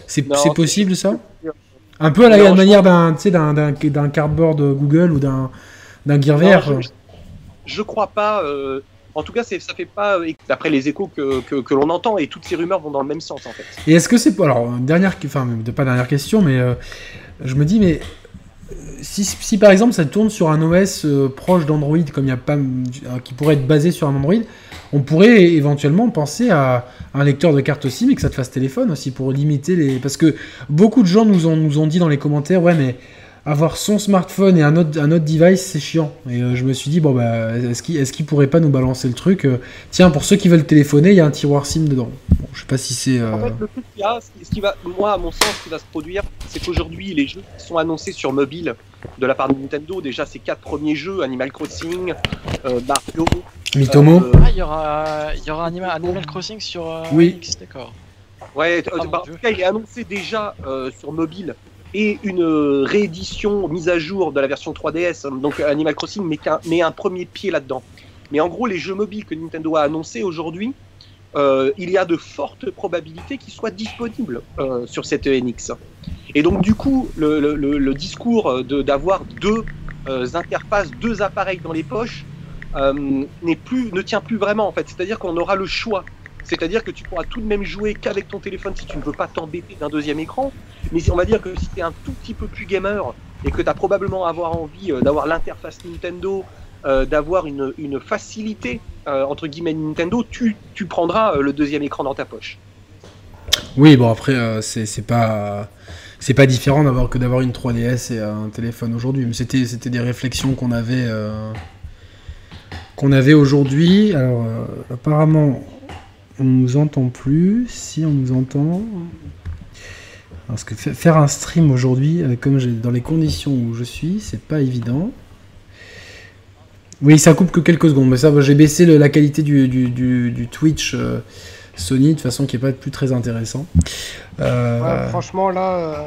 c'est possible ça? Un peu à la manière d'un cardboard Google ou d'un d'un Gear VR. Je, crois pas. En tout cas, ça fait pas, d'après les échos que, que, l'on entend, et toutes ces rumeurs vont dans le même sens en fait. Et est-ce que c'est. Alors, dernière, enfin, pas dernière question, mais euh, je me dis, mais si, si, par exemple ça tourne sur un OS euh, proche d'Android, comme il y a pas. qui pourrait être basé sur un Android, on pourrait éventuellement penser à un lecteur de carte SIM et que ça te fasse téléphone aussi pour limiter les. Parce que beaucoup de gens nous ont, nous ont dit dans les commentaires, ouais, mais avoir son smartphone et un autre, un autre device, c'est chiant. Et euh, je me suis dit, bon, bah, est-ce qu'il est pourrait pas nous balancer le truc euh, Tiens, pour ceux qui veulent téléphoner, il y a un tiroir SIM dedans. Bon, je sais pas si c'est. En fait, le truc qu'il y a, ce qui va, moi, à mon sens, ce qui va se produire, c'est qu'aujourd'hui, les jeux qui sont annoncés sur mobile de la part de Nintendo, déjà ces quatre premiers jeux, Animal Crossing, Mario. Mitomo Ah, il y aura, y aura Animal, Animal Crossing sur oui. d'accord. Ouais, bah, en tout cas, il est annoncé déjà sur mobile et une réédition mise à jour de la version 3DS. Donc Animal Crossing met, un, premier pied là-dedans. Mais en gros, les jeux mobiles que Nintendo a annoncés aujourd'hui, euh, il y a de fortes probabilités qu'ils soient disponibles euh, sur cette NX. Et donc du coup, le, discours d'avoir deux euh, interfaces, deux appareils dans les poches, plus, ne tient plus vraiment en fait. C'est-à-dire qu'on aura le choix c'est-à-dire que tu pourras tout de même jouer qu'avec ton téléphone si tu ne veux pas t'embêter d'un deuxième écran. Mais on va dire que si tu es un tout petit peu plus gamer et que tu as probablement avoir envie euh, d'avoir l'interface Nintendo, euh, d'avoir une, facilité euh, entre guillemets Nintendo, tu, prendras le deuxième écran dans ta poche. Oui, bon après c'est pas c'est pas différent d'avoir que d'avoir une 3DS et un téléphone aujourd'hui. Mais c'était des réflexions qu'on avait qu'on avait aujourd'hui. Alors apparemment on nous entend plus. Si on nous entend. Parce que faire un stream aujourd'hui, euh, comme dans les conditions où je suis, c'est pas évident. Oui, ça coupe que quelques secondes, mais ça, j'ai baissé la qualité du, Twitch euh, Sony de façon qui est pas plus très intéressant. Euh, franchement, là,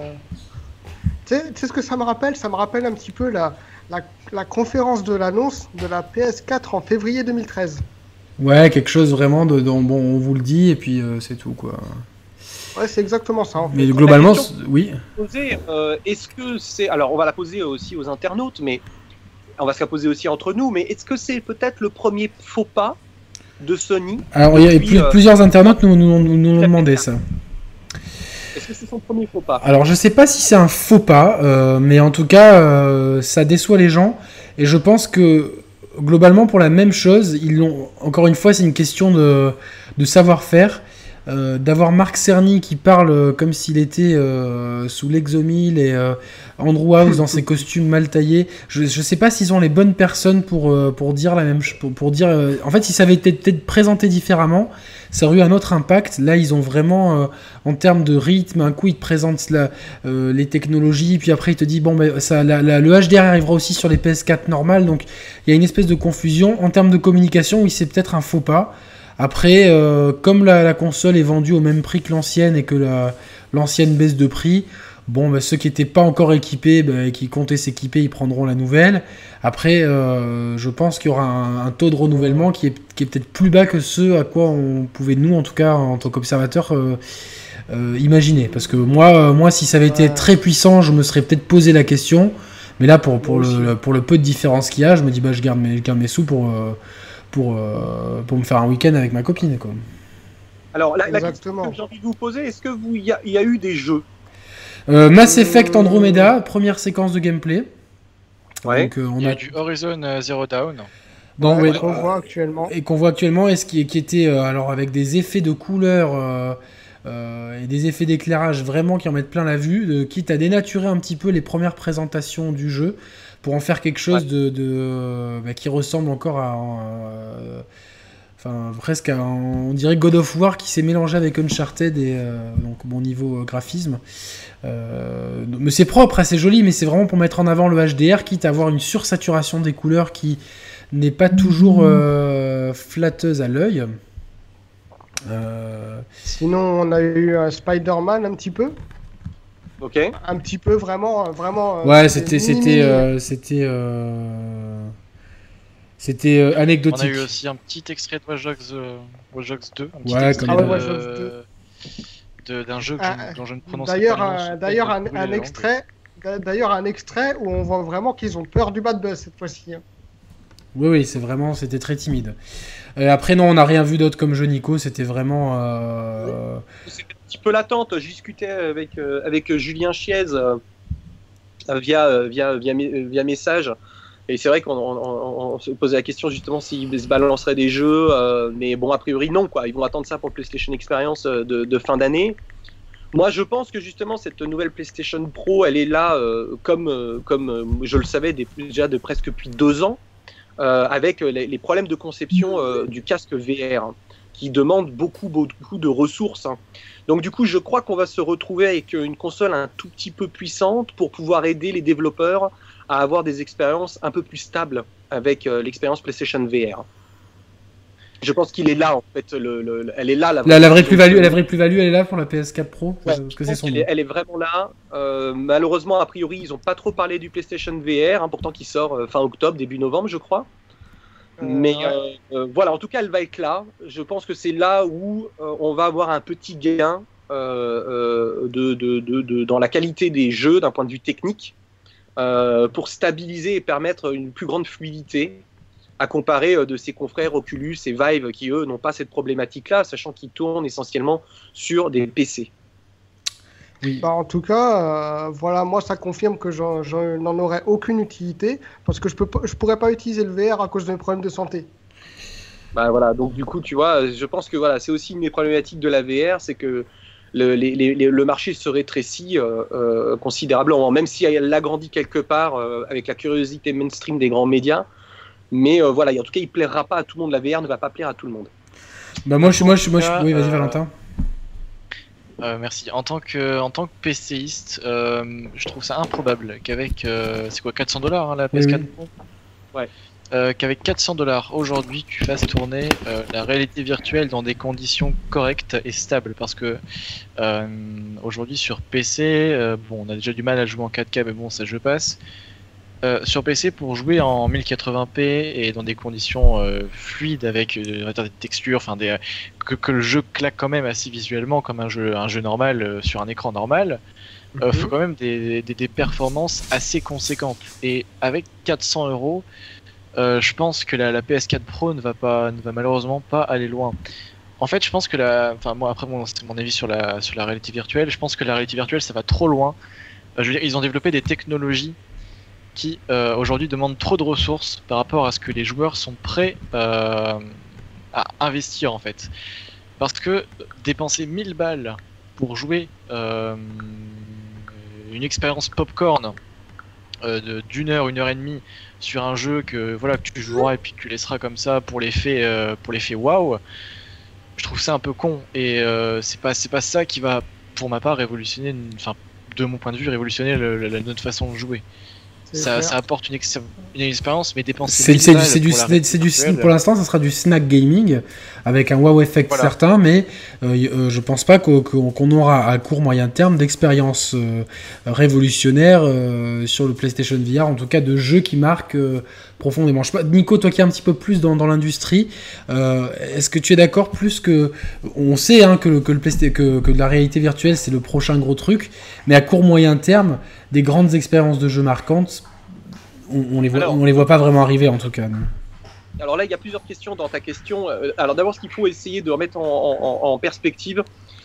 tu sais ce que ça me rappelle? Ça me rappelle un petit peu la, la conférence de l'annonce de la PS4 en février 2013. Ouais, quelque chose vraiment de, bon, on vous le dit et puis euh, c'est tout quoi. Ouais, c'est exactement ça. Mais globalement, oui. Euh, est-ce que c'est alors on va la poser aussi aux internautes, mais on va se la poser aussi entre nous. Mais est-ce que c'est peut-être le premier faux pas de Sony Alors il y a euh, plusieurs internautes nous nous, nous, nous ont demandé ça. Est-ce que c'est son premier faux pas? Alors je sais pas si c'est un faux pas, mais en tout cas ça déçoit les gens et je pense que globalement pour la même chose. Ils l'ont. Encore une fois, c'est une question de, savoir-faire. Euh, d'avoir Marc Cerny qui parle euh, comme s'il était euh, sous l'exomile et Andrew House dans ses costumes mal taillés. Je ne sais pas s'ils ont les bonnes personnes pour, pour dire la même pour, pour dire. en fait, si ça avait été peut-être présenté différemment, ça aurait eu un autre impact. Là, ils ont vraiment, en termes de rythme, un coup, ils te présentent les technologies, puis après, ils te disent, bon, ben, ça, le HDR arrivera aussi sur les PS4 normales, donc il y a une espèce de confusion. En termes de communication, oui, c'est peut-être un faux pas. Après, euh, comme la, console est vendue au même prix que l'ancienne et que l'ancienne baisse de prix, Bon, bah, ceux qui n'étaient pas encore équipés bah, et qui comptaient s'équiper, ils prendront la nouvelle. Après, euh, je pense qu'il y aura un, taux de renouvellement qui est, peut-être plus bas que ce à quoi on pouvait, nous, en tout cas, en tant qu'observateurs, euh, euh, imaginer. Parce que moi, moi, si ça avait été très puissant, je me serais peut-être posé la question. Mais là, pour, pour, le, pour le peu de différence qu'il y a, je me dis, bah, je garde mes, mes sous pour, pour, pour me faire un week-end avec ma copine. Quoi. Alors, la, question que j'ai envie de vous poser, est-ce que vous, il y, a eu des jeux? Euh, Mass Effect Andromeda, première séquence de gameplay. Ouais. Donc, euh, on a... du Horizon euh, Zero Dawn. et qu'on voit actuellement. Et qu'on voit actuellement, et ce qui, qui était alors avec des effets de couleur et des effets d'éclairage vraiment qui en mettent plein la vue, quitte à dénaturer un petit peu les premières présentations du jeu pour en faire quelque chose de, bah, qui ressemble encore à Enfin, presque, on dirait God of War qui s'est mélangé avec Uncharted et euh, donc bon niveau euh, graphisme. Euh, mais c'est propre, hein, c'est joli, mais c'est vraiment pour mettre en avant le HDR, quitte à avoir une sursaturation des couleurs qui n'est pas toujours flatteuse à l'œil. Sinon, on a eu un Spider-Man un petit peu. Ok. Un petit peu, vraiment, vraiment. Ouais, c'était, c'était, c'était. C'était euh, anecdotique. On a eu aussi un petit extrait de Watch Dogs, euh, 2. Un petit ouais, extrait d'un jeu que je, dont je ne prononce pas D'ailleurs, un, d'ailleurs un, un extrait, d'ailleurs un extrait où on voit vraiment qu'ils ont peur du bad buzz cette fois-ci. Hein. Oui, oui, c'est vraiment, c'était très timide. Euh, après, non, on n'a rien vu d'autre comme jeu, Nico. C'était vraiment. Euh... Petit peu latente. Je discutais avec, euh, avec Julien Chiez via, via, via, via message. Et c'est vrai qu'on se posait la question justement s'ils se balanceraient des jeux, euh, mais bon, a priori non, quoi. Ils vont attendre ça pour PlayStation Experience euh, de, fin d'année. Moi, je pense que justement, cette nouvelle PlayStation Pro, elle est là, euh, comme, euh, comme euh, je le savais déjà de presque depuis deux ans, avec les, problèmes de conception du casque VR, hein, qui demande beaucoup, beaucoup de ressources. Hein. Donc, du coup, je crois qu'on va se retrouver avec une console un tout petit peu puissante pour pouvoir aider les développeurs à avoir des expériences un peu plus stables avec l'expérience PlayStation VR. Je pense qu'il est là en fait. Le, elle est là la, la, vraie plus-value. La vraie plus-value, elle est là pour la PS4 Pro. que c'est son elle, est, elle, est, vraiment là. Euh, malheureusement, a priori, ils n'ont pas trop parlé du PlayStation VR, hein, pourtant qui sort euh, fin octobre, début novembre, je crois. Euh, Mais voilà, en tout cas, elle va être là. Je pense que c'est là où on va avoir un petit gain de, de, de, dans la qualité des jeux d'un point de vue technique pour stabiliser et permettre une plus grande fluidité à comparer euh, de ses confrères Oculus et Vive qui, eux, n'ont pas cette problématique-là, sachant qu'ils tournent essentiellement sur des PC. Oui. Bah, en tout cas, euh, voilà, moi ça confirme que je n'en aurais aucune utilité parce que je ne je pourrais pas utiliser le VR à cause de mes problèmes de santé. Bah voilà, donc du coup, tu vois, je pense que voilà, c'est aussi une des problématiques de la VR, c'est que le, le, marché se rétrécit euh, considérablement, même si elle l'agrandit quelque part avec la curiosité mainstream des grands médias. Mais euh, voilà, en tout cas, il plaira pas à tout le monde. La VR ne va pas plaire à tout le monde. Bah moi, je, moi, je, moi, je... oui, vas-y, euh, Valentin. Euh, merci. En tant que, en tant que PCiste, je trouve ça improbable qu'avec, c'est quoi, 400 dollars hein, la PS4 Ouais. qu'avec 400 dollars aujourd'hui, tu fasses tourner la réalité virtuelle dans des conditions correctes et stables. Parce que aujourd'hui sur PC, bon, on a déjà du mal à jouer en 4K, mais bon, ça je passe. Euh, sur PC, pour jouer en 1080p et dans des conditions euh, fluides avec euh, des textures, enfin des, que, le jeu claque quand même assez visuellement comme un jeu, un jeu normal sur un écran normal, il mhm. faut quand même des, des, performances assez conséquentes. Et avec 400 euros, je pense que la, PS4 Pro ne va pas, ne va malheureusement pas aller loin. En fait, je pense que la, enfin moi après bon, c'est mon avis sur la sur la réalité virtuelle. Je pense que la réalité virtuelle ça va trop loin. je veux dire, ils ont développé des technologies qui euh, aujourd'hui demande trop de ressources par rapport à ce que les joueurs sont prêts euh, à investir en fait. Parce que dépenser 1000 balles pour jouer euh, une expérience popcorn d'une heure, une heure et demie sur un jeu que voilà que tu joueras et puis que tu laisseras comme ça pour l'effet pour waouh, je trouve ça un peu con et c'est pas pas ça qui va pour ma part révolutionner, enfin de mon point de vue révolutionner notre façon de jouer. Ça, ça, apporte une, une, expérience, mais dépenser. C'est du, c'est du, du, pour l'instant, ça sera du snack gaming avec un wow effect certain, mais euh, euh, je pense pas qu'on aura à court moyen terme d'expérience euh, révolutionnaire sur le PlayStation VR, en tout cas de jeux qui marquent profondément. Je Nico, toi qui es un petit peu plus dans, dans l'industrie, est-ce que tu es d'accord plus que on sait hein, que, le, que, le que, que la réalité virtuelle c'est le prochain gros truc, mais à court moyen terme des grandes expériences de jeux marquantes, on, les voit, on les voit pas vraiment arriver en tout cas. Alors là, il y a plusieurs questions dans ta question. Euh, alors d'abord, ce qu'il faut essayer de remettre en, perspective,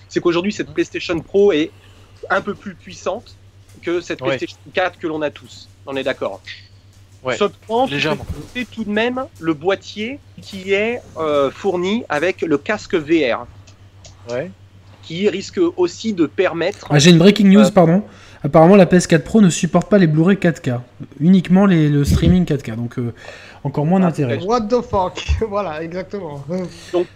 c'est qu'aujourd'hui, cette PlayStation Pro est un peu plus puissante que cette PlayStation 4 que l'on a tous. On est d'accord. Ouais, c'est tout de même le boîtier qui est euh, fourni avec le casque VR. Ouais. Qui risque aussi de permettre. Ah, j'ai une breaking news, euh, pardon. Apparemment, la PS4 Pro ne supporte pas les Blu-ray 4K, uniquement les, le streaming 4K, donc euh, encore moins d'intérêt. What the fuck? Voilà, exactement. Donc,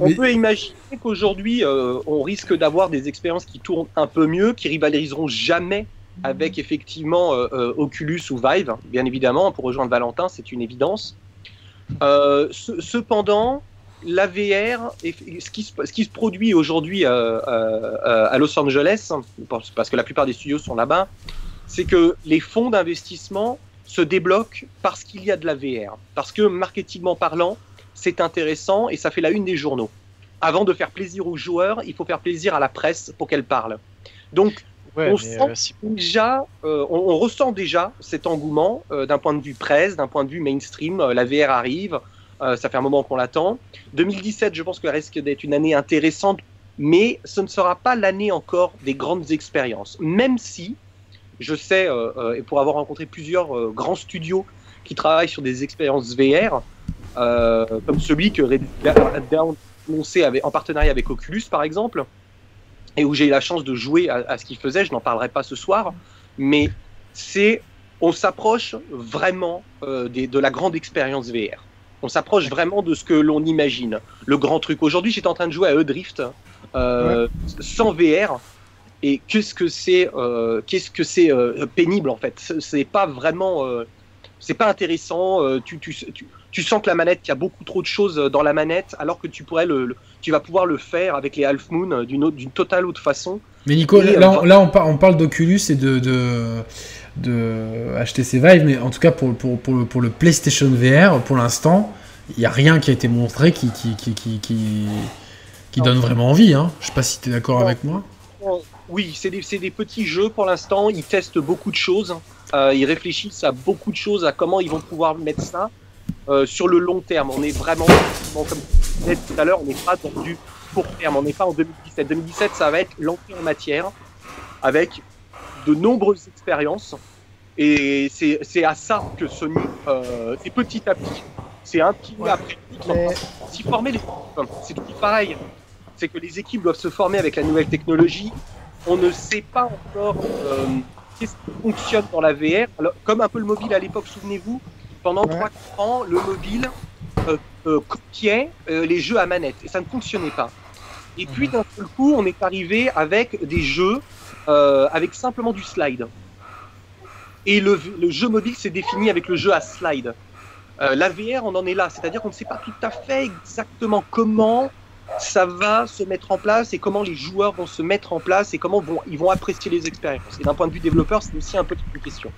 on peut imaginer qu'aujourd'hui, euh, on risque d'avoir des expériences qui tournent un peu mieux, qui rivaliseront jamais avec effectivement euh, Oculus ou Vive, bien évidemment, pour rejoindre Valentin, c'est une évidence. cependant, la VR, ce qui, ce qui se produit aujourd'hui euh, euh, à Los Angeles, parce que la plupart des studios sont là-bas, c'est que les fonds d'investissement se débloquent parce qu'il y a de la VR. Parce que, marketingment parlant, c'est intéressant et ça fait la une des journaux. Avant de faire plaisir aux joueurs, il faut faire plaisir à la presse pour qu'elle parle. Donc, on, euh, déjà, on, ressent déjà cet engouement d'un point de vue presse, d'un point de vue mainstream. la VR arrive, euh, ça fait un moment qu'on l'attend. 2017, je pense qu'elle risque d'être une année intéressante, mais ce ne sera pas l'année encore des grandes expériences. Même si, je sais, euh, euh, et pour avoir rencontré plusieurs grands studios qui travaillent sur des expériences VR, comme celui que Red Down annoncé en partenariat avec Oculus, par exemple, et où j'ai eu la chance de jouer à, ce qu'il faisait, je n'en parlerai pas ce soir, mais c'est on s'approche vraiment euh, de la grande expérience VR. On s'approche vraiment de ce que l'on imagine. Le grand truc. Aujourd'hui, j'étais en train de jouer à E-Drift euh, sans VR. Et qu'est-ce que c'est euh, qu'est-ce que c'est pénible en fait. C'est pas vraiment c'est pas intéressant. Tu, tu, tu, sens que la manette, il y a beaucoup trop de choses dans la manette, alors que tu pourrais le, tu vas pouvoir le faire avec les Half Moon d'une d'une totale autre façon. Mais Nico, là, là, on, on parle d'Oculus et de, de, de HTC Vive, mais en tout cas pour, pour, pour, le, pour le PlayStation VR, pour l'instant, il n'y a rien qui a été montré qui, qui, qui, qui, qui, donne vraiment envie. Hein. Je sais pas si tu es d'accord avec moi. Oui, c'est des, des, petits jeux pour l'instant. Ils testent beaucoup de choses. Euh, ils réfléchissent à beaucoup de choses, à comment ils vont pouvoir mettre ça euh, sur le long terme. On est vraiment, comme je disais tout à l'heure, on n'est pas dans du court terme. On n'est pas en 2017. 2017, ça va être l'entrée en matière avec de nombreuses expériences. Et c'est à ça que Sony, euh, c'est petit à petit, c'est un petit peu après, s'y former les c'est tout pareil. C'est que les équipes doivent se former avec la nouvelle technologie. On ne sait pas encore euh, qu'est-ce qui fonctionne dans la VR. Alors, comme un peu le mobile à l'époque, souvenez-vous, pendant 3 ans, le mobile euh, euh, copiait les jeux à manette et ça ne fonctionnait pas. Et puis mhm. d'un seul coup, on est arrivé avec des jeux euh, avec simplement du slide. Et le, jeu mobile s'est défini avec le jeu à slide. Euh, la VR, on en est là, c'est-à-dire qu'on ne sait pas tout à fait exactement comment ça va se mettre en place et comment les joueurs vont se mettre en place et comment ils vont apprécier les expériences. Et d'un point de vue développeur, c'est aussi un peu une question.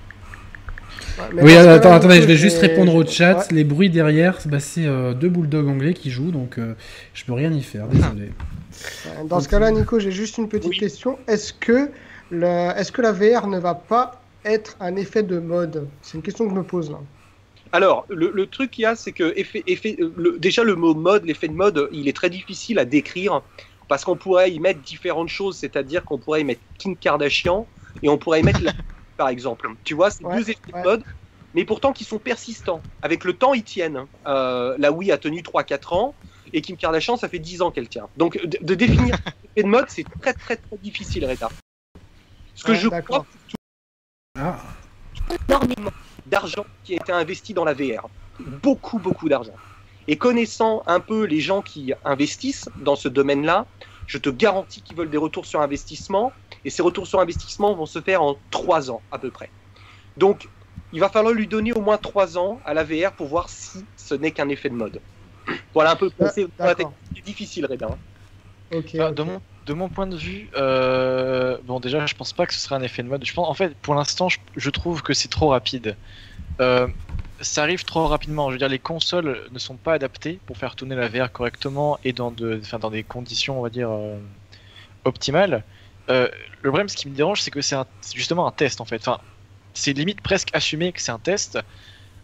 Oui, attends, attendez, je vais juste répondre au chat. Les bruits derrière, bah, c'est euh, deux bulldogs anglais qui jouent, donc je peux rien y faire, désolé. Dans ce cas-là, Nico, j'ai juste une petite question. Est-ce que, est que la VR ne va pas être un effet de mode? C'est une question que je me pose là. Alors, le, truc qu'il y a, c'est que effet, effet, déjà le mot mode, l'effet de mode, il est très difficile à décrire parce qu'on pourrait y mettre différentes choses, c'est-à-dire qu'on pourrait y mettre Kim Kardashian et on pourrait y mettre la, par exemple. Tu vois, c'est deux effets de mode, mais pourtant qui sont persistants. Avec le temps, ils tiennent. Euh, la Wii a tenu 3-4 ans et Kim Kardashian, ça fait 10 ans qu'elle tient. Donc de, définir l'effet de mode, c'est très très très difficile, Reda. Ce que je crois, ah. énormément d'argent qui a été investi dans la VR. Beaucoup, beaucoup d'argent. Et connaissant un peu les gens qui investissent dans ce domaine-là, je te garantis qu'ils veulent des retours sur investissement. Et ces retours sur investissement vont se faire en 3 ans à peu près. Donc, il va falloir lui donner au moins 3 ans à la VR pour voir si ce n'est qu'un effet de mode. Voilà un peu c'est difficile, Reda. Bah, de, mon, de mon point de vue, euh, bon déjà je pense pas que ce serait un effet de mode. Je pense, en fait, pour l'instant, je, trouve que c'est trop rapide. Euh, ça arrive trop rapidement. Je veux dire, les consoles ne sont pas adaptées pour faire tourner la VR correctement et dans, de, dans des conditions, on va dire, euh, optimales. le problème, ce qui me dérange, c'est que c'est justement un test en fait. Enfin, c'est limite presque assumé que c'est un test.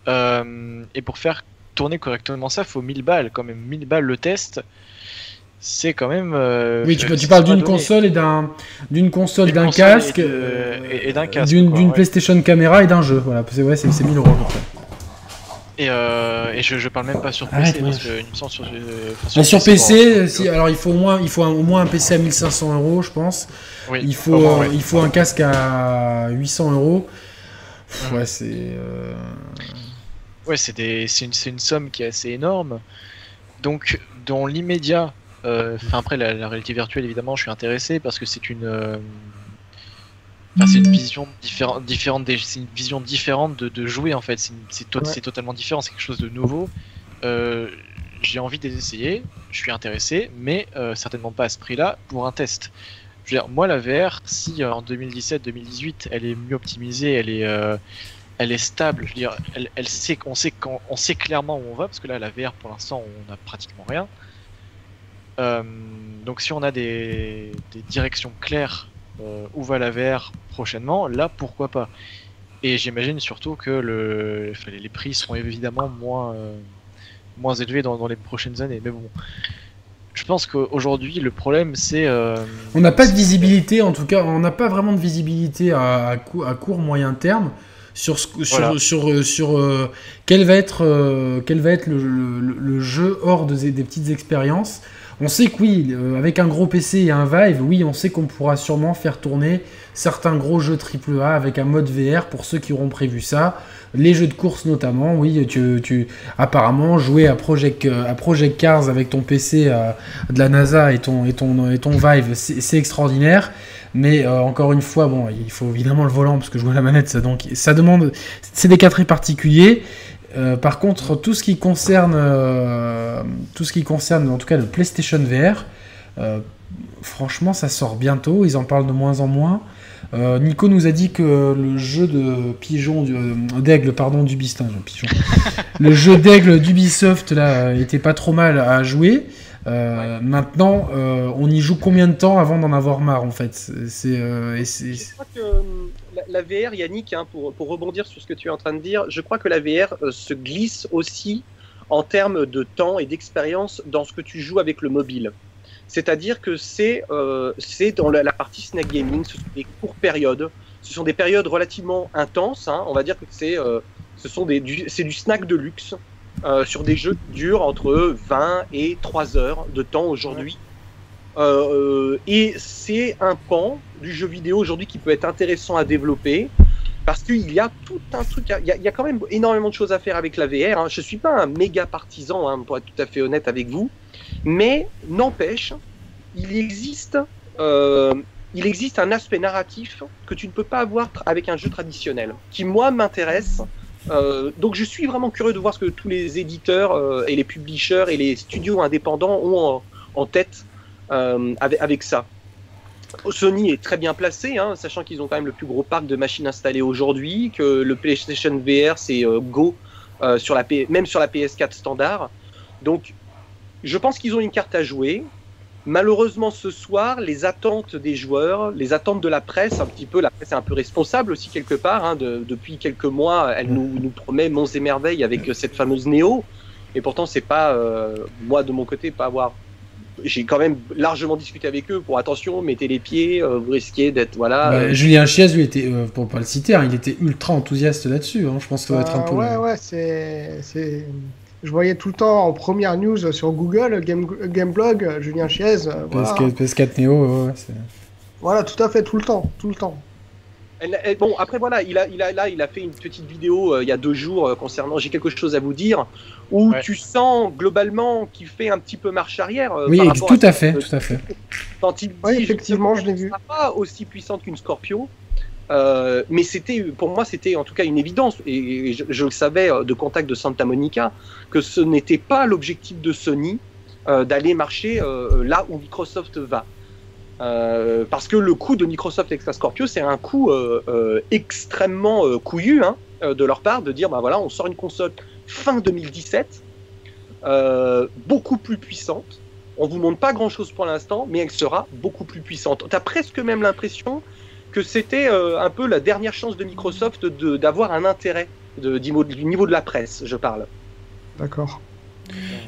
et pour faire tourner correctement ça, faut 1000 balles. Quand même, 1000 balles le test, c'est quand même. Euh, oui, tu, tu parles d'une console et d'un d'une console, d'un casque, et, d'un casque, d'une PlayStation caméra et d'un jeu. Voilà, c'est ouais, c'est 1000 euros Et, euh, et je, je parle même pas sur PC parce que il me semble sur, sur, sur PC, si, alors il faut au moins il faut un, au moins un PC à 1500 euros, je pense. Oui, il faut il faut un casque à 800 euros. Ouais, c'est. Ouais, c'est une, une, somme qui est assez énorme. Donc, dans l'immédiat, euh, après la, réalité virtuelle, évidemment, je suis intéressé parce que c'est une. Euh, c'est une vision différente, différente c'est une vision différente de, jouer en fait. C'est totalement différent, c'est quelque chose de nouveau. Euh, j'ai envie de les essayer, je suis intéressé, mais certainement pas à ce prix-là pour un test. Je veux dire, moi la VR, si en 2017-2018 elle est mieux optimisée, elle est elle est stable. Je veux dire, elle, elle sait clairement où on va parce que là, la VR pour l'instant, on n'a pratiquement rien. Euh, donc si on a des, directions claires euh, où va la VR prochainement, là pourquoi pas. Et j'imagine surtout que le, les prix seront évidemment moins, euh, moins élevés dans, les prochaines années. Mais bon, je pense qu'aujourd'hui le problème c'est. on n'a pas de visibilité, en tout cas, on n'a pas vraiment de visibilité à, à court moyen terme sur, sur, sur, euh, sur euh, quel va être, euh, quel va être le, le, jeu hors des petites expériences. On sait que oui, euh, avec un gros PC et un Vive, oui, on sait qu'on pourra sûrement faire tourner certains gros jeux AAA avec un mode VR pour ceux qui auront prévu ça. Les jeux de course notamment, oui, tu, apparemment jouer à Project, à Project Cars avec ton PC de la NASA et ton, et ton, Vive, c'est extraordinaire. Mais euh, encore une fois, bon, il faut évidemment le volant parce que je vois la manette, ça, donc ça demande. C'est des cas très particuliers. Euh, par contre, tout ce qui concerne, euh, tout ce qui concerne, en tout cas le PlayStation VR, franchement, ça sort bientôt. Ils en parlent de moins en moins. Nico nous a dit que le jeu de pigeon, d'aigle, pardon, d'Ubisoft, pigeon, le jeu d'aigle d'Ubisoft là était pas trop mal à jouer. Euh, maintenant, euh, on y joue combien de temps avant d'en avoir marre en fait? C'est. Euh, la, VR, Yannick, hein, pour, pour, rebondir sur ce que tu es en train de dire, je crois que la VR se glisse aussi en termes de temps et d'expérience dans ce que tu joues avec le mobile. C'est-à-dire que c'est c'est dans la, partie snack gaming, ce sont des courtes périodes, ce sont des périodes relativement intenses. Hein, on va dire que c'est ce sont des c'est du snack de luxe. Euh, sur des jeux qui durent entre 20 et 3 heures de temps aujourd'hui. Euh, et c'est un pan du jeu vidéo aujourd'hui qui peut être intéressant à développer parce qu'il y a tout un truc, il y, a, quand même énormément de choses à faire avec la VR. Hein. Je suis pas un méga partisan, hein, pour être tout à fait honnête avec vous, mais n'empêche, il existe, euh, il existe un aspect narratif que tu ne peux pas avoir avec un jeu traditionnel, qui moi m'intéresse euh, donc je suis vraiment curieux de voir ce que tous les éditeurs euh, et les publishers et les studios indépendants ont en, tête euh, avec, ça. Sony est très bien placé, hein, sachant qu'ils ont quand même le plus gros parc de machines installées aujourd'hui, que le PlayStation VR c'est Go sur la même sur la PS4 standard. Donc je pense qu'ils ont une carte à jouer. Malheureusement, ce soir, les attentes des joueurs, les attentes de la presse, un petit peu, la presse est un peu responsable aussi quelque part. Hein, depuis quelques mois, elle nous, promet monts et merveilles avec cette fameuse Néo. Et pourtant, c'est pas euh, moi de mon côté pas avoir. J'ai quand même largement discuté avec eux pour attention, mettez les pieds, euh, vous risquez d'être voilà. Bah, Julien Chiez, lui était, euh, pour pas le citer, hein, il était ultra enthousiaste là-dessus. Hein. je pense que ça va être un peu. Ouais, ouais, c'est je voyais tout le temps en première news sur Google, Game, Gameblog, Julien Chiez. Euh, PS4, Neo, Voilà, tout à fait, tout le temps, tout le temps. Bon, après voilà, il a, il a, là, il a fait une petite vidéo euh, il y a deux jours euh, concernant J'ai quelque chose à vous dire, où tu sens globalement qu'il fait un petit peu marche arrière. oui, tout à, fait, tout à fait. Quand il oui, effectivement, je l'ai vu. Pas aussi puissante qu'une Scorpio. Euh, mais c'était, pour moi, c'était en tout cas une évidence, et, je, le savais euh, de contact de Santa Monica, que ce n'était pas l'objectif de Sony euh, d'aller marcher là où Microsoft va. Parce que le coup de Microsoft avec Scorpio, c'est un coup extrêmement couillu hein, de leur part de dire, bah voilà, on sort une console fin 2017, beaucoup plus puissante. On vous montre pas grand chose pour l'instant, mais elle sera beaucoup plus puissante. Tu as presque même l'impression que c'était euh, un peu la dernière chance de Microsoft d'avoir un intérêt de, du, niveau de la presse, je parle. D'accord.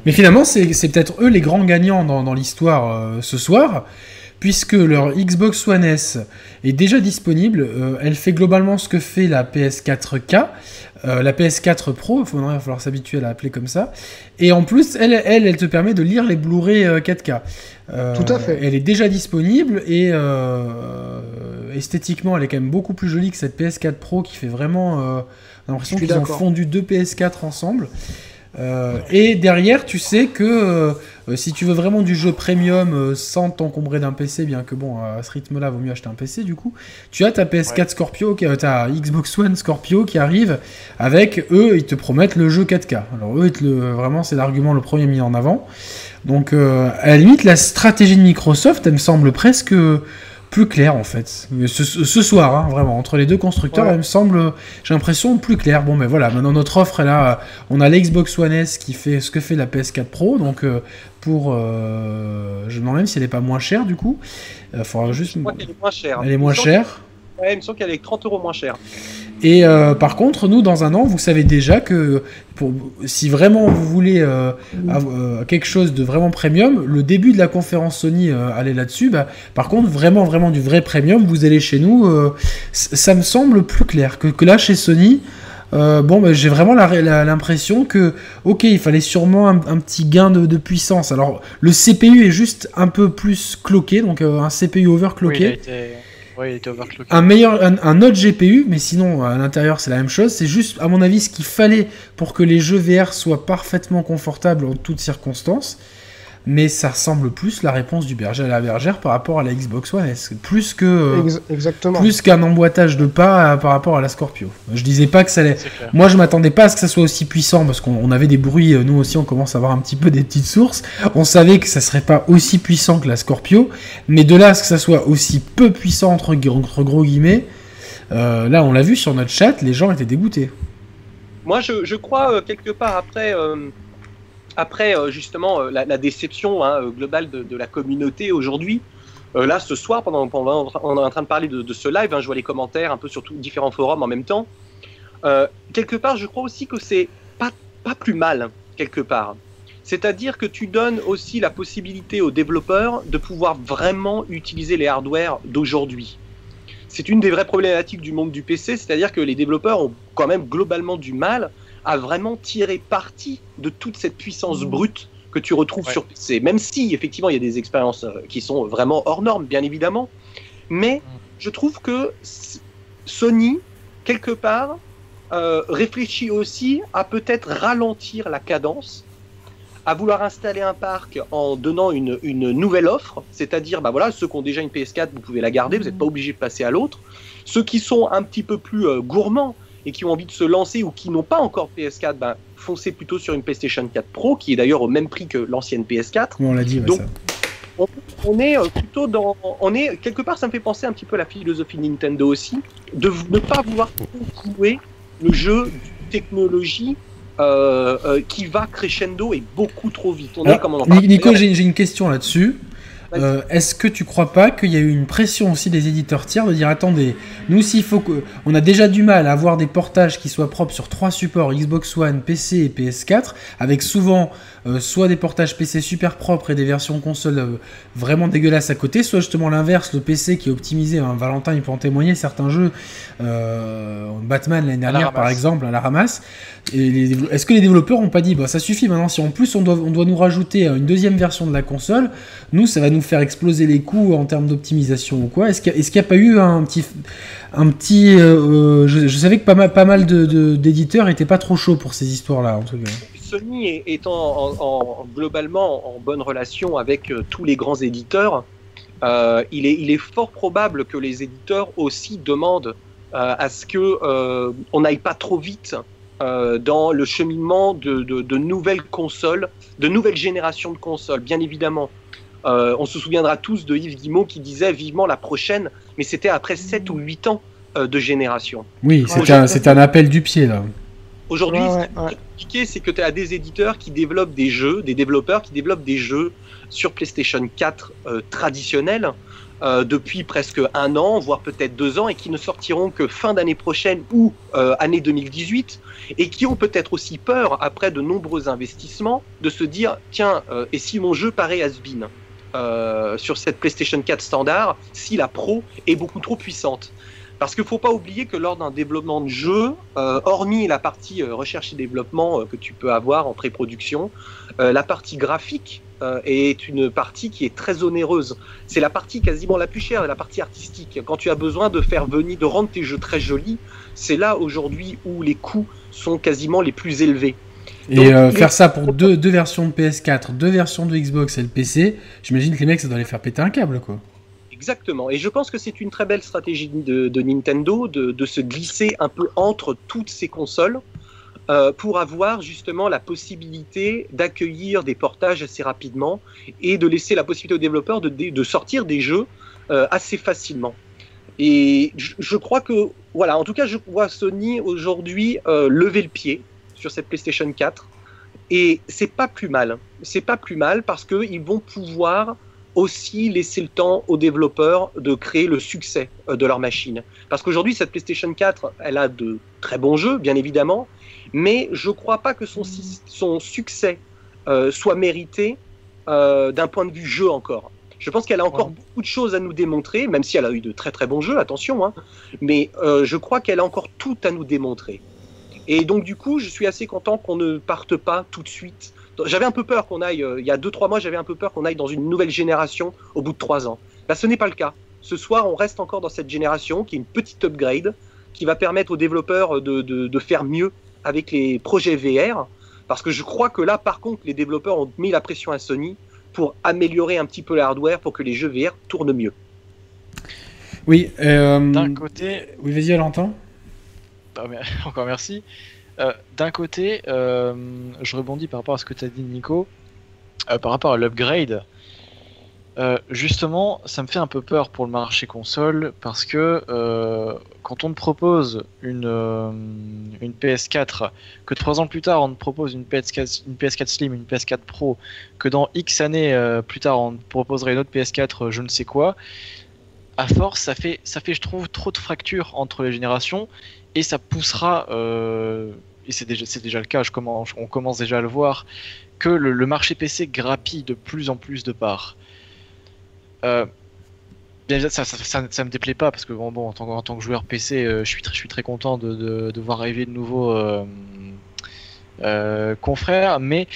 Mais finalement, c'est peut-être eux les grands gagnants dans, l'histoire euh, ce soir, puisque leur Xbox One S est déjà disponible. Euh, elle fait globalement ce que fait la PS4K. Euh, la PS4 Pro, il va falloir s'habituer à l'appeler comme ça. Et en plus, elle, elle, elle te permet de lire les Blu-ray 4K. Euh, Tout à fait. Elle est déjà disponible et esthétiquement, elle est quand même beaucoup plus jolie que cette PS4 Pro qui fait vraiment. l'impression qu'ils ont fondu deux PS4 ensemble. Et derrière, tu sais que euh, si tu veux vraiment du jeu premium euh, sans t'encombrer d'un PC, bien que bon, à ce rythme-là, vaut mieux acheter un PC du coup, tu as ta PS4 Scorpio, ta Xbox One Scorpio qui arrive avec eux, ils te promettent le jeu 4K. Alors eux, le, vraiment, c'est l'argument le premier mis en avant. Donc, à la limite, la stratégie de Microsoft, elle me semble presque plus clair en fait. Ce, ce soir, hein, vraiment, entre les deux constructeurs, elle me semble, j'ai l'impression, plus clair. Bon, mais voilà, maintenant notre offre est là. On a l'Xbox One S qui fait ce que fait la PS4 Pro, donc euh, pour. Euh, je me demande même si elle n'est pas moins chère du coup. Il faudra juste. Je crois qu'elle est moins chère. Elle est moins chère. Ouais, il me semble qu'elle est 30 euros moins chère. Et euh, par contre, nous, dans un an, vous savez déjà que pour, si vraiment vous voulez euh, euh, quelque chose de vraiment premium, le début de la conférence Sony allait là-dessus. Bah, par contre, vraiment, vraiment du vrai premium, vous allez chez nous. ça me semble plus clair que, que là, chez Sony, euh, bon, bah, j'ai vraiment l'impression que, ok, il fallait sûrement un, petit gain de, puissance. Alors, le CPU est juste un peu plus cloqué, donc euh, un CPU overcloqué. Oui, il était overcloqué. Un, meilleur, un, autre GPU, mais sinon à l'intérieur c'est la même chose. C'est juste, à mon avis, ce qu'il fallait pour que les jeux VR soient parfaitement confortables en toutes circonstances mais ça ressemble plus la réponse du berger à la bergère par rapport à la Xbox One S, plus que euh, exactement plus qu'un emboîtage de pas par rapport à la Scorpio. Je disais pas que ça allait. Moi, je m'attendais pas à ce que ça soit aussi puissant parce qu'on avait des bruits. Euh, nous aussi, on commence à avoir un petit peu des petites sources. On savait que ça serait pas aussi puissant que la Scorpio, mais de là à ce que ça soit aussi peu puissant entre, gros guillemets, euh, là, on l'a vu sur notre chat, les gens étaient dégoûtés. Moi, je, crois quelque part après après euh, justement euh, la, déception hein, euh, globale de, la communauté aujourd'hui, là ce soir, pendant, pendant, on est en train de parler de, ce live, hein, je vois les commentaires un peu sur tous différents forums en même temps. quelque part, je crois aussi que c'est pas, pas plus mal, quelque part. C'est-à-dire que tu donnes aussi la possibilité aux développeurs de pouvoir vraiment utiliser les hardwares d'aujourd'hui. C'est une des vraies problématiques du monde du PC, c'est-à-dire que les développeurs ont quand même globalement du mal à vraiment tirer parti de toute cette puissance mmh. brute que tu retrouves sur PC. Même si, effectivement, il y a des expériences euh, qui sont vraiment hors normes, bien évidemment. Mais mmh. je trouve que Sony, quelque part, euh, réfléchit aussi à peut-être ralentir la cadence, à vouloir installer un parc en donnant une, nouvelle offre, c'est-à-dire, bah voilà, ceux qui ont déjà une PS4, vous pouvez la garder, vous n'êtes pas mmh. obligé de passer à l'autre. Ceux qui sont un petit peu plus euh, gourmands, et qui ont envie de se lancer ou qui n'ont pas encore PS4, ben, foncez plutôt sur une PlayStation 4 Pro, qui est d'ailleurs au même prix que l'ancienne PS4. on l'a dit, Donc, On, est euh, plutôt dans. On est, quelque part, ça me fait penser un petit peu à la philosophie Nintendo aussi, de ne pas vouloir jouer le jeu technologie euh, euh, qui va crescendo et beaucoup trop vite. On est comme on en Nico, j'ai une question là-dessus. Euh, est-ce que tu crois pas qu'il y a eu une pression aussi des éditeurs tiers de dire attendez, nous s'il faut que, on a déjà du mal à avoir des portages qui soient propres sur trois supports Xbox One, PC et PS4, avec souvent euh, soit des portages PC super propres et des versions console euh, vraiment dégueulasses à côté, soit justement l'inverse, le PC qui est optimisé. Hein, Valentin, il peut en témoigner, certains jeux, Batman l'année dernière par exemple, à la ramasse. Est-ce que les développeurs ont pas dit bah ça suffit maintenant si en plus on doit, on doit nous rajouter une deuxième version de la console, nous ça va nous faire exploser les coûts en termes d'optimisation ou quoi? Est-ce qu'il n'y a, pas eu un petit. Un petit euh, euh, je, savais que pas mal, pas mal d'éditeurs de, étaient pas trop chauds pour ces histoires-là, en tout cas. Sony étant en, globalement en bonne relation avec euh, tous les grands éditeurs, il, est, il est fort probable que les éditeurs aussi demandent à ce que on n'aille pas trop vite dans le cheminement de, de, nouvelles consoles, de nouvelles générations de consoles. Bien évidemment, euh, on se souviendra tous de Yves Guimau qui disait vivement la prochaine, mais c'était après 7 ou 8 ans euh, de génération. Oui, c'était un, appel du pied là. Aujourd'hui, ce qui est compliqué, c'est que tu as des éditeurs qui développent des jeux, des développeurs qui développent des jeux sur PlayStation 4 euh, traditionnels depuis presque un an, voire peut-être deux ans, et qui ne sortiront que fin d'année prochaine ou année 2018, et qui ont peut-être aussi peur, après de nombreux investissements, de se dire, tiens, et si mon jeu paraît has-been euh, sur cette PlayStation 4 standard si la Pro est beaucoup trop puissante? Parce qu'il ne faut pas oublier que lors d'un développement de jeu, euh, hormis la partie euh, recherche et développement que tu peux avoir en pré-production, la partie graphique est une partie qui est très onéreuse. C'est la partie quasiment la plus chère, la partie artistique. Quand tu as besoin de faire venir, de rendre tes jeux très jolis, c'est là aujourd'hui où les coûts sont quasiment les plus élevés. Et euh, faire ça pour deux, deux, versions de PS4, deux versions de Xbox et le PC, j'imagine que les mecs, ça doit les faire péter un câble, quoi. Exactement. Et je pense que c'est une très belle stratégie de, Nintendo de, se glisser un peu entre toutes ces consoles euh, pour avoir justement la possibilité d'accueillir des portages assez rapidement et de laisser la possibilité aux développeurs de, sortir des jeux euh, assez facilement. Et je, je, crois que, voilà, en tout cas, je vois Sony aujourd'hui euh, lever le pied sur cette PlayStation 4. Et c'est pas plus mal. C'est pas plus mal parce qu'ils vont pouvoir aussi laisser le temps aux développeurs de créer le succès euh, de leur machine. Parce qu'aujourd'hui, cette PlayStation 4, elle a de très bons jeux, bien évidemment, mais je ne crois pas que son, son succès euh, soit mérité euh, d'un point de vue jeu encore. Je pense qu'elle a encore beaucoup de choses à nous démontrer, même si elle a eu de très très bons jeux, attention, hein, mais je crois qu'elle a encore tout à nous démontrer. Et donc du coup, je suis assez content qu'on ne parte pas tout de suite. J'avais un peu peur qu'on aille, euh, il y a 2-3 mois, j'avais un peu peur qu'on aille dans une nouvelle génération au bout de 3 ans. Là, ce n'est pas le cas. Ce soir, on reste encore dans cette génération qui est une petite upgrade, qui va permettre aux développeurs de, de, de faire mieux avec les projets VR. Parce que je crois que là, par contre, les développeurs ont mis la pression à Sony pour améliorer un petit peu le hardware pour que les jeux VR tournent mieux. Oui, euh... D'un côté. Oui, vas-y, Valentin. Encore merci. Euh, D'un côté, euh, je rebondis par rapport à ce que tu as dit, Nico. Euh, par rapport à l'upgrade, justement, ça me fait un peu peur pour le marché console parce que quand on te propose une, une PS4, que trois ans plus tard on te propose une PS4, une PS4 Slim, une PS4 Pro, que dans X années plus tard on te proposerait une autre PS4, euh, je ne sais quoi, à force ça fait, ça fait je trouve trop de fractures entre les générations et ça poussera, et c'est déjà, déjà le cas, je commence, on commence déjà à le voir, que le, marché PC grappille de plus en plus de parts. Euh, ça, ça, me déplaît pas parce que en, tant, que joueur PC, euh, je, suis très, content de, voir arriver de nouveaux euh, euh, confrères, mais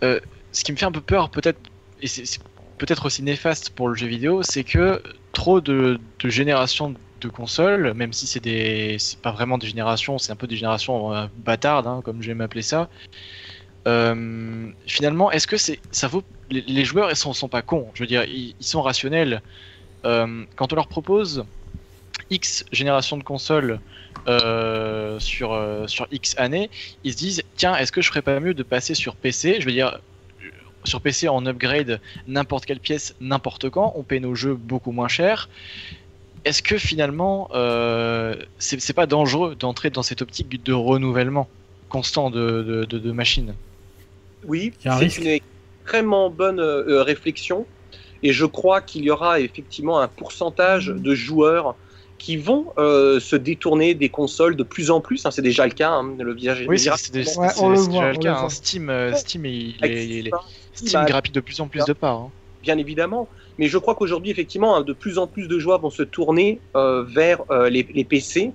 ce qui me fait un peu peur, peut-être, et c'est c'est peut-être aussi néfaste pour le jeu vidéo, c'est que trop de, de générations de consoles, même si c'est des, c'est pas vraiment des générations, c'est un peu des générations euh, bâtardes, hein, comme j'aime appeler ça. Euh, finalement, est-ce que c'est, ça vaut, les, joueurs ils sont, sont pas cons, je veux dire, ils, sont rationnels. Euh, quand on leur propose X générations de consoles euh, sur, sur X années, ils se disent tiens, est-ce que je ferais pas mieux de passer sur PC Je veux dire, sur PC en upgrade n'importe quelle pièce, n'importe quand, on paie nos jeux beaucoup moins cher. Est-ce que finalement, euh, c'est pas dangereux d'entrer dans cette optique de renouvellement constant de, de, de, de machines? Oui, un c'est une extrêmement bonne euh, réflexion. Et je crois qu'il y aura effectivement un pourcentage de joueurs qui vont euh, se détourner des consoles de plus en plus. hein, c'est déjà le cas. hein, le visage Oui, c'est virage- déjà le cas. Steam, il, Steam Bah, grappille de plus en plus de parts. hein. bien évidemment. Mais je crois qu'aujourd'hui, effectivement, hein, de plus en plus de joueurs vont se tourner euh, vers euh, les, PC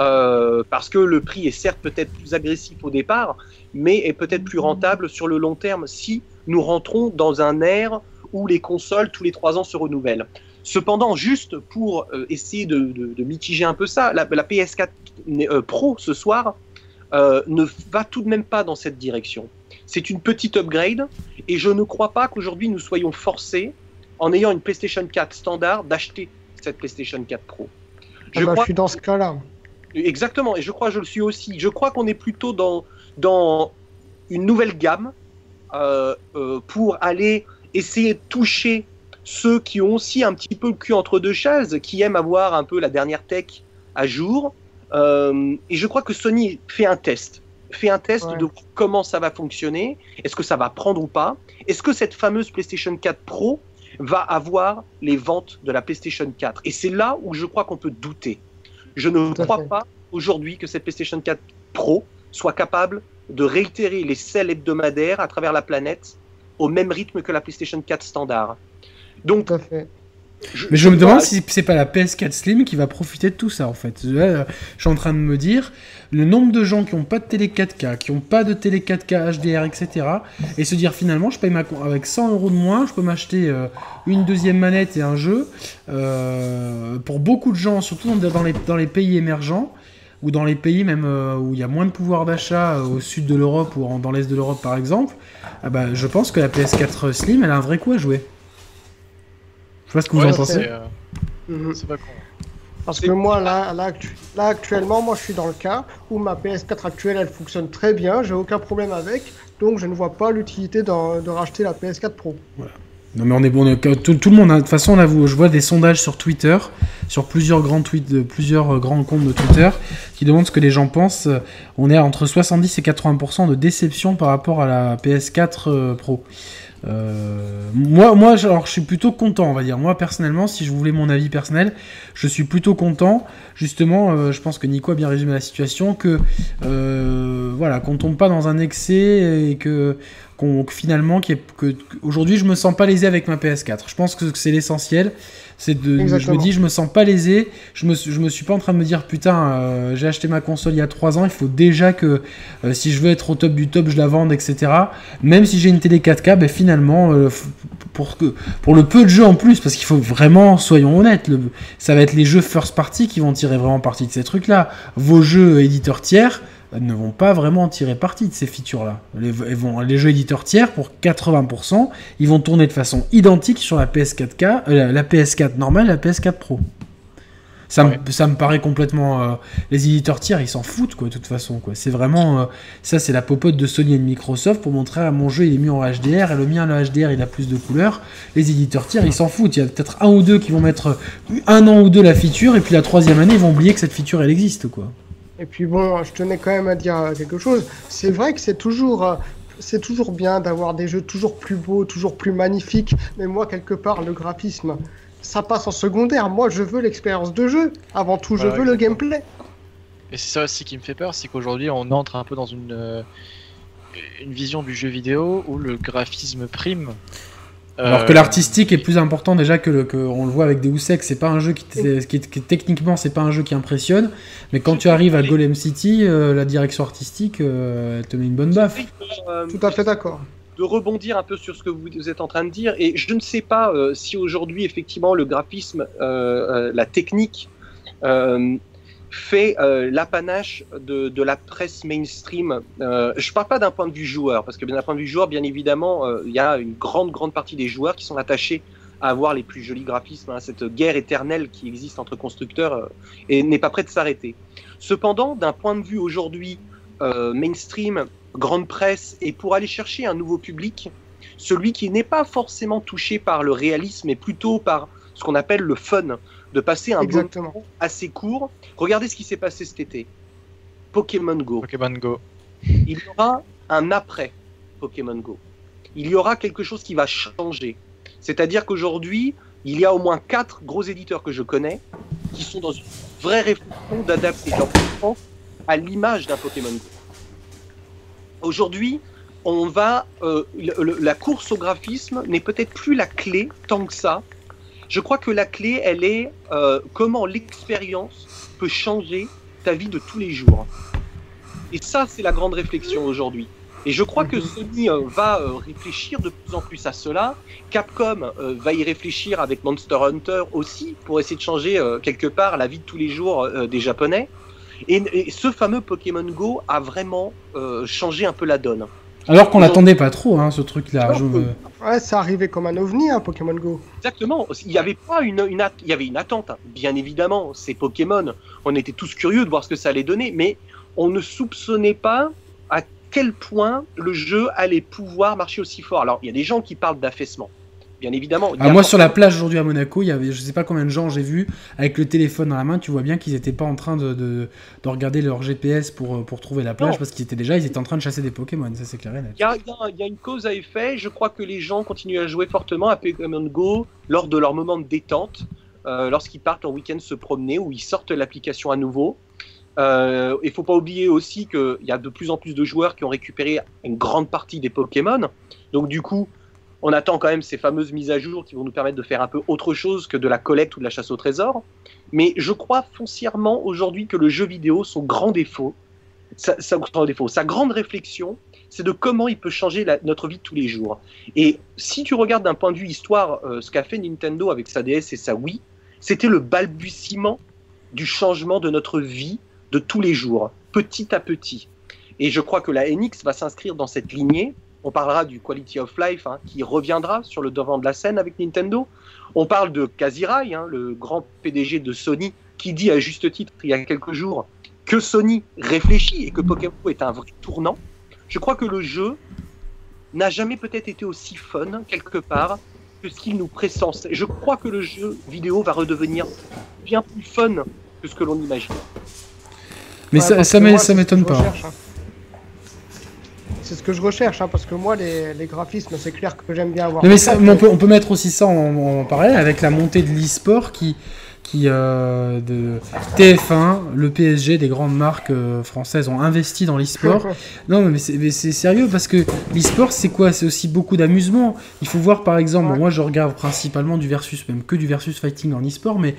euh, parce que le prix est certes peut-être plus agressif au départ, mais est peut-être plus rentable sur le long terme si nous rentrons dans un ère où les consoles tous les trois ans se renouvellent. Cependant, juste pour essayer de, mitiger un peu ça, la, la PS4 euh, Pro ce soir ne va tout de même pas dans cette direction. C'est une petite upgrade et je ne crois pas qu'aujourd'hui nous soyons forcés, en ayant une PlayStation 4 standard, d'acheter cette PlayStation 4 Pro. Ah bah, je suis dans ce cas-là. Exactement, et je crois que je le suis aussi. Je crois qu'on est plutôt dans, dans une nouvelle gamme euh, euh, pour aller essayer de toucher ceux qui ont aussi un petit peu le cul entre deux chaises, qui aiment avoir un peu la dernière tech à jour. Euh, et je crois que Sony fait un test. Fait un test Ouais. de comment ça va fonctionner, est-ce que ça va prendre ou pas, est-ce que cette fameuse PlayStation 4 Pro va avoir les ventes de la PlayStation 4. Et c'est là où je crois qu'on peut douter. Je ne Tout crois fait. pas aujourd'hui que cette PlayStation 4 Pro soit capable de réitérer les selles hebdomadaires à travers la planète au même rythme que la PlayStation 4 standard. Donc, Mais je me demande si c'est pas la PS4 Slim qui va profiter de tout ça en fait. Là, je suis en train de me dire le nombre de gens qui ont pas de télé 4K, qui ont pas de télé 4K HDR, etc. Et se dire finalement, je paye ma avec 100 euros de moins, je peux m'acheter euh, une deuxième manette et un jeu. Euh, pour beaucoup de gens, surtout dans, les, dans les pays émergents ou dans les pays même euh, où il y a moins de pouvoir d'achat au sud de l'Europe ou en- dans l'est de l'Europe par exemple, ah bah, je pense que la PS4 Slim, elle a un vrai coup à jouer. Je sais pas ce que vous Ouais, en pensez. c'est euh, Mhm. c'est pas con. Parce que moi, là, là, actu- là, actuellement, moi, je suis dans le cas où ma PS4 actuelle, elle fonctionne très bien, j'ai aucun problème avec, donc je ne vois pas l'utilité de racheter la PS4 Pro. Non mais on est bon, on est- tout, tout le monde. hein. De toute façon, là, vous, je vois des sondages sur Twitter, sur plusieurs grands tweets, de plusieurs euh, grands comptes de Twitter, qui demandent ce que les gens pensent. Euh, On est à entre 70 et 80% de déception par rapport à la PS4 euh, Pro. Euh, moi, alors, je suis plutôt content, on va dire. Moi, personnellement, si je voulais mon avis personnel, je suis plutôt content. Justement, euh, je pense que Nico a bien résumé la situation, que euh, voilà, qu'on tombe pas dans un excès et que finalement, aujourd'hui, je me sens pas lésé avec ma PS4. Je pense que c'est l'essentiel. C'est de, je me dis, je me sens pas lésé. Je me, je me suis pas en train de me dire, putain, euh, j'ai acheté ma console il y a 3 ans. Il faut déjà que euh, si je veux être au top du top, je la vende, etc. Même si j'ai une télé 4K, ben finalement, euh, pour que, pour le peu de jeux en plus, parce qu'il faut vraiment, soyons honnêtes, le, ça va être les jeux first party qui vont tirer vraiment parti de ces trucs-là. Vos jeux éditeurs tiers ne vont pas vraiment tirer parti de ces features-là. Les, vont, les jeux éditeurs tiers, pour 80%, ils vont tourner de façon identique sur la PS4K, euh, la PS4 normale et la PS4 Pro. Ça, me, ça me paraît complètement. Euh, les éditeurs tiers, ils s'en foutent, quoi, de toute façon. Quoi. C'est vraiment. Euh, ça, c'est la popote de Sony et de Microsoft pour montrer à mon jeu, il est mis en HDR, et le mien, le HDR, il a plus de couleurs. Les éditeurs tiers, ils s'en foutent. Il y a peut-être un ou deux qui vont mettre un an ou deux la feature, et puis la troisième année, ils vont oublier que cette feature, elle existe, quoi. Et puis bon, je tenais quand même à dire quelque chose. C'est vrai que c'est toujours, euh, c'est toujours bien d'avoir des jeux toujours plus beaux, toujours plus magnifiques. Mais moi, quelque part, le graphisme, ça passe en secondaire. Moi, je veux l'expérience de jeu. Avant tout, je veux le gameplay. Et c'est ça aussi qui me fait peur, c'est qu'aujourd'hui, on entre un peu dans une, euh, une vision du jeu vidéo où le graphisme prime. Alors que euh, l'artistique est plus important déjà que, le, que on le voit avec des Ex, c'est pas un jeu qui, qui, techniquement c'est pas un jeu qui impressionne, mais quand tu arrives à Golem City, euh, la direction artistique, euh, elle te met une bonne baffe. Tout à fait d'accord. De rebondir un peu sur ce que vous êtes en train de dire, et je ne sais pas si aujourd'hui effectivement le graphisme, la technique fait euh, l'apanage de, la presse mainstream. Euh, je parle pas d'un point de vue joueur, parce que d'un point de vue joueur, bien évidemment, euh, il y a une grande, grande partie des joueurs qui sont attachés à avoir les plus jolis graphismes, hein, cette guerre éternelle qui existe entre constructeurs euh, et n'est pas prête de s'arrêter. Cependant, d'un point de vue aujourd'hui mainstream, grande presse, et pour aller chercher un nouveau public, celui qui n'est pas forcément touché par le réalisme, mais plutôt par ce qu'on appelle le fun, de passer un Exactement. moment assez court. Regardez ce qui s'est passé cet été. Pokémon Go. Pokémon Go. Il y aura un après Pokémon Go. Il y aura quelque chose qui va changer. C'est-à-dire qu'aujourd'hui, il y a au moins quatre gros éditeurs que je connais qui sont dans une vraie réflexion d'adapter leur défense à l'image d'un Pokémon Go. Aujourd'hui, on va, euh, la course au graphisme n'est peut-être plus la clé tant que ça je crois que la clé, elle est euh, comment l'expérience peut changer ta vie de tous les jours. Et ça, c'est la grande réflexion aujourd'hui. Et je crois que mhm. Sony euh, va euh, réfléchir de plus en plus à cela. Capcom va y réfléchir avec Monster Hunter aussi pour essayer de changer quelque part la vie de tous les jours des Japonais. et, ce fameux Pokémon Go a vraiment changé un peu la donne. Alors qu'on l'attendait pas trop, hein, ce truc-là. Ouais, ça arrivait comme un ovni, hein, Pokémon Go. Exactement. Il y avait pas une, une il y avait une attente, hein. bien évidemment. C'est Pokémon. On était tous curieux de voir ce que ça allait donner, mais on ne soupçonnait pas à quel point le jeu allait pouvoir marcher aussi fort. Alors, il y a des gens qui parlent d'affaissement bien évidemment. Ah, moi, sur la plage aujourd'hui à Monaco, il y avait, je sais pas combien de gens j'ai vu avec le téléphone dans la main. Tu vois bien qu'ils n'étaient pas en train de, de, regarder leur GPS pour, pour trouver la plage parce qu'ils étaient déjà, ils étaient en train de chasser des Pokémon. Ça, c'est clair et net. Il y, a, une cause à effet. Je crois que les gens continuent à jouer fortement à Pokémon Go lors de leur moment de détente, euh, lorsqu'ils partent en week-end se promener ou ils sortent l'application à nouveau. Euh, il faut pas oublier aussi qu'il y a de plus en plus de joueurs qui ont récupéré une grande partie des Pokémon. Donc du coup, on attend quand même ces fameuses mises à jour qui vont nous permettre de faire un peu autre chose que de la collecte ou de la chasse au trésor. Mais je crois foncièrement aujourd'hui que le jeu vidéo, son grand défaut, sa, défaut, sa grande réflexion, c'est de comment il peut changer notre vie de tous les jours. Et si tu regardes d'un point de vue histoire euh, ce qu'a fait Nintendo avec sa DS et sa Wii, c'était le balbutiement du changement de notre vie de tous les jours, petit à petit. Et je crois que la NX va s'inscrire dans cette lignée on parlera du Quality of Life hein, qui reviendra sur le devant de la scène avec Nintendo. On parle de Kazirai, hein, le grand PDG de Sony, qui dit à juste titre il y a quelques jours que Sony réfléchit et que Pokémon est un vrai tournant. Je crois que le jeu n'a jamais peut-être été aussi fun quelque part que ce qu'il nous pressent. Je crois que le jeu vidéo va redevenir bien plus fun que ce que l'on imagine. Mais ça, ça m'étonne pas. Hein c'est ce que je recherche, hein, parce que moi, les, les graphismes, c'est clair que j'aime bien avoir. Mais, ça, on, peut, on, peut, mettre aussi ça en, en parallèle avec la montée de l'e-sport qui, qui euh, de TF1, le PSG, des grandes marques euh, françaises ont investi dans l'e-sport. non, mais c'est sérieux parce que l'e-sport, c'est quoi? C'est aussi beaucoup d'amusement. Il faut voir par exemple, moi je regarde principalement du versus, même que du versus fighting en e-sport, mais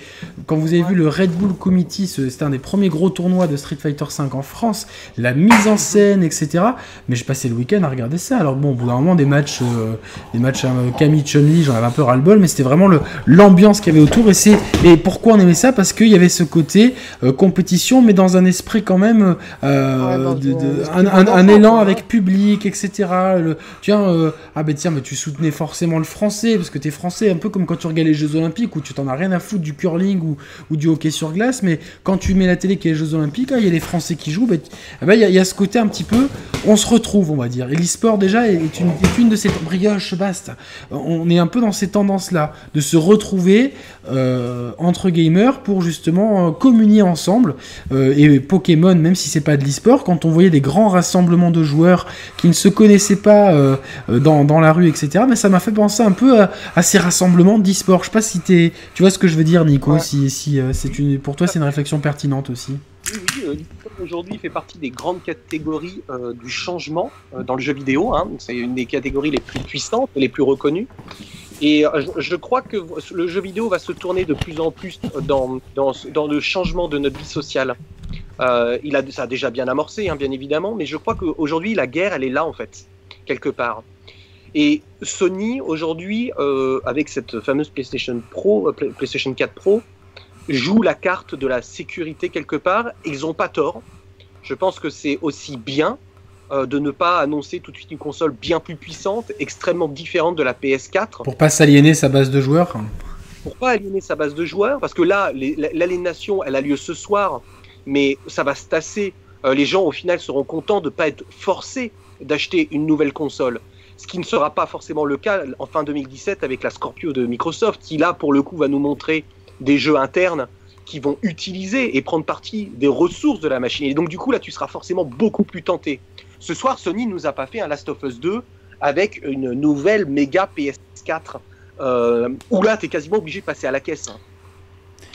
quand vous avez vu le Red Bull Committee, c'était un des premiers gros tournois de Street Fighter V en France, la mise en scène, etc. Mais je passais le week-end à regarder ça. Alors bon, au bout d'un moment, des matchs, euh, des matchs Camille Chun-Li, j'en avais un peu ras-le-bol, mais c'était vraiment l'ambiance qu'il y avait autour et c'est et pour pourquoi on aimait ça? Parce qu'il y avait ce côté euh, compétition, mais dans un esprit quand même, euh, un, élan avec public, etc. Le, tiens, euh, ah ben tiens, mais tu soutenais forcément le français, parce que tu es français, un peu comme quand tu regardes les Jeux Olympiques, où tu t'en as rien à foutre du curling ou, ou, du hockey sur glace, mais quand tu mets la télé qui est les Jeux Olympiques, ah, il y a les Français qui jouent, ben, ah ben, il y, a ce côté un petit peu, on se retrouve, on va dire. Et l'e-sport déjà est une, est une de ces brioches, basta. On est un peu dans ces tendances-là, de se retrouver entre gamers pour justement euh, communier ensemble. Euh, et Pokémon, même si c'est pas de l'e-sport, quand on voyait des grands rassemblements de joueurs qui ne se connaissaient pas euh, dans, dans, la rue, etc., mais ça m'a fait penser un peu à, ces rassemblements d'e-sport. Je sais pas si es, tu vois ce que je veux dire, Nico, si, si c'est une, pour toi c'est une réflexion pertinente aussi. Oui, aujourd'hui fait partie des grandes catégories du changement dans le jeu vidéo. Hein. C'est une des catégories les plus puissantes les plus reconnues. Et euh, je crois que le jeu vidéo va se tourner de plus en plus dans, dans, le changement de notre vie sociale. Euh, il a, ça a déjà bien amorcé, hein, bien évidemment, mais je crois qu'aujourd'hui, la guerre, elle est là, en fait, quelque part. Et Sony, aujourd'hui, euh, avec cette fameuse PlayStation Pro, PlayStation 4 Pro, joue la carte de la sécurité quelque part. Ils n'ont pas tort. Je pense que c'est aussi bien euh, de ne pas annoncer tout de suite une console bien plus puissante, extrêmement différente de la PS4. Pour pas s'aliéner sa base de joueurs Pour pas aliéner sa base de joueurs, parce que là, l'aliénation, elle a lieu ce soir, mais ça va se tasser. Euh, les gens, au final, seront contents de ne pas être forcés d'acheter une nouvelle console. Ce qui ne sera pas forcément le cas en fin 2017 avec la Scorpio de Microsoft, qui là, pour le coup, va nous montrer des jeux internes qui vont utiliser et prendre parti des ressources de la machine. Et donc, du coup, là, tu seras forcément beaucoup plus tenté. Ce soir, Sony nous a pas fait un Last of Us 2 avec une nouvelle méga PS4 euh, où là, tu es quasiment obligé de passer à la caisse. Hein.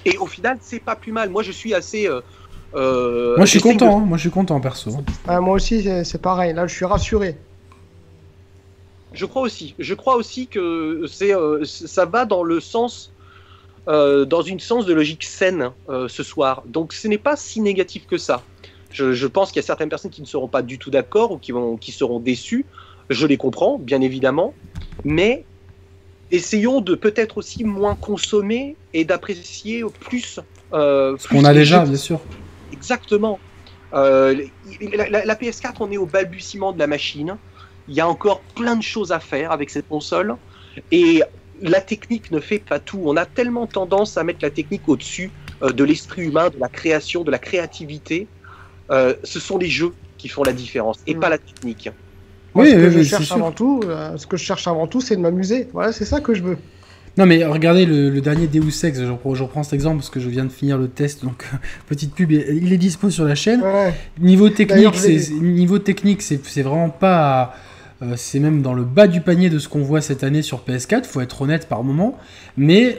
Et au final, c'est pas plus mal. Moi, je suis assez. Euh, euh, moi, je suis content. Hein. Moi, je suis content perso. moi aussi, c'est pareil. Là, je suis rassuré. Je crois aussi. Je crois aussi que c'est, ça va dans le sens, dans une sens de logique saine ce soir. Donc, ce n'est pas si négatif que ça. Je, pense qu'il y a certaines personnes qui ne seront pas du tout d'accord ou qui, vont, qui seront déçues. Je les comprends, bien évidemment. Mais essayons de peut-être aussi moins consommer et d'apprécier plus. Euh, Ce qu'on a déjà, bien sûr. Exactement. Euh, la, PS4, on est au balbutiement de la machine. Il y a encore plein de choses à faire avec cette console. Et la technique ne fait pas tout. On a tellement tendance à mettre la technique au-dessus euh, de l'esprit humain, de la création, de la créativité, euh, ce sont les jeux qui font la différence et mm. pas la technique. Moi, oui, ce que je cherche avant tout, euh, ce que je cherche avant tout, c'est de m'amuser. Voilà, c'est ça que je veux. Non mais regardez le, dernier Deus Ex, je, reprends cet exemple parce que je viens de finir le test, donc petite pub, il est dispo sur la chaîne. Niveau technique, c'est niveau technique, c'est vraiment pas, euh, c'est même dans le bas du panier de ce qu'on voit cette année sur PS4. Faut être honnête par moment, mais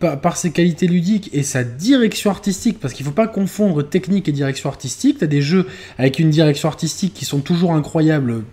par, ses qualités ludiques et sa direction artistique, parce qu'il ne faut pas confondre technique et direction artistique. Tu as des jeux avec une direction artistique qui sont toujours incroyables,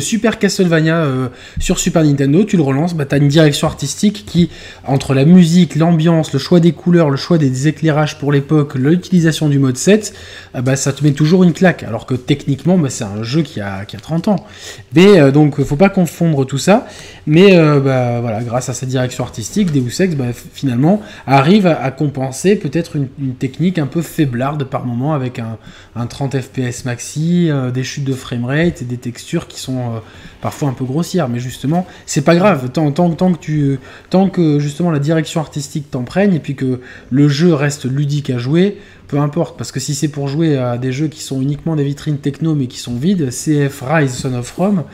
Super Castlevania euh, sur Super Nintendo, tu le relances, bah, tu as une direction artistique qui, entre la musique, l'ambiance, le choix des couleurs, le choix des éclairages pour l'époque, l'utilisation du mode 7, euh, bah, ça te met toujours une claque. Alors que techniquement, bah, c'est un jeu qui a, qui a 30 ans. Mais euh, donc, faut pas confondre tout ça. Mais bah, voilà, grâce à sa direction artistique, Deus Ex, bah, finalement, arrive à, compenser peut-être une, une, technique un peu faiblarde par moment avec un, un 30 FPS maxi, des chutes de framerate et des textures qui sont euh, parfois un peu grossières, mais justement, c'est pas grave, tant, tant, tant, que tu, tant que justement la direction artistique t'emprègne et puis que le jeu reste ludique à jouer, peu importe, parce que si c'est pour jouer à des jeux qui sont uniquement des vitrines techno mais qui sont vides, CF Rise Son of Rome,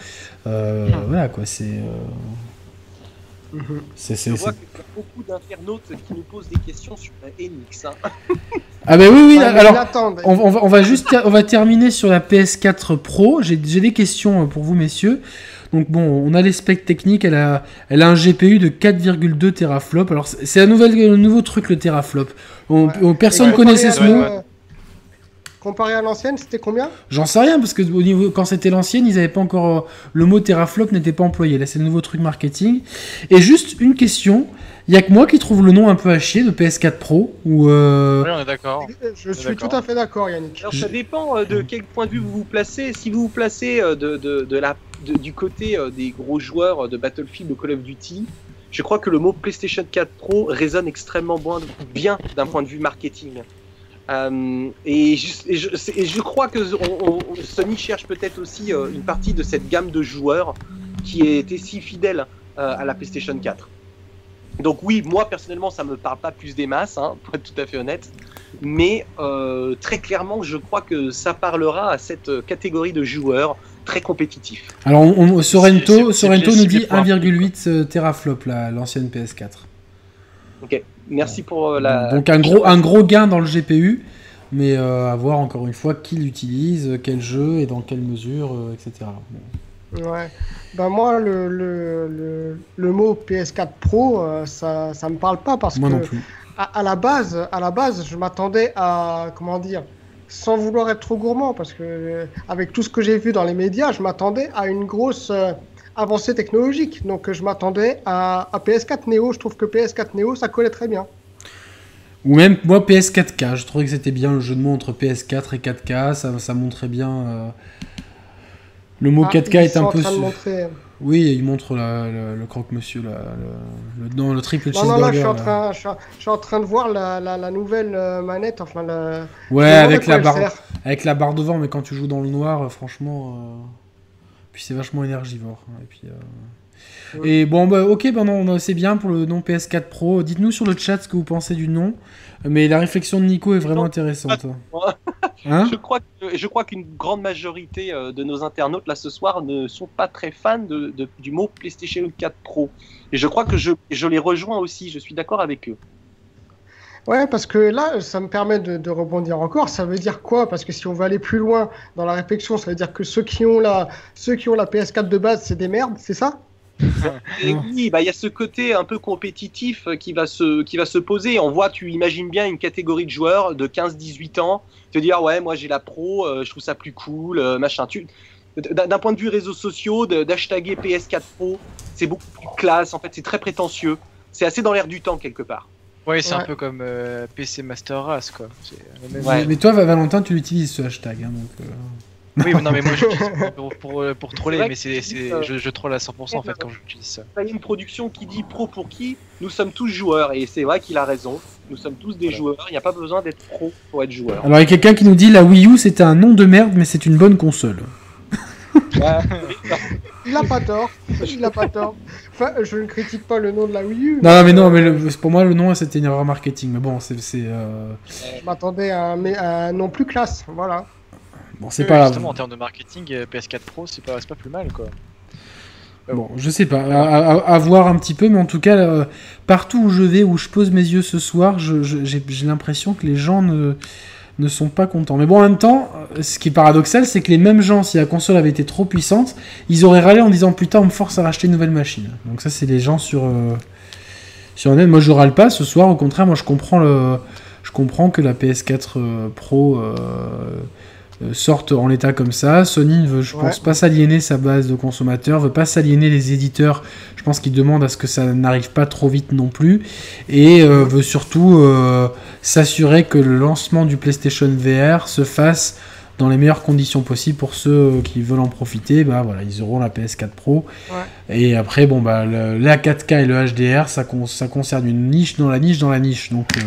euh, voilà quoi, c'est. Euh, Mhm. C'est, c'est, c'est- beaucoup d'internautes qui nous posent des questions sur la NX. hein. Ah bah oui, oui, Ouais, mais alors... On, on va, on va juste on va terminer sur la PS4 Pro. J'ai des questions euh, pour vous, messieurs. Donc bon, on a les specs techniques. Elle a, elle a un GPU de 4,2 teraflops. Alors c'est un nouvel, un nouveau truc le teraflop. On- Ouais. on- personne connaissait ce mot. Comparé à l'ancienne, c'était combien? J'en sais rien parce que au niveau, quand c'était l'ancienne, ils avaient pas encore euh, le mot teraflop n'était pas employé. Là, c'est le nouveau truc marketing. Et juste une question. Il y a que moi qui trouve le nom un peu à chier de PS4 Pro ou euh, Oui, on est d'accord. Je suis tout à fait d'accord, Yannick. Alors ça dépend euh, de quel point de vue vous vous placez. Si vous vous placez euh, de, de- de la, de- du côté euh, des gros joueurs de Battlefield ou Call of Duty, je crois que le mot PlayStation 4 Pro résonne extrêmement bon- bien d'un point de vue marketing. Euh, et, je, et je- c'est- et je crois que on- on- Sony cherche peut-être aussi euh, une partie de cette gamme de joueurs qui était si fidèle euh, à la PlayStation 4. Donc oui, moi personnellement, ça me parle pas plus des masses, hein, pour être tout à fait honnête. Mais euh, très clairement, je crois que ça parlera à cette euh, catégorie de joueurs très compétitifs. alors on, on- Sorrento, Sorrento nous dit pour un 1,8 euh, teraflop la- l'ancienne PS4. Ok, merci pour euh, la. Donc un gros, un gros gain dans le GPU, mais euh, à voir encore une fois qui l'utilise, quel jeu et dans quelle mesure, etc. Bon. Ouais. Ben moi, le, le, le, le mot PS4 Pro, euh, ça, ça me parle pas parce Moi que non plus. à, à la base, à la base, je m'attendais à comment dire, sans vouloir être trop gourmand, parce que euh, avec tout ce que j'ai vu dans les médias, je m'attendais à une grosse euh, avancée technologique. Donc euh, je m'attendais à, à PS4 Neo. Je trouve que PS4 Neo, ça collait très bien. Ou même moi PS4K, je trouvais que c'était bien le jeu de mots entre PS4 et 4K, ça, ça montrait bien. Le mot Ah, 4K ils est un peu. su- montrer- Oui, il montre la- le, le croque-monsieur, le, le, non, le triple Non, non, là, je suis, en cheeseburger. là. train, je, suis, je suis en train de voir la, la, la nouvelle euh, manette, enfin, la... Ouais, avec la, barre, avec la barre devant, mais quand tu joues dans le noir, euh, franchement. euh, Puis c'est vachement énergivore. hein, Et, puis, euh, Ouais. et bon, bah, ok, bah non, c'est bien pour le nom PS4 Pro. Dites-nous sur le chat ce que vous pensez du nom. Mais la réflexion de Nico est vraiment intéressante. Hein Je crois que je crois qu'une grande majorité euh, de nos internautes là ce soir ne sont pas très fans de, de- du mot PlayStation 4 Pro. Et je crois que je, je les rejoins aussi. Je suis d'accord avec eux. Ouais, parce que là, ça me permet de, de rebondir encore. Ça veut dire quoi? Parce que si on veut aller plus loin dans la réflexion, ça veut dire que ceux qui ont la, ceux qui ont la PS4 de base, c'est des merdes, c'est ça? Et oui, bah il y a ce côté un peu compétitif euh, qui va se qui va se poser. On voit, tu imagines bien une catégorie de joueurs de 15-18 ans te dire ouais, moi j'ai la pro, euh, je trouve ça plus cool, euh, machin. Tu d'un point de vue réseaux sociaux, de- d'hashtaguer PS4 Pro, c'est beaucoup plus classe. En fait, c'est très prétentieux. C'est assez dans l'air du temps quelque part. Ouais, c'est Ouais. un peu comme euh, PC Master Race, quoi. Même- Ouais. Mais, mais toi, Valentin, tu l'utilises ce hashtag. hein, donc, euh, Oui, mais non, mais moi j'utilise pour, pour, euh, pour troller, mais c'est, euh, je, je troll à 100% en fait quand j'utilise ça. Il y a une production qui dit pro pour qui Nous sommes tous joueurs et c'est vrai qu'il a raison. Nous sommes tous des Voilà. joueurs. Il n'y a pas besoin d'être pro pour être joueur. Alors, il y a quelqu'un qui nous dit la Wii U, c'était un nom de merde, mais c'est une bonne console. Il a pas tort. Il a pas tort. Enfin, je ne critique pas le nom de la Wii U. Non, mais non, mais le- pour moi, le nom, c'était une erreur marketing. Mais bon, c'est. c'est, euh, Je m'attendais à un, mais- à un nom plus classe. Voilà. Bon, c'est Oui, pas. Justement, en termes de marketing, euh, PS4 Pro, c'est pas, pas plus mal, quoi. Bon, je sais pas, à, à- à voir un petit peu, mais en tout cas, euh, partout où je vais, où je pose mes yeux ce soir, j'ai l'impression que les gens ne, ne sont pas contents. Mais bon, en même temps, euh, ce qui est paradoxal, c'est que les mêmes gens, si la console avait été trop puissante, ils auraient râlé en disant putain, on me force à racheter une nouvelle machine. Donc ça, c'est les gens sur euh, sur net. Moi, je râle pas ce soir. Au contraire, moi, je comprends le, je comprends que la PS4 euh, Pro euh, euh, sorte en l'état comme ça. Sony ne veut, je Ouais. pense, pas s'aliéner sa base de consommateurs, veut pas s'aliéner les éditeurs. Je pense qu'ils demandent à ce que ça n'arrive pas trop vite non plus, et euh, veut surtout euh, s'assurer que le lancement du PlayStation VR se fasse dans les meilleures conditions possibles pour ceux qui veulent en profiter. Bah voilà, ils auront la PS4 Pro. Ouais. Et après, bon bah le- la 4K et le HDR, ça, con- ça concerne une niche dans la niche dans la niche. Donc euh,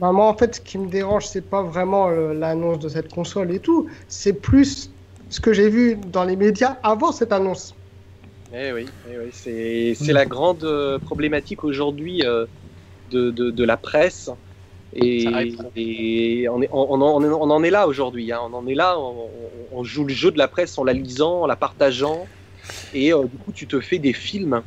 Bah, moi, en fait, ce qui me dérange, c'est pas vraiment euh, l'annonce de cette console et tout. C'est plus ce que j'ai vu dans les médias avant cette annonce. Eh oui, eh oui, c'est la grande euh, problématique aujourd'hui euh, de, de, de la presse. Et, on, est, on, on en, on en est là aujourd'hui. hein. On en est là, on, on- on joue le jeu de la presse en la lisant, en la partageant. et du coup tu te fais des films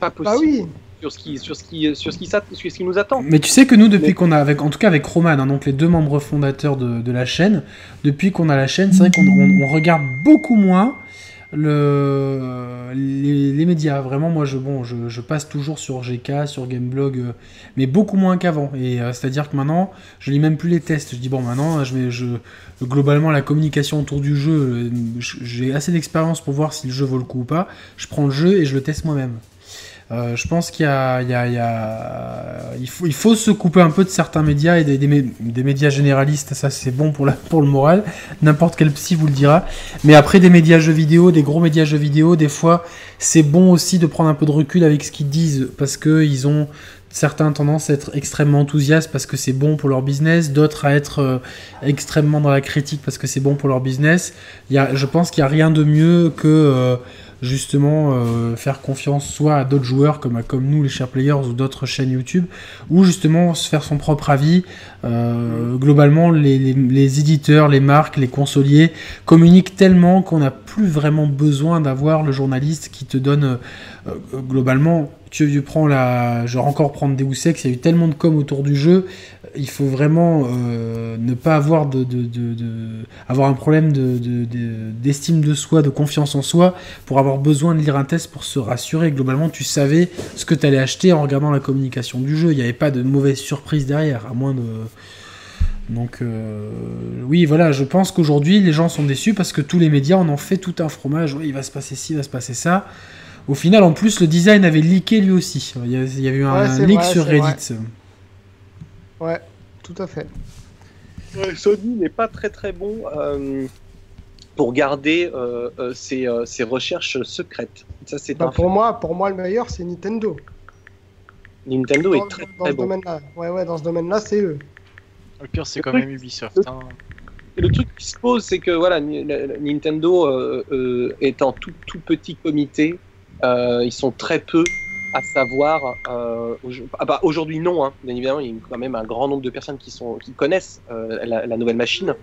pas possibles. Bah oui sur ce qui sur ce qui sur ce qui, sur ce qui nous attend. Mais tu sais que nous depuis qu'on a avec en tout cas avec Roman hein, donc les deux membres fondateurs de, de la chaîne depuis qu'on a la chaîne c'est vrai qu'on on, regarde beaucoup moins le les, les, médias. Vraiment moi je bon je, je, passe toujours sur GK sur Gameblog euh, mais beaucoup moins qu'avant. Et euh, c'est à dire que maintenant je lis même plus les tests. Je dis bon maintenant je vais je globalement la communication autour du jeu euh, j'ai assez d'expérience pour voir si le jeu vaut le coup ou pas. Je prends le jeu et je le teste moi-même euh, je pense qu'il faut, se couper un peu de certains médias et des, médias généralistes. Ça, c'est bon pour le moral. N'importe quel psy vous le dira. Mais après, des médias jeux vidéo, des gros médias jeux vidéo, des fois, c'est bon aussi de prendre un peu de recul avec ce qu'ils disent parce que ils ont certains tendance à être extrêmement enthousiastes parce que c'est bon pour leur business, d'autres à être euh, extrêmement dans la critique parce que c'est bon pour leur business. Il y a, je pense qu'il n'y a rien de mieux que euh, justement euh, faire confiance soit à d'autres joueurs comme, nous les chers players ou d'autres chaînes YouTube ou justement se faire son propre avis. Euh, globalement les, éditeurs les marques les consoliers communiquent tellement qu'on n'a plus vraiment besoin d'avoir le journaliste qui te donne euh, globalement tu prends la genre encore prendre Deus Ex il y a eu tellement de com autour du jeu il faut vraiment euh, ne pas avoir de, de, de, de, avoir un problème d'estime de, soi, de confiance en soi, pour avoir besoin de lire un test pour se rassurer. Globalement, tu savais ce que tu allais acheter en regardant la communication du jeu. Il n'y avait pas de mauvaise surprise derrière, à moins de. Donc euh, oui, voilà, je pense qu'aujourd'hui les gens sont déçus parce que tous les médias en ont fait tout un fromage. Ouais, il va se passer ci, il va se passer ça. Au final, en plus, le design avait leaké lui aussi. Il y avait eu un, leak sur Reddit. Ouais, tout à fait. Sony n'est pas très très bon euh, pour garder euh, euh, ses, ses, recherches secrètes. Ça, c'est bah, pour moi, pour moi, le meilleur, c'est Nintendo. Nintendo est très dans très ce bon. Domaine-là. Ouais, ouais, dans ce domaine-là, c'est eux. Le pire, c'est quand même Ubisoft. Le, hein. le truc qui se pose, c'est que voilà, Nintendo étant tout, tout petit comité, ils sont très peu à savoir, euh, ah bah, aujourd'hui non, hein, bien évidemment, il y a quand même un grand nombre de personnes qui, sont, qui connaissent euh, la, la, nouvelle machine.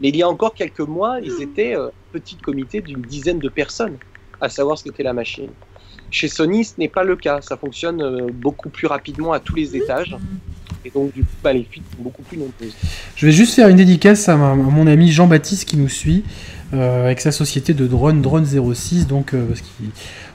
Mais il y a encore quelques mois, ils étaient euh, petit comité d'une dizaine de personnes à savoir ce qu'était la machine. Chez Sony, ce n'est pas le cas. Ça fonctionne euh, beaucoup plus rapidement à tous les étages. Et donc, du coup, bah, les fuites sont beaucoup plus nombreuses. Je vais juste faire une dédicace à mon ami Jean-Baptiste qui nous suit euh, avec sa société de drones, Drone 06. Donc, euh, parce qu'il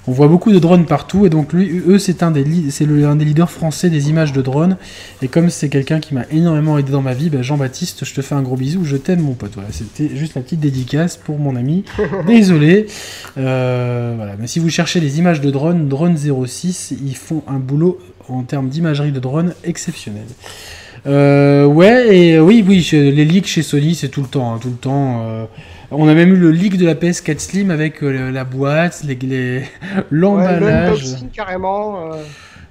on voit beaucoup de drones partout et donc lui, eux, c'est un des, c'est des leaders français des images de drones. Et comme c'est quelqu'un qui m'a énormément aidé dans ma vie, ben Jean-Baptiste, je te fais un gros bisou, je t'aime mon pote. Voilà, c'était juste la petite dédicace pour mon ami. Désolé. Euh, voilà, mais si vous cherchez les images de drones, Drone 06, ils font un boulot en termes d'imagerie de drone exceptionnel. Euh, ouais, et oui, oui, les leaks chez Sony, c'est tout le temps, hein, tout le temps. Euh, on a même eu le leak de la PS4 Slim avec euh, la boîte, les, l'emballage. Ouais, l'unboxing carrément. Euh,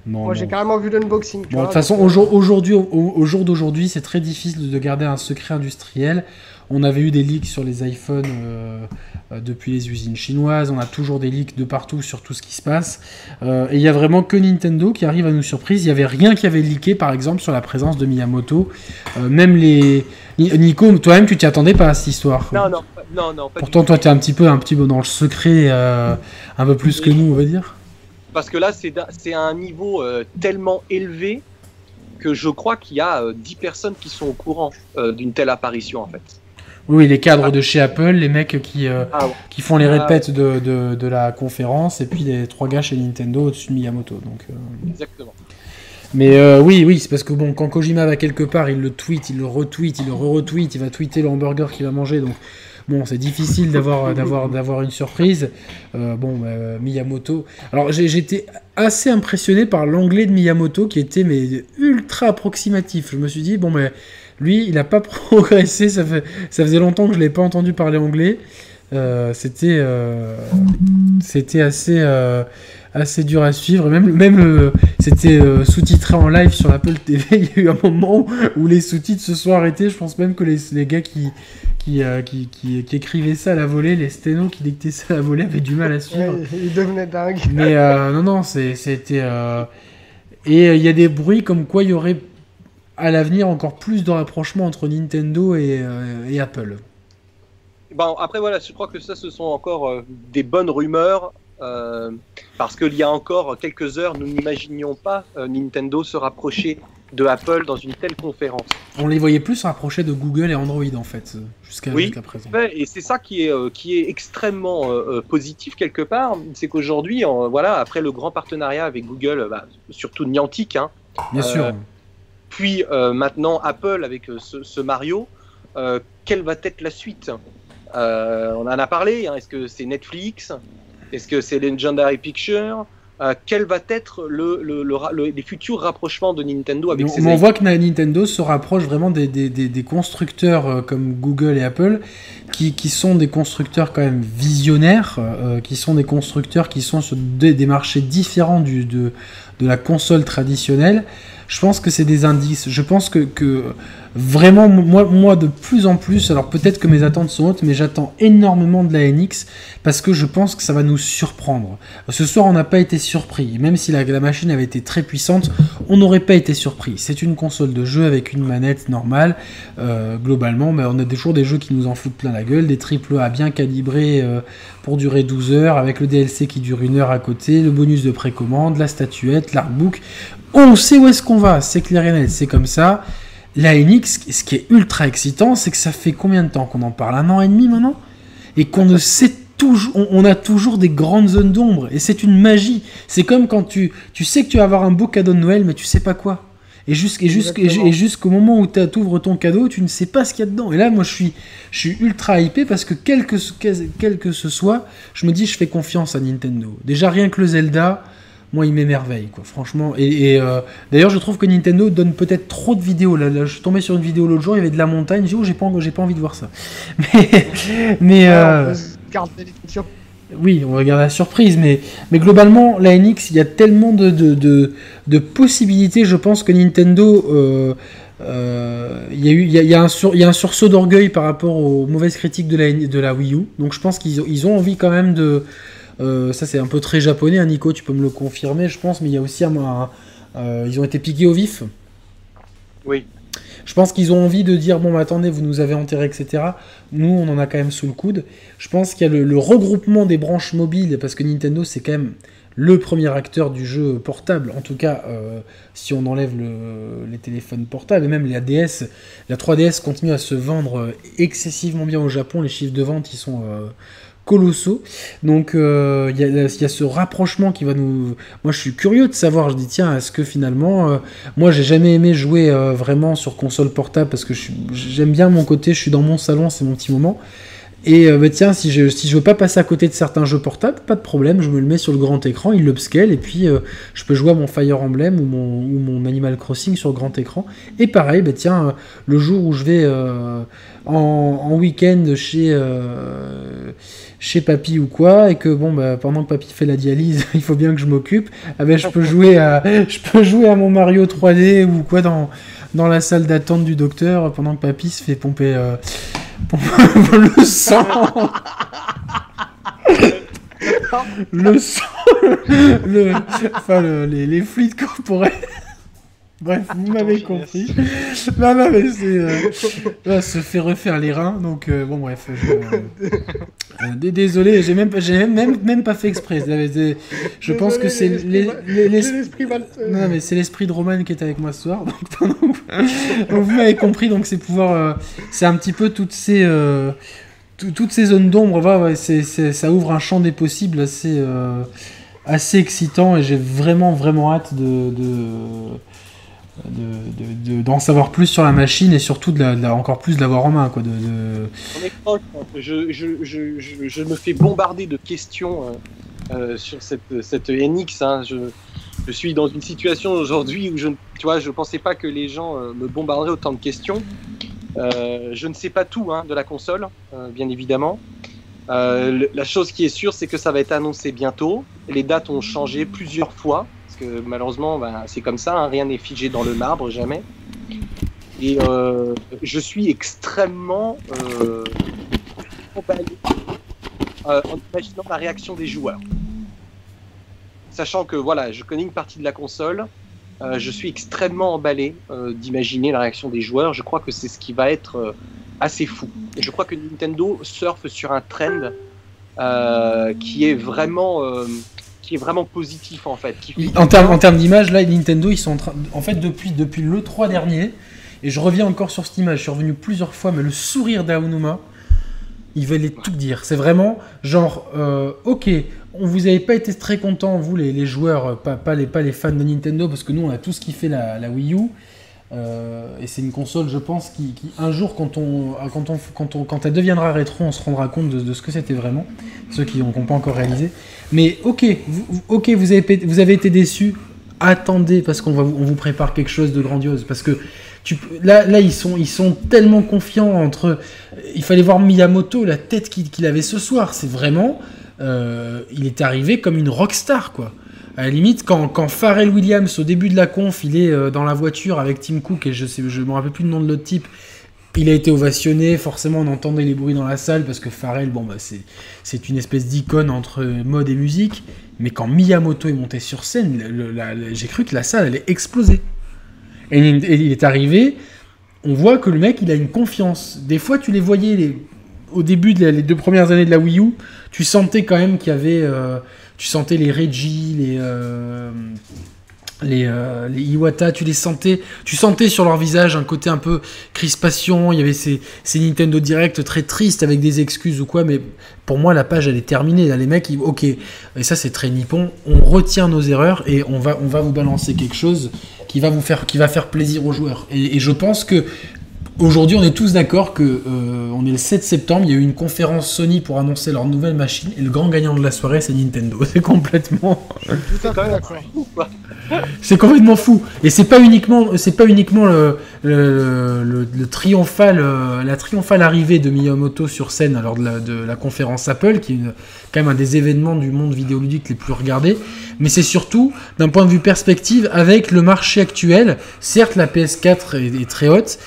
non, Moi, j'ai carrément vu l'unboxing. Bon, de toute façon, au jour, aujourd'hui, au, au jour d'aujourd'hui, c'est très difficile de garder un secret industriel. On avait eu des leaks sur les iPhones euh, euh, depuis les usines chinoises. On a toujours des leaks de partout sur tout ce qui se passe. Euh, et il y a vraiment que Nintendo qui arrive à nous surprise. Il n'y avait rien qui avait leaké, par exemple, sur la présence de Miyamoto. Euh, même les. Nico, toi-même, tu t'y attendais pas à cette histoire. Non, non, non, non. Pourtant, toi, tu es un petit peu, un petit peu dans le secret, euh, un peu plus que nous, on va dire. Parce que là, c'est à un niveau euh, tellement élevé que je crois qu'il y a 10 personnes qui sont au courant d'une telle apparition, en fait. Oui, les cadres de chez Apple, les mecs qui, euh, ah ouais. qui font les répètes de, de, de, la conférence, et puis les trois gars chez Nintendo au-dessus de Miyamoto. Donc, euh... Exactement. Mais euh, oui, oui, c'est parce que bon, quand Kojima va quelque part, il le tweet, il le retweet, il le re-retweet, il va tweeter le hamburger qu'il va manger, donc bon, c'est difficile d'avoir d'avoir d'avoir une surprise. Euh, bon, bah, Miyamoto. Alors j'étais assez impressionné par l'anglais de Miyamoto qui était mais ultra approximatif. Je me suis dit bon, mais lui, il n'a pas progressé. Ça, fait, ça faisait longtemps que je ne l'ai pas entendu parler anglais. Euh, c'était euh, c'était assez assez dur à suivre. Même même euh, c'était euh, sous-titré en live sur l'Apple TV il y a eu un moment où les sous-titres se sont arrêtés. Je pense même que les, les gars qui qui, euh, qui, qui, qui, écrivaient ça à la volée les sténos qui dictaient ça à la volée avaient du mal à suivre. Ils devenaient dingues. Mais non non c'était et il y a des bruits comme quoi il y aurait à l'avenir encore plus de rapprochement entre Nintendo et, et Apple. Bon, après, voilà, je crois que ça, ce sont encore euh, des bonnes rumeurs. Parce qu'il y a encore quelques heures, nous n'imaginions pas Nintendo se rapprocher de Apple dans une telle conférence. On les voyait plus rapprocher de Google et Android en fait, jusqu'à oui, présent. Et c'est ça qui est, euh, qui est extrêmement euh, euh, positif quelque part, c'est qu'aujourd'hui, voilà, après le grand partenariat avec Google, bah, surtout Niantic, hein, bien sûr. Puis maintenant Apple avec ce, ce Mario, quelle va être la suite? On en a parlé. Hein, est-ce que c'est Netflix? Est-ce que c'est Legendary Pictures? Euh, quel va être le, les futurs rapprochements de Nintendo avec ces On voit que Nintendo se rapproche vraiment des, des, constructeurs euh, comme Google et Apple, qui, qui, sont des constructeurs quand même visionnaires, euh, qui sont des constructeurs qui sont sur des, marchés différents du, de, de la console traditionnelle. Je pense que c'est des indices. Je pense que, que vraiment, moi, moi, de plus en plus, alors peut-être que mes attentes sont hautes, mais j'attends énormément de la NX parce que je pense que ça va nous surprendre. Ce soir, on n'a pas été surpris. Même si la, machine avait été très puissante, on n'aurait pas été surpris. C'est une console de jeu avec une manette normale. Euh, globalement, mais on a toujours des jeux qui nous en foutent plein la gueule, des triple A bien calibrés euh, pour durer 12 heures, avec le DLC qui dure une heure à côté, le bonus de précommande, la statuette, l'artbook. On sait où est-ce qu'on va, c'est clair et net, c'est comme ça. La NX, ce qui est ultra excitant, c'est que ça fait combien de temps qu'on en parle? Un an et demi maintenant? Et qu'on ne sait toujours, on, a toujours des grandes zones d'ombre. Et c'est une magie. C'est comme quand tu, tu sais que tu vas avoir un beau cadeau de Noël, mais tu sais pas quoi. Et jusqu'au moment où tu ouvres ton cadeau, tu ne sais pas ce qu'il y a dedans. Et là, moi, je suis, je suis ultra hypé parce que quel que, quel que ce soit, je me dis, je fais confiance à Nintendo. Déjà, rien que le Zelda, moi il m'émerveille quoi franchement. Et, euh, d'ailleurs je trouve que Nintendo donne peut-être trop de vidéos. Là, je suis tombé sur une vidéo l'autre jour il y avait de la montagne. J'ai oh, j'ai pas j'ai pas envie de voir ça. Mais mais euh, oui on va garder la surprise mais mais globalement la NX il y a tellement de, de, de, possibilités je pense que Nintendo euh, il y, a y a, y a un sursaut d'orgueil par rapport aux mauvaises critiques de la, de la Wii U. Donc je pense qu'ils ont, ils ont envie quand même de, euh, ça, c'est un peu très japonais, hein, Nico, tu peux me le confirmer, je pense, mais il y a aussi un. Euh, ils ont été piqués au vif. Oui. Je pense qu'ils ont envie de dire bon, attendez, vous nous avez enterré, etc. Nous, on en a quand même sous le coude. Je pense qu'il y a le, regroupement des branches mobiles, parce que Nintendo, c'est quand même le premier acteur du jeu portable, en tout cas euh, si on enlève les téléphones portables, et même la DS, la 3DS continue à se vendre excessivement bien au Japon, les chiffres de vente ils sont colossaux. Donc euh, il y, a ce rapprochement qui va nous... Moi je suis curieux de savoir, je dis tiens, est-ce que finalement... Euh, moi j'ai jamais aimé jouer euh, vraiment sur console portable parce que j'aime bien mon côté, je suis dans mon salon, c'est mon petit moment. Et bah, tiens, si je, si je veux pas passer à côté de certains jeux portables, pas de problème, je me le mets sur le grand écran, il l'upscale, et puis je peux jouer à mon Fire Emblem ou mon, Animal Crossing sur grand écran. Et pareil, bah, tiens, le jour où je vais en, en week-end chez chez papy ou quoi, et que bon, bah, pendant que papy fait la dialyse, il faut bien que je m'occupe, ah ben, je, peux jouer à, je peux jouer à mon Mario 3D ou quoi dans, dans la salle d'attente du docteur pendant que papy se fait pomper, euh, le sang. le sang, le, enfin les, les fluides corporels. Bref, vous m'avez compris. non, non, mais c'est. Euh, se fait refaire les reins, donc euh, bon, bref. Je, euh, désolé, j'ai même, même, même, pas fait exprès. Je pense que c'est l'esprit. Non, mais c'est l'esprit de Roman qui est avec moi ce soir. Donc, vous m'avez compris, donc c'est pouvoir. c'est un petit peu toutes ces. toutes ces zones d'ombre, ça ouvre un champ des possibles assez, assez excitant et j'ai vraiment vraiment hâte de, d'en de, savoir plus sur la machine et surtout de, la, encore plus de l'avoir en main. Quoi, de, je, je, je, je, me fais bombarder de questions euh, euh, sur cette, cette NX. Hein. Je, suis dans une situation aujourd'hui où je vois, je pensais pas que les gens euh, me bombarderaient autant de questions. je ne sais pas tout hein, de la console, bien évidemment. la chose qui est sûre, c'est que ça va être annoncé bientôt. Les dates ont changé plusieurs fois malheureusement, ben, c'est comme ça, hein, rien n'est figé dans le marbre, jamais. Et euh, je suis extrêmement euh, emballé euh, en imaginant la réaction des joueurs. Sachant que voilà, je connais une partie de la console, je suis extrêmement emballé d'imaginer la réaction des joueurs. Je crois que c'est ce qui va être assez fou. Je crois que Nintendo surfe sur un trend qui est vraiment qui est vraiment positif en fait. En termes en termes d'image, là, Nintendo, ils sont en train, en fait, depuis depuis le 3 dernier, et je reviens encore sur cette image. Je suis revenu plusieurs fois, mais le sourire d'Aonuma, il veulent tout dire. C'est vraiment genre, euh, ok, on vous avez pas été très content, vous les, joueurs, euh, pas, pas, les, pas les fans de Nintendo, parce que nous on a tous kiffé la, la Wii U. Euh, et c'est une console, je pense, qui, un jour, quand, on, quand, on, quand, on, quand elle deviendra rétro, on se rendra compte de, ce que c'était vraiment. Ceux qui n'ont pas encore réalisé. Mais ok, vous, ok, vous avez, vous avez été déçus. Attendez, parce qu'on on vous prépare quelque chose de grandiose. Parce que là, là ils, sont, ils sont tellement confiants entre. Il fallait voir Miyamoto, la tête qu'il avait ce soir. C'est vraiment. Euh, il est arrivé comme une rockstar, quoi. À la limite, quand, quand Pharrell Williams, au début de la conf, il est euh, dans la voiture avec Tim Cook, et je ne je me rappelle plus le nom de l'autre type, il a été ovationné, forcément on entendait les bruits dans la salle, parce que Pharrell, bon, bah, c'est une espèce d'icône entre mode et musique, mais quand Miyamoto est monté sur scène, j'ai cru que la salle allait exploser. Et il est arrivé, on voit que le mec, il a une confiance. Des fois, tu les voyais au début des deux premières années de la Wii U, tu sentais quand même qu'il y avait, euh, tu sentais les Reggie, les euh, euh, les, Iwata, tu les sentais, tu sentais sur leur visage un côté un peu crispation. Il y avait ces, Nintendo Direct très tristes avec des excuses ou quoi, mais pour moi la page elle est terminée. Les mecs, ok, et ça c'est très nippon. On retient nos erreurs et on va, vous balancer quelque chose qui va vous faire, qui va faire plaisir aux joueurs. Et, je pense que Aujourd'hui, on est tous d'accord que euh, on est le 7 septembre, il y a eu une conférence Sony pour annoncer leur nouvelle machine et le grand gagnant de la soirée, c'est Nintendo. C'est complètement. c'est complètement fou. Et c'est pas uniquement, c'est pas uniquement le, le, triomphal, euh, la triomphale arrivée de Miyamoto sur scène lors de la, de la conférence Apple, qui est quand même un des événements du monde vidéoludique les plus regardés mais c'est surtout d'un point de vue perspective avec le marché actuel. Certes, la PS4 est, très haute,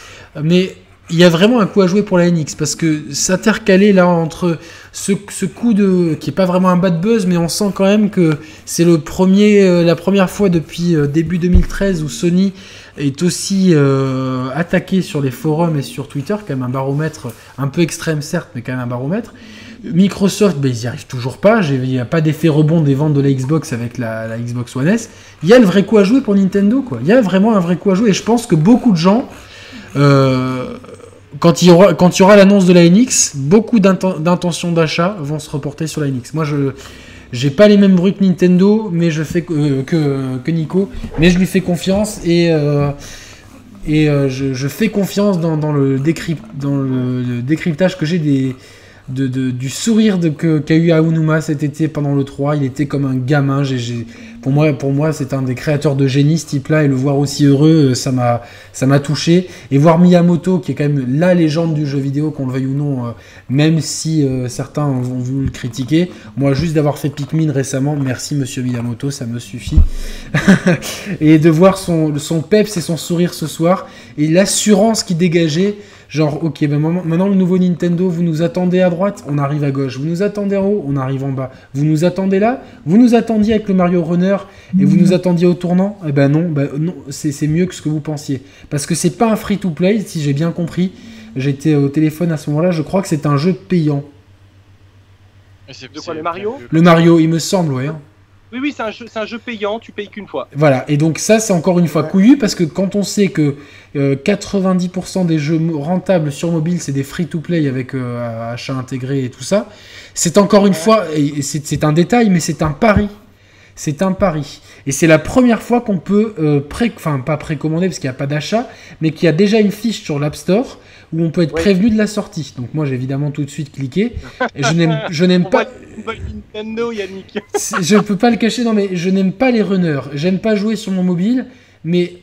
mais il y a vraiment un coup à jouer pour la NX parce que s'intercaler là entre ce, coup de qui est pas vraiment un bad buzz, mais on sent quand même que c'est le premier, euh, la première fois depuis euh, début 2013 où Sony est aussi euh, attaqué sur les forums et sur Twitter, quand même un baromètre un peu extrême certes, mais quand même un baromètre. Microsoft, ben, ils n'y arrivent toujours pas. Il n'y a pas d'effet rebond des ventes de la Xbox avec la, Xbox One S. Il y a le vrai coup à jouer pour Nintendo. Quoi. Il y a vraiment un vrai coup à jouer. Et je pense que beaucoup de gens, euh, quand il y aura, quand il y aura l'annonce de la NX, beaucoup d'intentions d'achat vont se reporter sur la NX. Moi, je j'ai pas les mêmes bruits que Nintendo, mais je fais euh, que, que, Nico, mais je lui fais confiance et euh, et je, fais confiance dans, le, dans le décryptage que j'ai des de, du sourire qu'a eu Aonuma cet été pendant le 3. Il était comme un gamin. pour moi, pour moi c'est un des créateurs de génie, ce type-là, et le voir aussi heureux, euh, ça m'a, ça m'a touché. Et voir Miyamoto, qui est quand même la légende du jeu vidéo, qu'on le veuille ou non, euh, même si euh, certains vont voulu le critiquer. Moi, juste d'avoir fait Pikmin récemment, merci monsieur Miyamoto, ça me suffit. et de voir son, son peps et son sourire ce soir, et l'assurance qui dégageait. Genre, ok, ben maintenant le nouveau Nintendo, vous nous attendez à droite, on arrive à gauche. Vous nous attendez en haut, on arrive en bas. Vous nous attendez là, vous nous attendiez avec le Mario Runner et vous nous attendiez au tournant. Eh ben non, ben non c'est mieux que ce que vous pensiez. Parce que c'est pas un free-to-play, si j'ai bien compris. J'étais au téléphone à ce moment-là, je crois que c'est un jeu payant. De quoi, le Mario Le Mario, il me semble, ouais. Oui, oui, c'est un, jeu, un jeu payant, tu payes qu'une fois. Voilà, et donc ça, c'est encore une fois couillu parce que quand on sait que 90% euh, des jeux rentables sur mobile, c'est des free-to-play avec euh, achat intégré et tout ça, c'est encore une fois, c'est un détail, mais c'est un pari. C'est un pari. Et c'est la première fois qu'on peut, euh, pré enfin pas précommander parce qu'il n'y a pas d'achat, mais qu'il y a déjà une fiche sur l'App Store où on peut être prévenu de la sortie. Donc moi j'ai évidemment tout de suite cliqué. Et je n'aime, je n'aime pas. Nintendo, Yannick. je peux pas le cacher, non mais je n'aime pas les runners. J'aime pas jouer sur mon mobile, mais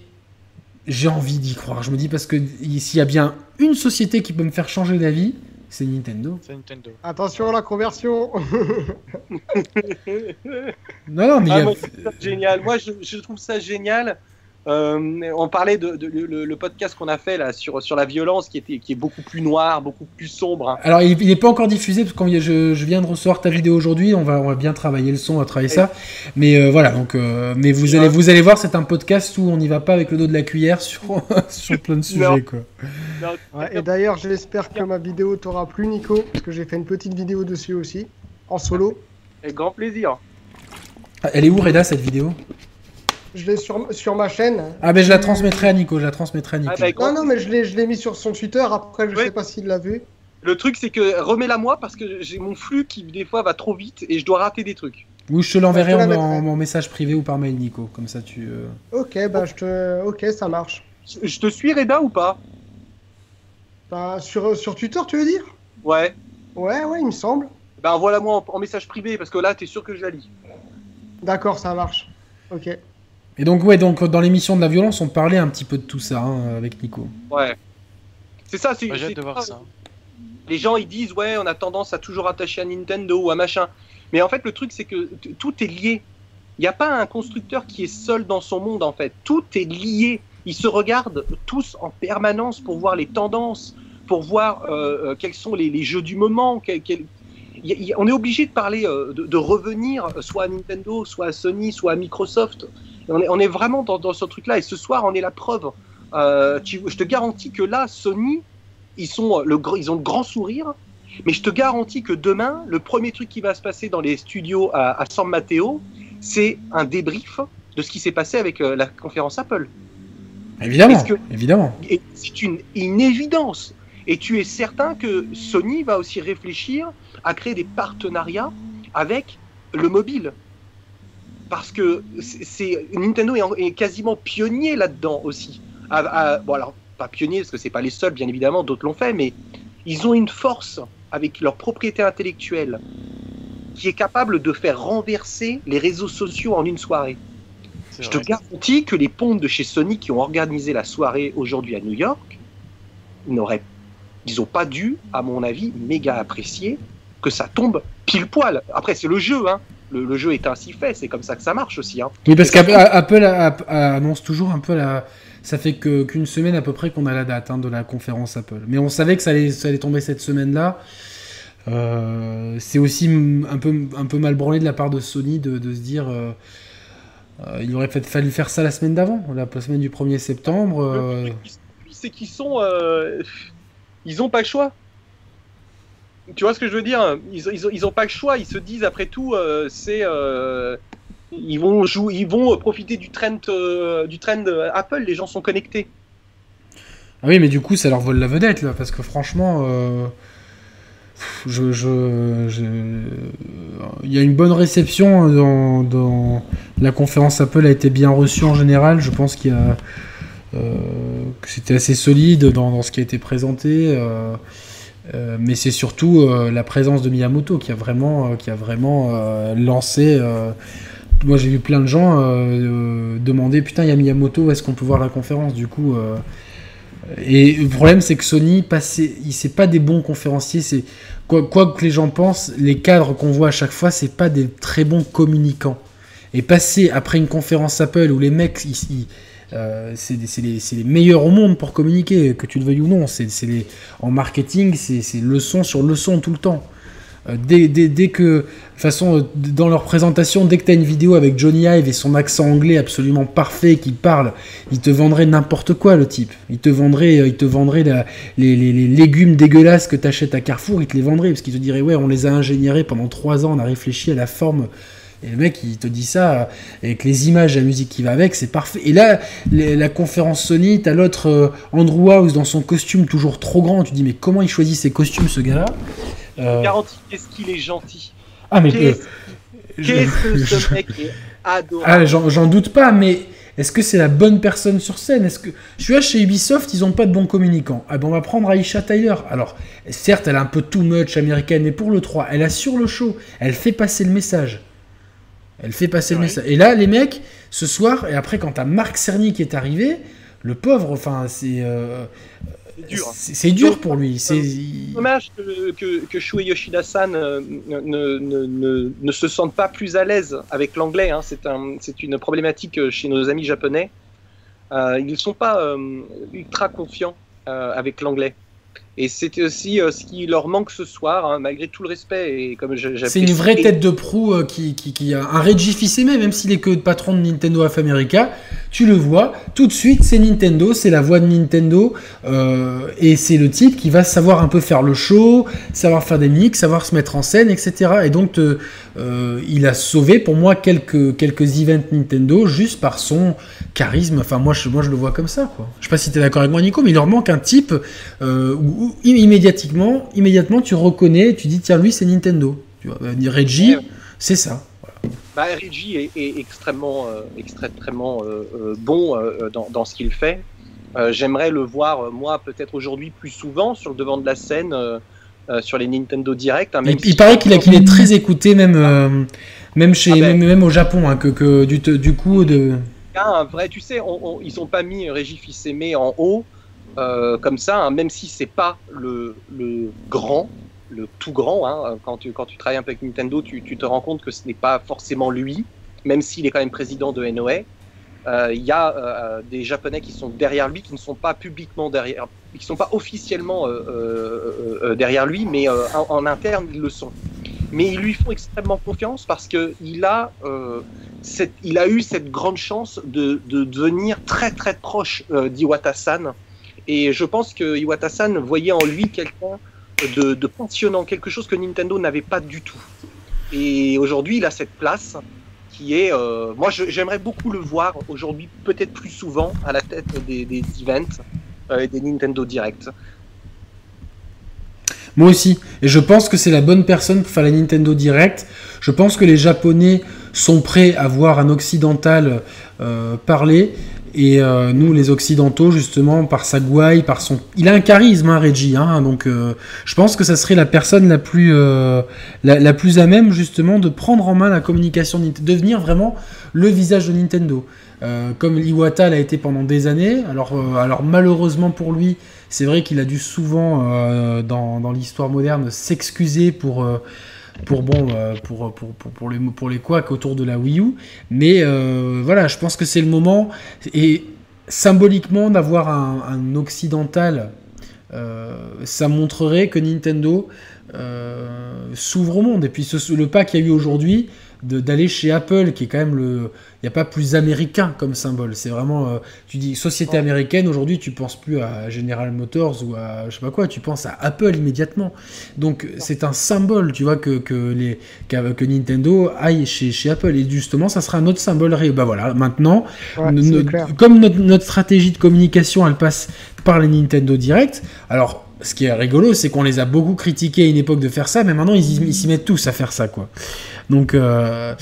j'ai envie d'y croire. Je me dis parce que s'il y a bien une société qui peut me faire changer d'avis, c'est Nintendo. C'est Nintendo. Attention à la conversion. non, non, mais ah, génial. Moi, je, je, trouve ça génial euh, on parlait de, le, podcast qu'on a fait là sur, sur la violence qui, était, qui est beaucoup plus noir, beaucoup plus sombre. Alors il n'est pas encore diffusé parce que je, je, viens de recevoir ta vidéo aujourd'hui, on va, on va bien travailler le son, on va travailler ça. Mais euh, voilà, donc, euh, mais vous allez, vous allez voir, c'est un podcast où on n'y va pas avec le dos de la cuillère sur, sur plein de sujets. Quoi. et d'ailleurs, j'espère que ma vidéo t'aura plu, Nico, parce que j'ai fait une petite vidéo dessus aussi. en solo. Avec grand plaisir. Elle est où Reda cette vidéo? Je l'ai sur, sur ma chaîne. Ah ben je la transmettrai à Nico, je la transmettrai à Nico. Ah, bah, avec grand- Non, non, mais je l'ai je l'ai mis sur son Twitter. Après, je sais pas s'il l'a vu. Le truc, c'est que remets-la moi parce que j'ai mon flux qui, des fois, va trop vite et je dois rater des trucs. Ou je te l'enverrai Je te la en, mettrai. en- en message privé ou par mail Nico, comme ça tu... euh, Ok, bah je te. Ok, ça marche. Je je te suis, Reda, ou pas? Bah, sur, sur Twitter, tu veux dire? Ouais. Ouais, ouais, il me semble. Ben, envoie-la-moi en, en message privé parce que là, t'es sûr que je la lis. D'accord, ça marche. Ok. Et donc ouais, donc dans l'émission de la violence, on parlait un petit peu de tout ça hein, avec Nico. Ouais. C'est ça, c'est. J'ai de voir ça. Les gens, ils disent, ouais, on a tendance à toujours attacher à Nintendo ou à machin. Mais en fait, le truc, c'est que tout est lié. Il n'y a pas un constructeur qui est seul dans son monde, en fait. Tout est lié. Ils se regardent tous en permanence pour voir les tendances, pour voir euh, euh, quels sont les, les jeux du moment. quel- quel- il y a- il y a- on est obligé de parler, euh, de, de revenir soit à Nintendo, soit à Sony, soit à Microsoft. On, est, on est vraiment dans, dans ce truc-là. Et ce soir, on est la preuve. Euh, tu- je te garantis que là, Sony, ils, sont le, gr- ils ont le grand sourire. Mais je te garantis que demain, le premier truc qui va se passer dans les studios à, à San Mateo, c'est un débrief de ce qui s'est passé avec euh, la conférence Apple. Évidemment, que- c'est une, une évidence. Et tu es certain que Sony va aussi réfléchir à créer des partenariats avec le mobile. Parce que c'est Nintendo est, en- est quasiment pionnier là-dedans aussi. À- à- bon alors, pas pionnier parce que c'est pas les seuls, bien évidemment, d'autres l'ont fait, mais ils ont une force avec leur propriété intellectuelle qui est capable de faire renverser les réseaux sociaux en une soirée. Je te garantis que les pompes de chez Sony qui ont organisé la soirée aujourd'hui à New York n'auraient, ils n'ont pas dû, à mon avis, méga apprécier que ça tombe pile poil. Après, c'est le jeu, hein. Le, le jeu est ainsi fait, c'est comme ça que ça marche aussi. Hein. Oui, parce qu'Apple annonce toujours un peu la... Ça fait qu'une semaine à peu près qu'on a la date hein, de la conférence Apple. Mais on savait que ça allait, ça allait tomber cette semaine-là. Euh, c'est aussi un peu, un peu mal branlé de la part de Sony de, de se dire... euh, euh, il aurait peut-être fallu faire ça la semaine d'avant, la semaine du 1er septembre. c'est qu'ils sont, ils ont pas le choix. Tu vois ce que je veux dire ils, ont- ils, ont, ils ont pas le choix. Ils se disent après tout, euh, c'est, euh, ils vont ils vont profiter du trend, euh, du trend Apple. Les gens sont connectés. Ah oui, mais du coup, ça leur vole la vedette, là, parce que franchement, euh, je, il y a une bonne réception dans, dans- la conférence Apple a été bien reçue en général. Je pense qu'il y a euh, que c'était assez solide dans ce qui a été présenté. Euh, mais c'est surtout euh, la présence de Miyamoto qui a vraiment, euh, qui a vraiment lancé. moi, j'ai vu plein de gens demander putain, il y a Miyamoto, est-ce qu'on peut voir la conférence Du coup, et le problème, c'est que Sony, il c'est pas des bons conférenciers. C'est quoi, quoi que les gens pensent, les cadres qu'on voit à chaque fois, c'est pas des très bons communicants. Et passer après une conférence Apple où les mecs, euh, c'est les, meilleurs au monde pour communiquer, que tu le veuilles ou non. C'est en marketing, c'est leçon sur leçon tout le temps. Euh, dès, dès, dès que, de toute façon, dans leur présentation, dès que tu as une vidéo avec Johnny Ive et son accent anglais absolument parfait qui parle, il te vendrait n'importe quoi, le type. Il te vendrait, euh, il te vendrait les légumes dégueulasses que tu achètes à Carrefour, il te les vendrait, parce qu'il te dirait, ouais, on les a ingénierés pendant trois ans, on a réfléchi à la forme. Et le mec, il te dit ça, avec les images, la musique qui va avec, c'est parfait. Et là, les- la conférence Sony, t'as l'autre euh, Andrew House dans son costume toujours trop grand, tu dis, mais comment il choisit ses costumes, ce gars-là Euh, Garantie, qu'est-ce qu'il est gentil. Ah, mais... Qu'est-ce euh, que ce mec est Ah, adorable. j'en j'en doute pas, mais est-ce que c'est la bonne personne sur scène? Est-ce que je suis là chez Ubisoft, ils ont pas de bons communicants. Ah ben on va prendre Aisha Tyler. Alors, certes, elle a un peu too much américaine, mais pour le 3, elle assure le show, elle fait passer le message. Elle fait passer le message. Et là, les mecs, ce soir, et après, quand t'as Marc Cerny qui est arrivé, le pauvre, enfin, c'est euh, C'est dur. pour lui. C'est Dommage que, que, que Shuei Yoshida-san euh, ne, ne, ne, ne se sente pas plus à l'aise avec l'anglais. Hein. C'est un, c'est une problématique euh, chez nos amis japonais. Euh, ils ne sont pas euh, ultra confiants avec l'anglais. Et c'était aussi euh, ce qui leur manque ce soir, hein, malgré tout le respect. Et comme C'est une vraie tête de proue euh, qui, qui, qui a un Reggie Fils-Aimé, même s'il est que patron de Nintendo of America. tu le vois, tout de suite c'est Nintendo, c'est la voix de Nintendo, euh, et c'est le type qui va savoir un peu faire le show, savoir faire des mix, savoir se mettre en scène, etc. Et donc euh, il a sauvé pour moi quelques, quelques events Nintendo juste par son charisme, enfin moi je, moi je le vois comme ça. Quoi. Je sais pas si tu es d'accord avec moi Nico, mais il leur manque un type euh, où, immédiatement, immédiatement tu reconnais, tu dis tiens lui c'est Nintendo. Tu vois, Reggie, c'est ça. Bah, Reggie est, extrêmement, euh, extrêmement bon dans, ce qu'il fait. J'aimerais le voir, moi, peut-être aujourd'hui plus souvent sur le devant de la scène, sur les Nintendo Direct. Hein, il, paraît qu'il est très écouté, même, même, chez, ah ben. même, au Japon, hein, que, que, du, du coup de. Un vrai, tu sais, ils n'ont pas mis Reggie Fils-Aimé en haut. comme ça, hein, même si c'est pas le, le grand, le tout grand. Quand, tu, quand tu travailles un peu avec Nintendo, tu, te rends compte que ce n'est pas forcément lui, même s'il est quand même président de NOA. Euh, il y a euh, des Japonais qui sont derrière lui, qui ne sont pas publiquement derrière, qui ne sont pas officiellement euh, derrière lui, mais en, interne ils le sont. Mais ils lui font extrêmement confiance parce que il a, cette, il a eu cette grande chance de, de devenir très très proche d'Iwata-san. Et je pense que Iwata-san voyait en lui quelqu'un de, de passionnant, quelque chose que Nintendo n'avait pas du tout. Et aujourd'hui, il a cette place est. Euh, moi, j'aimerais beaucoup le voir aujourd'hui, peut-être plus souvent, à la tête des, des events euh, et des Nintendo Direct. Moi aussi. Et je pense que c'est la bonne personne pour faire la Nintendo Direct. Je pense que les Japonais sont prêts à voir un occidental euh, parler. Et euh, nous, les Occidentaux, justement, par sa gouaille, par son... Il a un charisme, hein, Reggie. Hein, donc, euh, je pense que ça serait la personne la plus, euh, la, plus à même, justement, de prendre en main la communication, de devenir vraiment le visage de Nintendo. comme Iwata l'a été pendant des années. Alors, alors malheureusement pour lui, c'est vrai qu'il a dû souvent, dans, dans l'histoire moderne, s'excuser pour pour bon euh, pour, pour, pour, pour, les pour les couacs autour de la Wii U mais euh, voilà je pense que c'est le moment et symboliquement d'avoir un, occidental euh, ça montrerait que Nintendo s'ouvre au monde et puis le pas qu'il y a eu aujourd'hui d'aller chez Apple, qui est quand même le. Il n'y a pas plus américain comme symbole. C'est vraiment. Euh, tu dis société américaine, aujourd'hui, tu penses plus à General Motors ou à je sais pas quoi, tu penses à Apple immédiatement. Donc, c'est un symbole, tu vois, que, que, les, que Nintendo aille chez, chez Apple. Et justement, ça sera un autre symbole. Bah voilà, maintenant, comme notre, notre stratégie de communication, elle passe par les Nintendo Direct. Alors, ce qui est rigolo, c'est qu'on les a beaucoup critiqués à une époque de faire ça, mais maintenant ils s'y mettent tous à faire ça, quoi. Donc, euh,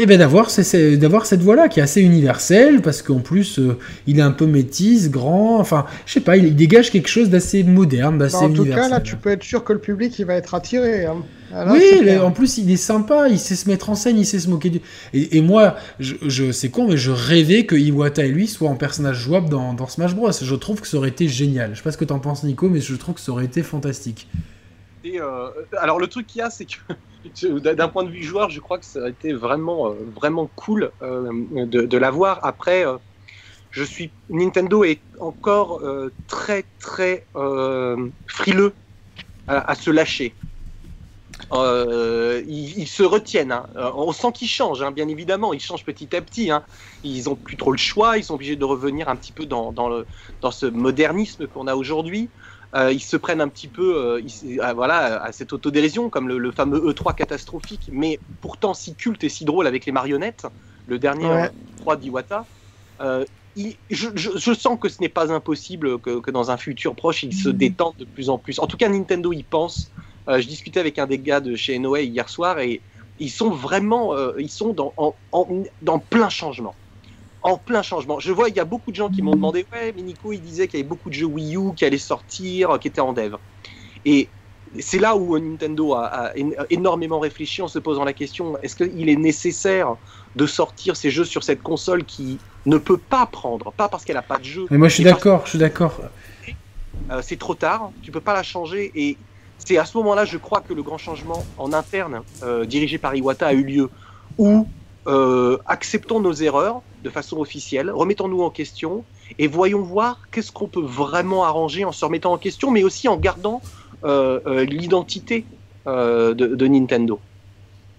et ben d'avoir cette voix-là qui est assez universelle, parce qu'en plus, euh, il est un peu métisse, grand, enfin, je sais pas, il, dégage quelque chose d'assez moderne, d'assez bah, En tout cas, là, tu peux être sûr que le public, il va être attiré. Hein. Ah, oui, en plus, il est sympa, il sait se mettre en scène, il sait se moquer du... Et, moi, je, je c'est con, mais je rêvais que Iwata et lui soient en personnage jouable dans, dans Smash Bros. Je trouve que ça aurait été génial. Je sais pas ce que t'en penses, Nico, mais je trouve que ça aurait été fantastique. Et euh, alors, le truc qu'il y a, c'est que d'un point de vue joueur, je crois que ça a été vraiment, euh, cool euh, de, l'avoir. Après, euh, je suis Nintendo est encore très, très frileux à, se lâcher. Ils, se retiennent. Hein. On sent qu'ils changent, hein, bien évidemment. Ils changent petit à petit. Hein. Ils ont plus trop le choix. Ils sont obligés de revenir un petit peu dans ce modernisme qu'on a aujourd'hui. Euh, ils se prennent un petit peu euh, à, voilà, à cette autodérision, comme le, fameux E3 catastrophique, mais pourtant si culte et si drôle avec les marionnettes, le dernier E3 euh, d'Iwata. Je, sens que ce n'est pas impossible que, dans un futur proche, ils se mm. détendent de plus en plus. En tout cas, Nintendo y pense. je discutais avec un des gars de chez Noé hier soir et ils sont vraiment ils sont dans, dans plein changement en plein changement. Je vois, il y a beaucoup de gens qui m'ont demandé Ouais, mais Nico, il disait qu'il y avait beaucoup de jeux Wii U qui allaient sortir, qui étaient en dev. Et c'est là où Nintendo a, énormément réfléchi en se posant la question est-ce qu'il est nécessaire de sortir ces jeux sur cette console qui ne peut pas prendre? Pas parce qu'elle n'a pas de jeu. Mais moi, je suis d'accord, je suis d'accord. Euh, c'est trop tard, tu peux pas la changer. Et c'est à ce moment-là, je crois que le grand changement en interne, euh, dirigé par Iwata, a eu lieu. Où euh, acceptons nos erreurs de façon officielle, remettons-nous en question et voyons voir qu'est-ce qu'on peut vraiment arranger en se remettant en question, mais aussi en gardant euh, euh, l'identité de, Nintendo.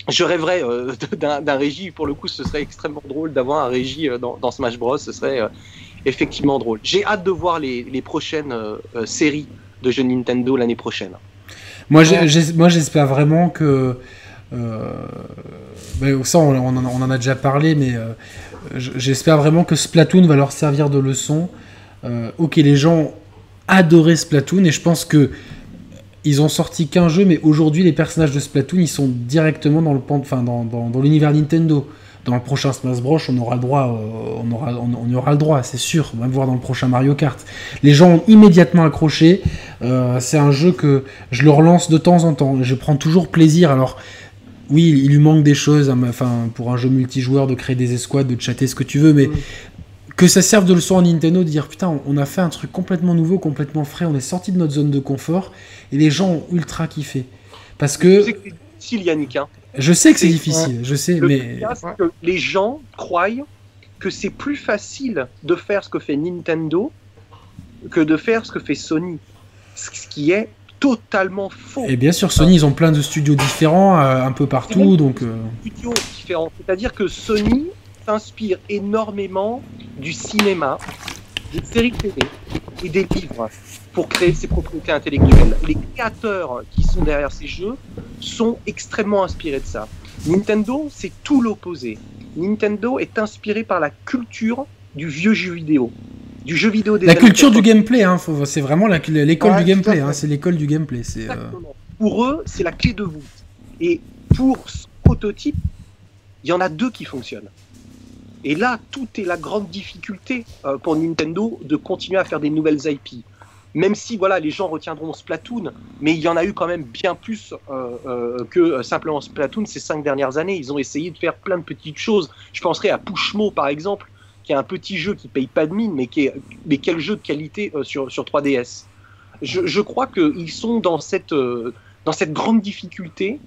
je rêverais euh, d'un régie. Pour le coup, ce serait extrêmement drôle d'avoir un régie euh, dans, dans, Smash Bros. Ce serait euh, effectivement drôle. J'ai hâte de voir les, les prochaines séries de jeux Nintendo l'année prochaine. Moi, j'espère vraiment que. Ben, ça, on, en a déjà parlé, mais j'espère vraiment que Splatoon va leur servir de leçon. ok, les gens adoraient Splatoon et je pense que ils ont sorti qu'un jeu, mais aujourd'hui, les personnages de Splatoon, ils sont directement dans le enfin, dans, l'univers Nintendo. Dans le prochain Smash Bros, on aura le droit, euh, aura, on, y aura le droit, c'est sûr. On va voir dans le prochain Mario Kart. Les gens ont immédiatement accroché. Euh, c'est un jeu que je le relance de temps en temps. Je prends toujours plaisir. Alors, oui, il lui manque des choses, hein, enfin, pour un jeu multijoueur, de créer des escouades, de chatter ce que tu veux, mais que ça serve de leçon à Nintendo de dire putain, on a fait un truc complètement nouveau, complètement frais, on est sorti de notre zone de confort et les gens ont ultra kiffé. Parce que. C'est difficile, Yannick. Hein. Je sais que c'est difficile, je sais, mais. que les gens croient que c'est plus facile de faire ce que fait Nintendo que de faire ce que fait Sony. Ce qui est totalement faux. Et bien sûr, Sony, ils ont plein de studios différents euh, un peu partout, donc. Euh... Studios différents. C'est-à-dire que Sony s'inspire énormément du cinéma, des séries télé et des livres pour créer ses propriétés intellectuelles. Les créateurs qui sont derrière ces jeux sont extrêmement inspirés de ça. Nintendo, c'est tout l'opposé. Nintendo est inspiré par la culture du vieux jeu vidéo. Du jeu vidéo des La culture du gameplay, hein, c'est vraiment l'école du gameplay. Hein, c'est l'école du gameplay. Euh... Pour eux, c'est la clé de voûte. Et pour ce prototype, il y en a deux qui fonctionnent. Et là, tout est la grande difficulté euh, pour Nintendo de continuer à faire des nouvelles IP. Même si voilà, les gens retiendront Splatoon, mais il y en a eu quand même bien plus euh, euh, que simplement Splatoon ces cinq dernières années. Ils ont essayé de faire plein de petites choses. Je penserai à Pushmo par exemple, qui est un petit jeu qui paye pas de mine, mais qui est mais quel jeu de qualité sur, sur 3DS. Je, je crois qu'ils sont dans cette, dans cette grande difficulté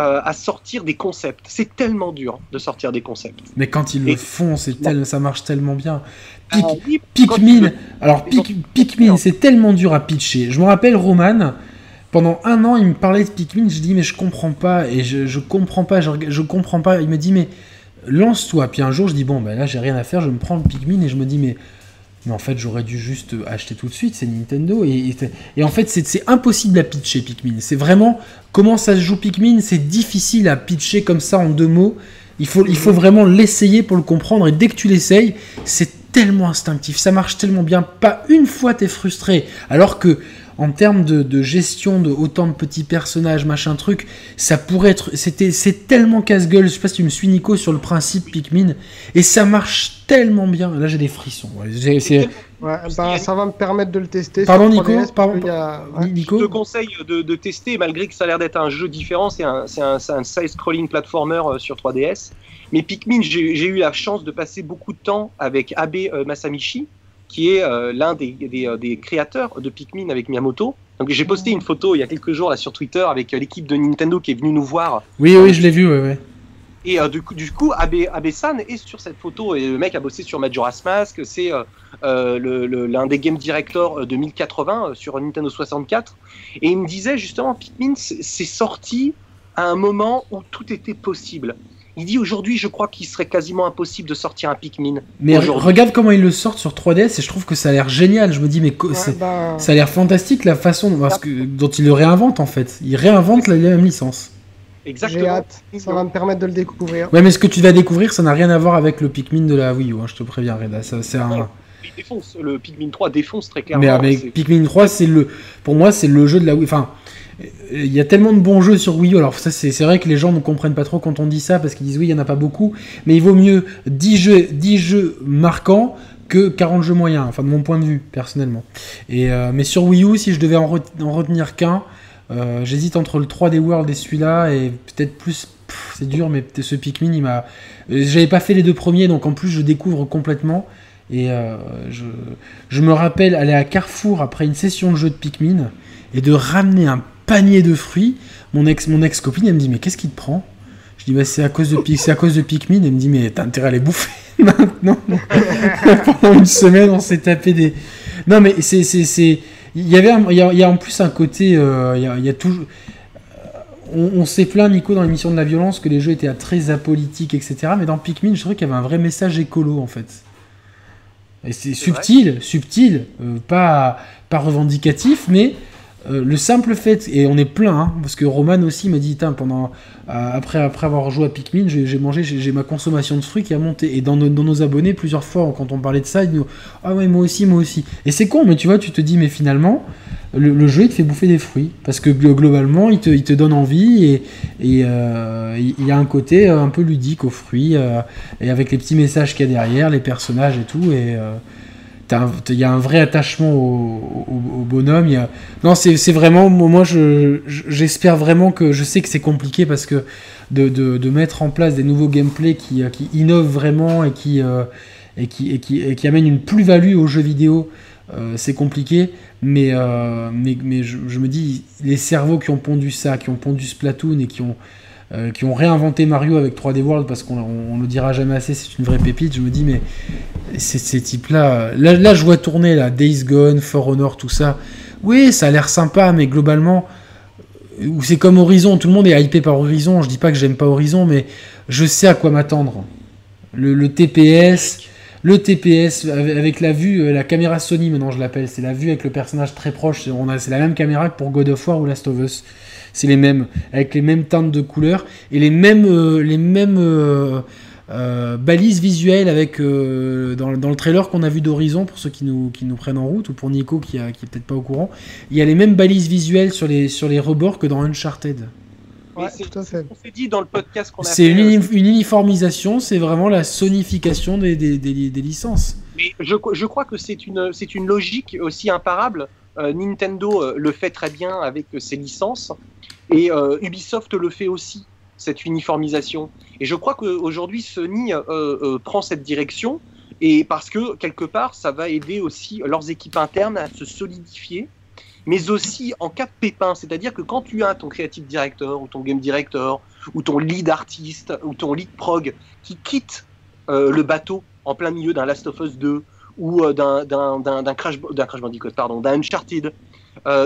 euh, à sortir des concepts. C'est tellement dur de sortir des concepts. Mais quand ils le font, c'est tel... ça marche tellement bien. Ah Pikmin, alors Pikmin, c'est tellement dur à pitcher. Je me rappelle Roman, pendant un an, il me parlait de Pikmin, je dis mais je comprends pas et je, je comprends pas, je, je, comprends pas. Il me dit mais lance-toi. Puis un jour, je dis bon ben là j'ai rien à faire, je me prends le Pikmin et je me dis mais mais en fait, j'aurais dû juste acheter tout de suite, c'est Nintendo. Et, et, en fait, c'est impossible à pitcher Pikmin. C'est vraiment comment ça se joue Pikmin, c'est difficile à pitcher comme ça en deux mots. Il faut, il faut vraiment l'essayer pour le comprendre. Et dès que tu l'essayes, c'est tellement instinctif, ça marche tellement bien. Pas une fois t'es frustré. Alors que en termes de, gestion de autant de petits personnages, machin truc, ça pourrait être. C'était, c'est tellement casse-gueule. Je sais pas si tu me suis, Nico, sur le principe Pikmin. Et ça marche tellement bien. Là, j'ai des frissons. Ben, ça va me permettre de le tester. Pardon, Nico, pardon, Nico Je te conseille de, tester, malgré que ça a l'air d'être un jeu différent. C'est un, un, un side-scrolling platformer euh, sur 3DS. Mais Pikmin, j'ai eu la chance de passer beaucoup de temps avec Abe euh, Masamichi qui est euh, l'un des, euh, des, créateurs de Pikmin avec Miyamoto. Donc j'ai posté une photo il y a quelques jours là sur Twitter avec euh, l'équipe de Nintendo qui est venue nous voir. Oui, oui, je l'ai vu, Et du coup, du coup Abe, Abe-san est sur cette photo et le mec a bossé sur Majora's Mask, c'est l'un le, des game directors de 1080 sur Nintendo 64. Et il me disait justement, Pikmin, c'est sorti à un moment où tout était possible. Il dit aujourd'hui, je crois qu'il serait quasiment impossible de sortir un Pikmin. Mais regarde comment ils le sortent sur 3DS et je trouve que ça a l'air génial. Je me dis, mais bah. ça a l'air fantastique la façon dont ils le réinventent en fait. Ils réinventent la même licence. Exactement. J'ai hâte, ça va me permettre de le découvrir. Ouais, mais ce que tu vas découvrir, ça n'a rien à voir avec le Pikmin de la Wii U, hein, je te préviens, Reda. c'est un... Il défonce, le Pikmin 3 défonce très clairement. Mais avec Pikmin 3, c'est le, pour moi, c'est le jeu de la Wii. Enfin, il y a tellement de bons jeux sur Wii U. Alors, ça, c'est vrai que les gens ne comprennent pas trop quand on dit ça parce qu'ils disent oui, il n'y en a pas beaucoup. Mais il vaut mieux 10 jeux, 10 jeux marquants que 40 jeux moyens, enfin de mon point de vue, personnellement. Et, euh, mais sur Wii U, si je devais en, retenir qu'un, euh, j'hésite entre le 3D World et celui-là, et peut-être plus. C'est dur, mais ce Pikmin, il m'a. J'avais pas fait les deux premiers, donc en plus, je découvre complètement. Et euh, je, je me rappelle aller à Carrefour après une session de jeu de Pikmin et de ramener un panier de fruits. Mon ex, mon ex copine, elle me dit mais qu'est-ce qui te prend? Je dis bah c'est à cause de c'est à cause de Pikmin. Elle me dit mais t'as intérêt à les bouffer maintenant. Pendant une semaine, on s'est tapé des. Non mais c'est c'est il y avait il y, a, en plus un côté euh, il, y a, toujours on, s'est plaint, Nico, dans l'émission de la violence, que les jeux étaient très apolitiques, etc. Mais dans Pikmin, je trouvais qu'il y avait un vrai message écolo, en fait. Et c'est subtil, subtil, euh, pas, pas revendicatif, mais euh, le simple fait, et on est plein, hein, parce que Roman aussi m'a dit, pendant, euh, après, après avoir joué à Pikmin, j'ai mangé, j'ai ma consommation de fruits qui a monté. Et dans, nos abonnés, plusieurs fois, quand on parlait de ça, ils nous Ah ouais, moi aussi, moi aussi. Et c'est con, mais tu vois, tu te dis, mais finalement, le, jeu, il te fait bouffer des fruits. Parce que globalement, il te, donne envie, et euh, il y a un côté un peu ludique aux fruits, et avec les petits messages qu'il y a derrière, les personnages et tout. Et il y a un vrai attachement au, bonhomme. Non, c'est vraiment, moi j'espère vraiment que, je sais que c'est compliqué parce que de, mettre en place des nouveaux gameplays qui, qui innovent vraiment et qui, euh, et qui, et qui, et qui amènent une plus-value aux jeux vidéo, euh, c'est compliqué. Mais, euh, mais, mais je, je, me dis, les cerveaux qui ont pondu ça, qui ont pondu Splatoon et qui ont euh, qui ont réinventé Mario avec 3D World parce qu'on ne le dira jamais assez, c'est une vraie pépite. Je me dis, mais ces types-là, là, je vois tourner là, Days Gone, For Honor, tout ça. Oui, ça a l'air sympa, mais globalement, c'est comme Horizon, tout le monde est hypé par Horizon. Je dis pas que j'aime pas Horizon, mais je sais à quoi m'attendre. Le, TPS, le TPS avec la vue, euh, la caméra Sony maintenant je l'appelle, c'est la vue avec le personnage très proche. C'est la même caméra que pour God of War ou Last of Us c'est les mêmes, avec les mêmes teintes de couleurs et les mêmes, euh, les mêmes euh, euh, balises visuelles avec dans, le trailer qu'on a vu d'Horizon pour ceux qui nous, qui nous prennent en route ou pour Nico qui, a, qui est peut-être pas au courant. Il y a les mêmes balises visuelles sur les, sur les rebords que dans Uncharted. Ouais, tout à fait. On s'est dit dans le podcast qu'on a C'est une, une, uniformisation, c'est vraiment la sonification des, des, des, licences. Mais je, je crois que c'est une, c'est une logique aussi imparable. Nintendo le fait très bien avec ses licences. Et euh, Ubisoft le fait aussi, cette uniformisation. Et je crois qu'aujourd'hui, Sony euh, euh, prend cette direction, et parce que quelque part, ça va aider aussi leurs équipes internes à se solidifier, mais aussi en cas de pépin. C'est-à-dire que quand tu as ton creative director, ou ton game director, ou ton lead artiste, ou ton lead prog qui quitte le bateau en plein milieu d'un Last of Us 2, ou d'un Crash, Crash Bandicoot, pardon, d'un Uncharted,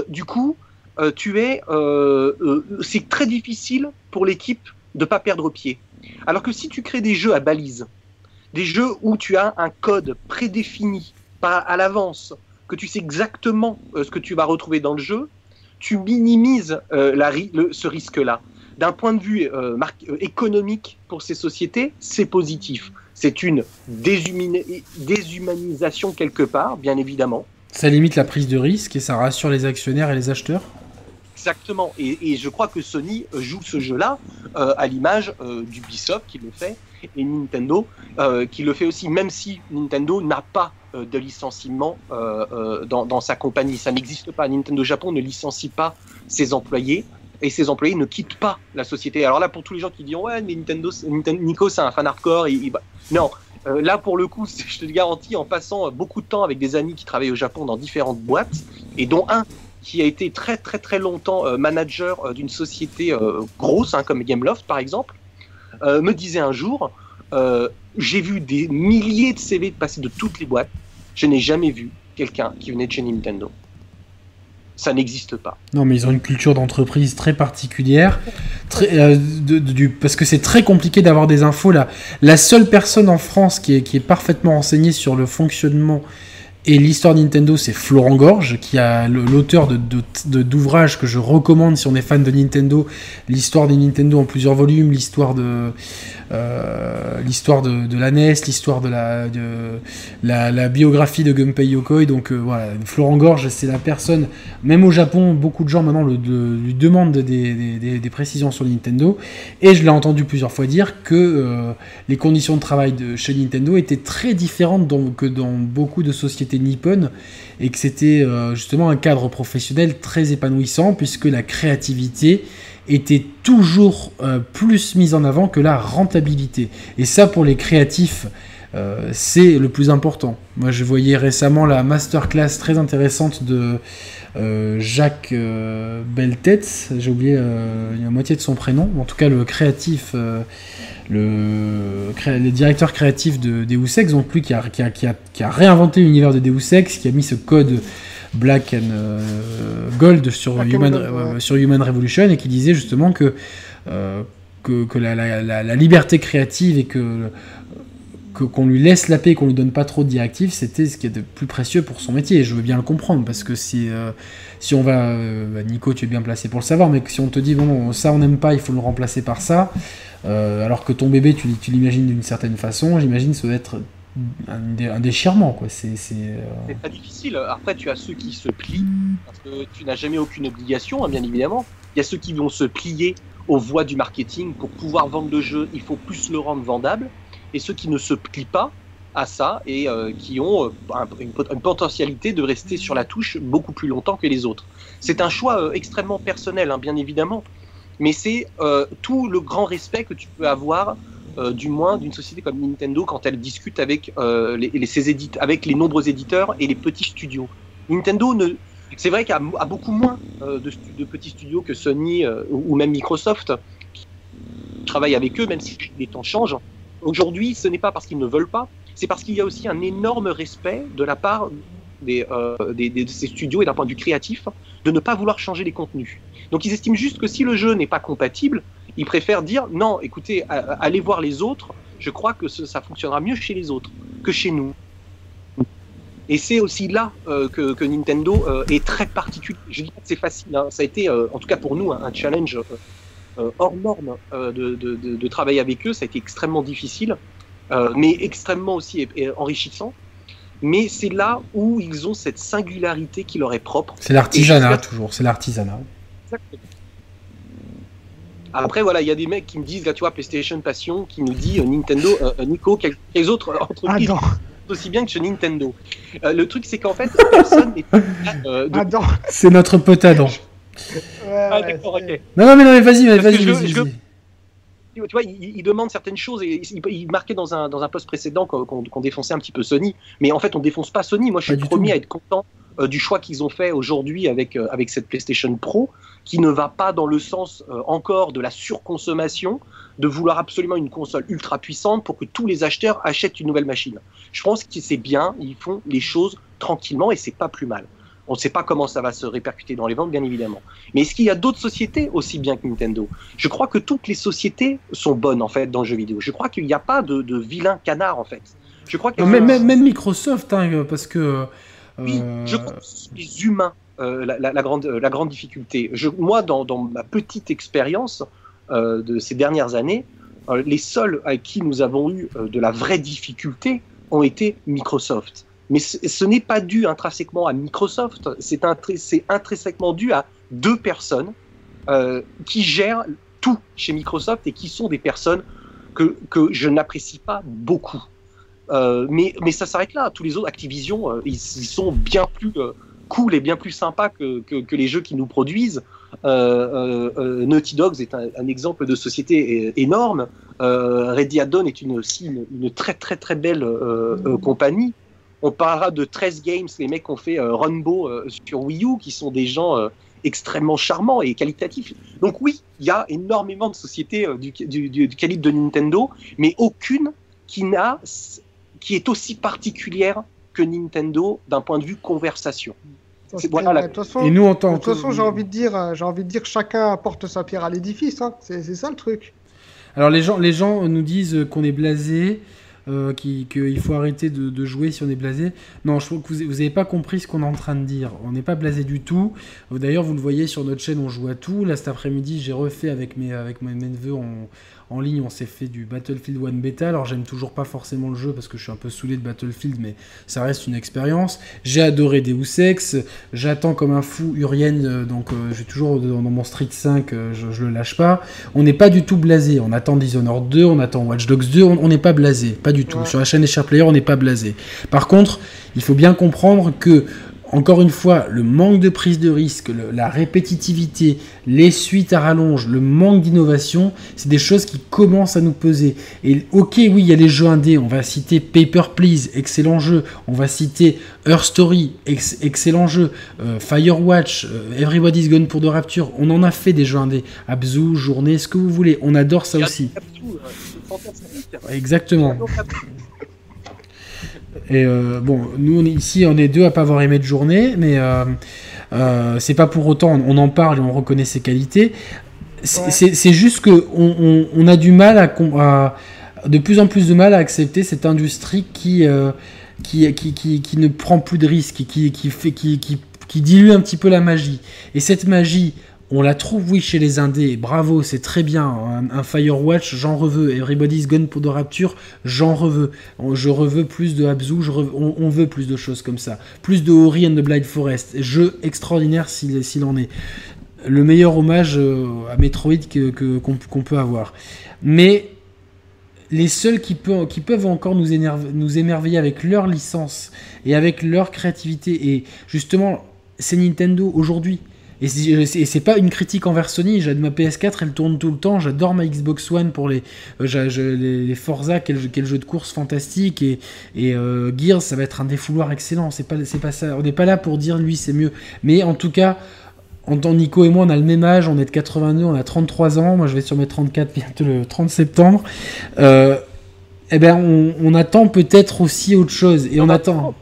du coup, euh, tu es, euh, euh, c'est très difficile pour l'équipe de pas perdre pied. Alors que si tu crées des jeux à balises, des jeux où tu as un code prédéfini, pas à l'avance, que tu sais exactement ce que tu vas retrouver dans le jeu, tu minimises ce risque-là. D'un point de vue économique pour ces sociétés, c'est positif. C'est une déshumanisation quelque part, bien évidemment. Ça limite la prise de risque et ça rassure les actionnaires et les acheteurs? Exactement. Et, je crois que Sony joue ce jeu-là euh, à l'image euh, d'Ubisoft qui le fait et Nintendo euh, qui le fait aussi, même si Nintendo n'a pas de licenciement dans, sa compagnie. Ça n'existe pas. Nintendo Japon ne licencie pas ses employés et ses employés ne quittent pas la société. Alors là, pour tous les gens qui disent ouais, Nintendo, Nico, c'est un fan hardcore. Non. là, pour le coup, je te le garantis, en passant beaucoup de temps avec des amis qui travaillent au Japon dans différentes boîtes, et dont un qui a été très très très longtemps euh, manager euh, d'une société euh, grosse, hein, comme Gameloft par exemple, me disait un jour, j'ai vu des milliers de CV passer de toutes les boîtes, je n'ai jamais vu quelqu'un qui venait de chez Nintendo. Ça n'existe pas. Non, mais ils ont une culture d'entreprise très particulière, parce que c'est très compliqué d'avoir des infos là. La seule personne en France qui est, qui est parfaitement renseignée sur le fonctionnement et l'histoire Nintendo, c'est Florent Gorge, qui a l'auteur d'ouvrages de, que je recommande si on est fan de Nintendo. L'histoire des Nintendo en plusieurs volumes, l'histoire de euh, de, la NES, l'histoire de, la, de la, biographie de Gunpei Yokoi. Donc euh, voilà, Florent Gorge, c'est la personne. Même au Japon, beaucoup de gens maintenant lui demandent des, précisions sur Nintendo. Et je l'ai entendu plusieurs fois dire que euh, les conditions de travail de, chez Nintendo étaient très différentes que dans beaucoup de sociétés Nippon et que c'était euh, justement un cadre professionnel très épanouissant puisque la créativité était toujours euh, plus mise en avant que la rentabilité. Et ça pour les créatifs, euh, c'est le plus important. Moi je voyais récemment la masterclass très intéressante de Jacques Beltet, j'ai oublié la moitié de son prénom, en tout cas le créatif le, le, directeur créatif de Deus Ex, donc lui qui a, qui a, qui a, qui a réinventé l'univers de Deus Ex, qui a mis ce code Black and Gold sur Human, sur Human Revolution et qui disait justement que que, la, liberté créative et que qu'on lui laisse la paix, qu'on lui donne pas trop de directives, c'était ce qui est de plus précieux pour son métier. Et je veux bien le comprendre parce que si euh, si on va, euh, bah, Nico, tu es bien placé pour le savoir, mais si on te dit bon ça on n'aime pas, il faut le remplacer par ça, euh, alors que ton bébé tu, l'imagines d'une certaine façon, j'imagine ça doit être un, déchirement quoi. C'est c'est pas difficile. Après tu as ceux qui se plient parce que tu n'as jamais aucune obligation, hein, bien évidemment. Il y a ceux qui vont se plier aux voies du marketing. Pour pouvoir vendre le jeu, il faut plus le rendre vendable. Et ceux qui ne se plient pas à ça et euh, qui ont euh, une, potentialité de rester sur la touche beaucoup plus longtemps que les autres. C'est un choix euh, extrêmément personnel, hein, bien évidemment, mais c'est tout le grand respect que tu peux avoir, du moins d'une société comme Nintendo quand elle discute avec, les, ses avec les nombreux éditeurs et les petits studios. Nintendo ne, c'est vrai qu'il y a, beaucoup moins euh, de, petits studios que Sony euh, ou même Microsoft qui travaillent avec eux, même si les temps changent. Aujourd'hui, ce n'est pas parce qu'ils ne veulent pas, c'est parce qu'il y a aussi un énorme respect de la part des, euh, de ces studios et d'un point de vue créatif de ne pas vouloir changer les contenus. Donc ils estiment juste que si le jeu n'est pas compatible, ils préfèrent dire non, écoutez, allez voir les autres, je crois que ça fonctionnera mieux chez les autres que chez nous. Et c'est aussi là euh, que, Nintendo euh, est très particulier. Je dis pas que c'est facile, hein. ça a été, euh, en tout cas pour nous, un, challenge hors norme de, de, travailler avec eux. Ça a été extrêmement difficile, mais extrêmement aussi enrichissant. Mais c'est là où ils ont cette singularité qui leur est propre. C'est l'artisanat, toujours, c'est l'artisanat. Exactement. Après, voilà, il y a des mecs qui me disent, là, tu vois, PlayStation Passion, qui nous dit Nintendo, Nico, quelles, autres entreprises ah aussi bien que chez Nintendo. Euh, le truc, c'est qu'en fait, personne n'est. Euh, C'est notre pote Adam. ah, d'accord, ok. Non, non, mais, non, mais vas-y, vas-y, vas-y. Tu vois, il, demande certaines choses et il, marquait dans un, dans un post précédent qu'on défonçait un petit peu Sony. Mais en fait, on défonce pas Sony. Moi, je suis le premier à être content euh, du choix qu'ils ont fait aujourd'hui avec, euh, avec cette PlayStation Pro, qui ne va pas dans le sens encore de la surconsommation, de vouloir absolument une console ultra puissante pour que tous les acheteurs achètent une nouvelle machine. Je pense que c'est bien, ils font les choses tranquillement et c'est pas plus mal. On ne sait pas comment ça va se répercuter dans les ventes, bien évidemment. Mais est-ce qu'il y a d'autres sociétés aussi bien que Nintendo? Je crois que toutes les sociétés sont bonnes en fait dans le jeu vidéo. Je crois qu'il n'y a pas de, de vilain canard en fait. Je crois même, Microsoft, hein, parce que. Oui, je crois que les humains euh, la, grande, la grande difficulté. Moi, dans, ma petite expérience, euh, de ces dernières années, euh, les seuls à qui nous avons eu euh, de la vraie difficulté ont été Microsoft. Mais ce n'est pas dû intrinsèquement à Microsoft, c'est intrinsèquement dû à deux personnes qui gèrent tout chez Microsoft et qui sont des personnes que, que je n'apprécie pas beaucoup. mais, mais ça s'arrête là. Tous les autres, Activision, ils, sont bien plus cool et bien plus sympas que, que, les jeux qu'ils nous produisent. Euh, euh, euh, Naughty Dogs est un, exemple de société énorme. Ready Addon est une, aussi une, très très très belle compagnie. On parlera de 13 Games, les mecs qui ont fait Runbo sur Wii U, qui sont des gens extrêmement charmants et qualitatifs. Donc oui, il y a énormément de sociétés du, du, calibre de Nintendo, mais aucune qui, qui est aussi particulière que Nintendo d'un point de vue conversation. Toute façon, Et nous, en tant de toute façon, j'ai envie de dire, euh, j'ai envie de dire, chacun apporte sa pierre à l'édifice. Hein. C'est ça le truc. Alors les gens, les gens nous disent qu'on est blasé, euh, qu'il faut arrêter de, jouer si on est blasé. Non, je trouve que vous n'avez pas compris ce qu'on est en train de dire. On n'est pas blasé du tout. D'ailleurs, vous le voyez sur notre chaîne, on joue à tout. Là, cet après-midi, j'ai refait avec mes, avec mes neveux, on, en ligne, on s'est fait du Battlefield 1 bêta. Alors, j'aime toujours pas forcément le jeu parce que je suis un peu saoulé de Battlefield, mais ça reste une expérience. J'ai adoré Deus Ex. J'attends comme un fou Urien, euh, donc euh, j'ai toujours dans, mon Street 5, euh, je, le lâche pas. On n'est pas du tout blasé. On attend Dishonored 2, on attend Watch Dogs 2, on n'est pas blasé, pas du tout. Sur la chaîne des Player, on n'est pas blasé. Par contre, il faut bien comprendre que encore une fois, le manque de prise de risque, la répétitivité, les suites à rallonge, le manque d'innovation, c'est des choses qui commencent à nous peser. Et ok, oui, il y a les jeux indés, on va citer Paper Please, excellent jeu, on va citer Earth Story, excellent jeu, euh, Firewatch, euh, Everybody's Gone pour de Rapture, on en a fait des jeux indés, Abzu, Journée, ce que vous voulez, on adore ça aussi. Exactement. Et euh, bon, nous on est ici, on est deux à pas avoir aimé de journée, mais euh, euh, c'est pas pour autant, on en parle et on reconnaît ses qualités. C'est juste que on, on- on a du mal à, de plus en plus de mal à accepter cette industrie qui euh, qui, qui, qui, qui ne prend plus de risques, qui, qui, fait, qui, qui, qui dilue un petit peu la magie. Et cette magie, on la trouve, oui, chez les Indés. Bravo, c'est très bien. Un, Firewatch, j'en reveux. Everybody's Gone pour de Rapture, j'en reveux. Je reveux plus de reveux- on, veut plus de choses comme ça. Plus de Ori and the Blind Forest. Jeu extraordinaire s'il en est. Le meilleur hommage euh, à Metroid que- que- qu'on qu'on peut avoir. Mais les seuls qui, peuvent encore nous, nous émerveiller avec leur licence et avec leur créativité, et justement, c'est Nintendo aujourd'hui. Et c'est- c'est pas une critique envers Sony, j'ai ma PS4, elle tourne tout le temps, j'adore ma Xbox One pour les, euh, les, Forza, quel, jeu- de course fantastique, et, euh, Gears, ça va être un défouloir excellent, c'est pas, c'est pas ça, on n'est pas là pour dire lui c'est mieux, mais en tout cas, en tant Nico et moi, on a le même âge, on est de 82, on a 33 ans, moi je vais sur mes 34 bientôt le 30 septembre. Euh, eh ben, on, on attend peut-être aussi autre chose, et on attend.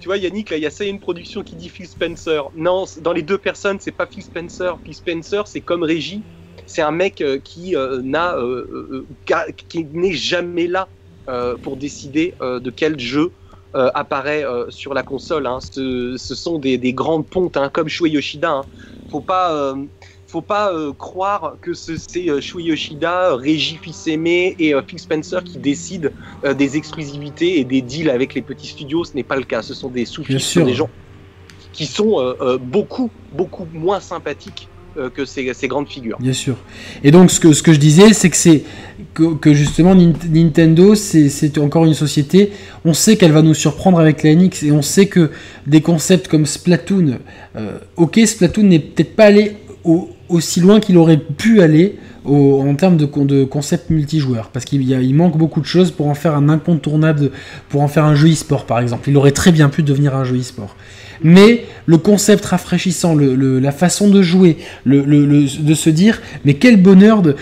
Tu vois, Yannick, là, il y a ça, une production qui dit Phil Spencer. Non, dans les deux personnes, c'est pas Phil Spencer. Phil Spencer, c'est comme Régie. C'est un mec euh, qui euh, n'a, euh, qui n'est jamais là euh, pour décider de quel jeu euh, apparaît euh, sur la console. hein. Ce, ce sont des, des grandes pontes, hein, comme Shuei Yoshida. hein. Faut pas, euh, faut pas euh, croire que ce- c'est euh, Shuei Yoshida, Régie Fils-Aimé et euh, Phil Spencer qui décident euh, des exclusivités et des deals avec les petits studios, ce n'est pas le cas. Ce sont des sous ce sont des gens qui sont euh, euh, beaucoup, beaucoup moins sympathiques euh, que ces, ces grandes figures. Bien sûr. Et donc, ce que, ce que je disais, c'est que c'est que, que justement Nin- Nintendo, c'est c'est encore une société. On sait qu'elle va nous surprendre avec la NX et on sait que des concepts comme Splatoon, euh, ok, Splatoon n'est peut-être pas allé au- aussi loin qu'il aurait pu aller en termes de, con- de concept multijoueur, parce qu'il manque beaucoup de choses pour en faire un incontournable, pour en faire un jeu e-sport par exemple. Il aurait très bien pu devenir un jeu e-sport. Mais le concept rafraîchissant, le, le- la façon de jouer, le, de se dire, mais quel bonheur de,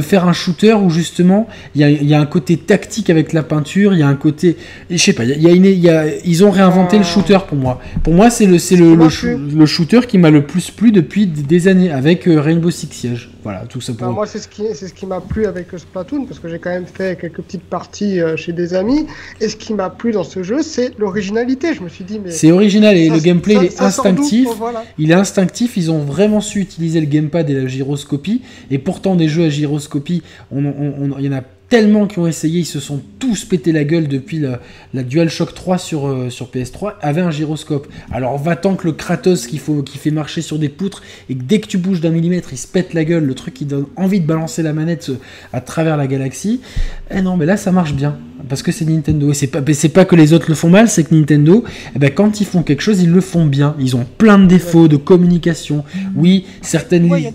faire un shooter où justement il y a, il y a un côté tactique avec la peinture, il y a un côté, je sais pas, il y a, il y a une- il y a- ils ont réinventé le shooter pour moi. Pour moi, c'est le, c'est shooter qui m'a le plus plu depuis des années avec euh, Rainbow Six Siege. Voilà, tout ça pour Enfin, moi, c'est ce qui, c'est ce qui m'a plu avec Splatoon, parce que j'ai quand même fait quelques petites parties euh, chez des amis. Et ce qui m'a plu dans ce jeu, c'est l'originalité. Je me suis dit, mais. C'est original et ça- le gameplay ça- il est instinctif. Voilà. Il est instinctif, ils ont vraiment su utiliser le gamepad et la gyroscopie. Et pourtant, des jeux à gyroscopie, on, on- on- il y en a tellement qui ont essayé, ils se sont tous pété la gueule depuis la, la DualShock 3 sur, euh, sur PS3, avait un gyroscope. Alors va-t'en que le Kratos qui, faut, qui fait marcher sur des poutres, et que dès que tu bouges d'un millimètre, il se pète la gueule, le truc qui donne envie de balancer la manette euh, à travers la galaxie. Eh non, mais là, ça marche bien. Parce que c'est Nintendo. Et c'est pas, c'est pas que les autres le font mal, c'est que Nintendo, eh ben, quand ils font quelque chose, ils le font bien. Ils ont plein de défauts de communication. Oui, certaines. Ouais,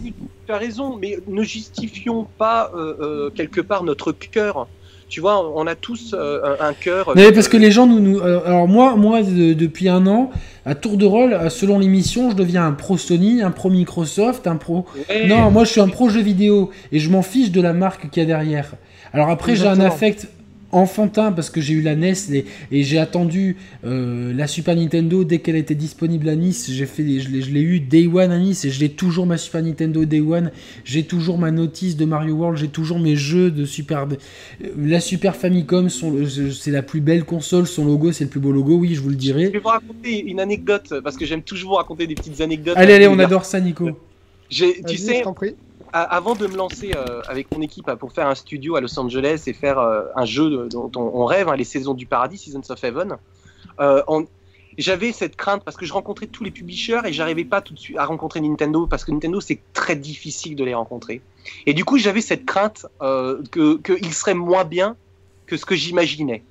tu as raison, mais ne justifions pas euh, euh, quelque part notre cœur. Tu vois, on a tous euh, un, cœur. Mais parce que les gens nous. nous- euh, alors, moi, moi de- depuis un an, à tour de rôle, euh, selon l'émission, je deviens un pro Sony, un pro Microsoft, un pro. Ouais. Non, moi je suis un pro jeu vidéo et je m'en fiche de la marque qu'il y a derrière. Alors après, j'ai un affect enfantin parce que j'ai eu la NES et, et j'ai attendu euh, la Super Nintendo dès qu'elle était disponible à Nice. J'ai fait, je l'ai, je l'ai eu Day One à Nice et je l'ai toujours ma Super Nintendo Day One. J'ai toujours ma notice de Mario World. J'ai toujours mes jeux de Super. euh, La Super Famicom, son- c'est la plus belle console. Son logo, c'est le plus beau logo. Oui, je vous le Je dirai. vais vous raconter une anecdote parce que j'aime toujours vous raconter des petites anecdotes. Allez, allez, on adore ça, Nico. j'ai- Vas-y, Tu je sais, t'en prie. a- avant de me lancer euh, avec mon équipe pour faire un studio à Los Angeles et faire euh, un jeu dont on, rêve, hein, les saisons du paradis, Seasons of Heaven, euh, j'avais cette crainte parce que je rencontrais tous les publishers et j'arrivais pas tout de suite à rencontrer Nintendo parce que Nintendo c'est très difficile de les rencontrer. Et du coup j'avais cette crainte qu'ils seraient moins bien que ce que j'imaginais.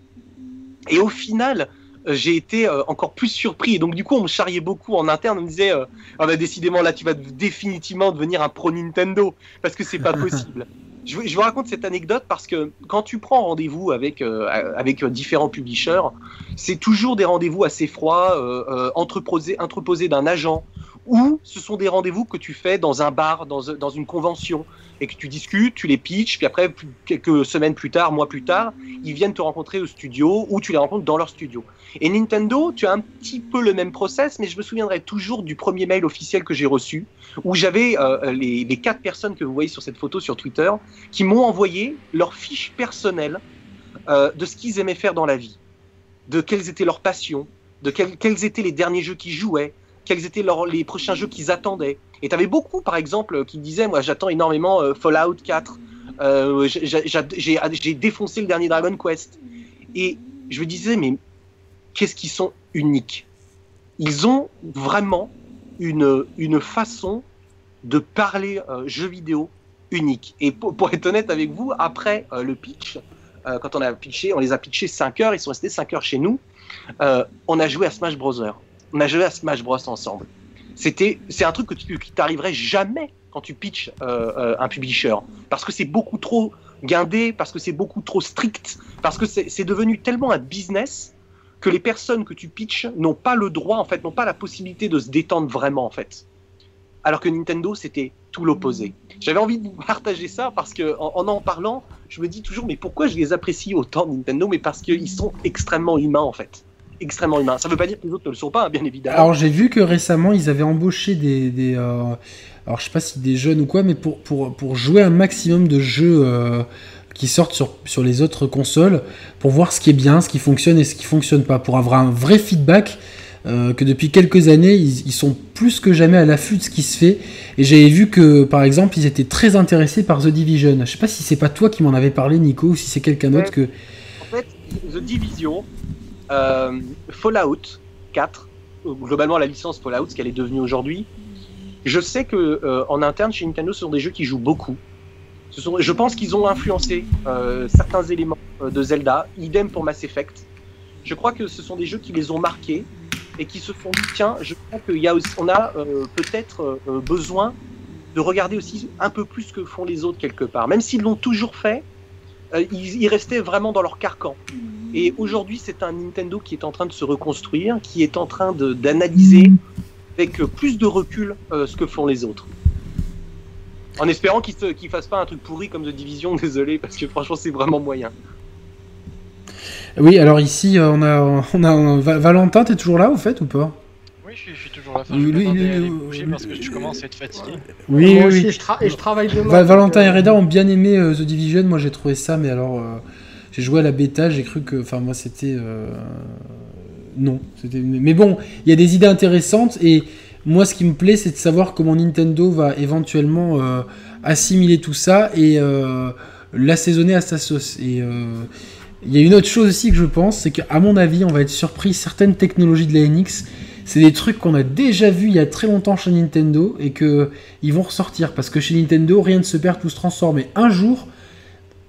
Et au final, j'ai été euh, encore plus surpris. Et donc, du coup, on me charriait beaucoup en interne. On me disait, euh, ah bah, décidément, là, tu vas définitivement devenir un pro Nintendo parce que c'est pas possible. Je, vous- je vous raconte cette anecdote parce que quand tu prends rendez-vous avec, euh, avec euh, différents publishers, c'est toujours des rendez-vous assez froids, euh, euh, entreposés, entreposés d'un agent ou ce sont des rendez-vous que tu fais dans un bar, dans, une convention, et que tu discutes, tu les pitches, puis après, quelques semaines plus tard, mois plus tard, ils viennent te rencontrer au studio, ou tu les rencontres dans leur studio. Et Nintendo, tu as un petit peu le même process, mais je me souviendrai toujours du premier mail officiel que j'ai reçu, où j'avais euh, les, quatre personnes que vous voyez sur cette photo sur Twitter, qui m'ont envoyé leur fiche personnelle euh, de ce qu'ils aimaient faire dans la vie, de quelles étaient leurs passions, de quels étaient les derniers jeux qu'ils jouaient, quels étaient les prochains jeux qu'ils attendaient. Et tu avais beaucoup, par exemple, qui disaient, moi j'attends énormément euh, Fallout 4, euh, j'ai défoncé le dernier Dragon Quest. Et je me disais, mais qu'est-ce qu'ils sont uniques? Ils ont vraiment une, une façon de parler euh, jeux vidéo unique. Et pour, pour, être honnête avec vous, après euh, le pitch, quand on a pitché, on les a pitchés 5 heures, ils sont restés 5 heures chez nous, on a joué à Smash Bros. On a joué à Smash Bros ensemble. C'était, c'est un truc que tu, qui t'arriverait jamais quand tu pitches euh, un publisher, parce que c'est beaucoup trop guindé, parce que c'est beaucoup trop strict, parce que c'est devenu tellement un business que les personnes que tu pitches n'ont pas le droit, en fait, n'ont pas la possibilité de se détendre vraiment, en fait. Alors que Nintendo, c'était tout l'opposé. J'avais envie de vous partager ça parce que en, en, en parlant, je me dis toujours, mais pourquoi je les apprécie autant Nintendo? Mais parce qu'ils sont extrêmement humains, en fait. Extrêmement humains. Ça veut pas dire que les autres ne le sont pas, hein, bien évidemment. Alors j'ai vu que récemment, ils avaient embauché des, des euh, alors je sais pas si des jeunes ou quoi, mais pour pour pour jouer un maximum de jeux. Euh, qui sortent sur, sur les autres consoles pour voir ce qui est bien, ce qui fonctionne et ce qui fonctionne pas, pour avoir un vrai feedback euh, que depuis quelques années, ils, ils, sont plus que jamais à l'affût de ce qui se fait. Et j'avais vu que, par exemple, ils étaient très intéressés par The Division. Je sais pas si c'est pas toi qui m'en avais parlé, Nico, ou si c'est quelqu'un d'autre que. En fait, The Division, euh, Fallout 4, globalement la licence Fallout, ce qu'elle est devenue aujourd'hui, je sais que euh, en interne chez Nintendo, ce sont des jeux qui jouent beaucoup. Je pense qu'ils ont influencé euh, certains éléments de Zelda, idem pour Mass Effect. Je crois que ce sont des jeux qui les ont marqués et qui se font tiens, je crois qu'il y a on a euh, peut-être euh, besoin de regarder aussi un peu plus ce que font les autres quelque part. Même s'ils l'ont toujours fait, euh, ils, ils, restaient vraiment dans leur carcan. Et aujourd'hui, c'est un Nintendo qui est en train de se reconstruire, qui est en train d'analyser avec plus de recul ce que font les autres. En espérant qu'ils ne qu fassent pas un truc pourri comme The Division, désolé, parce que franchement, c'est vraiment moyen. Oui, alors ici, on a, on a, on a Valentin, t'es toujours là au fait ou pas? Oui, je suis, je suis toujours là. Enfin, je vais lui, lui, bouger parce que je commence à être fatigué. Oui, moi oui. aussi, je, tra et je travaille demain. Va Valentin et Reda ont bien aimé euh, The Division. Moi, j'ai trouvé ça, mais alors, euh, j'ai joué à la bêta, j'ai cru que, enfin, moi, c'était euh, non. Mais bon, il y a des idées intéressantes et moi, ce qui me plaît, c'est de savoir comment Nintendo va éventuellement euh, assimiler tout ça et l'assaisonner à sa sauce. Et il y a une autre chose aussi que je pense, c'est qu'à mon avis, on va être surpris. Certaines technologies de la NX, c'est des trucs qu'on a déjà vus il y a très longtemps chez Nintendo et que ils vont ressortir parce que chez Nintendo, rien ne se perd, tout se transforme. Et un jour,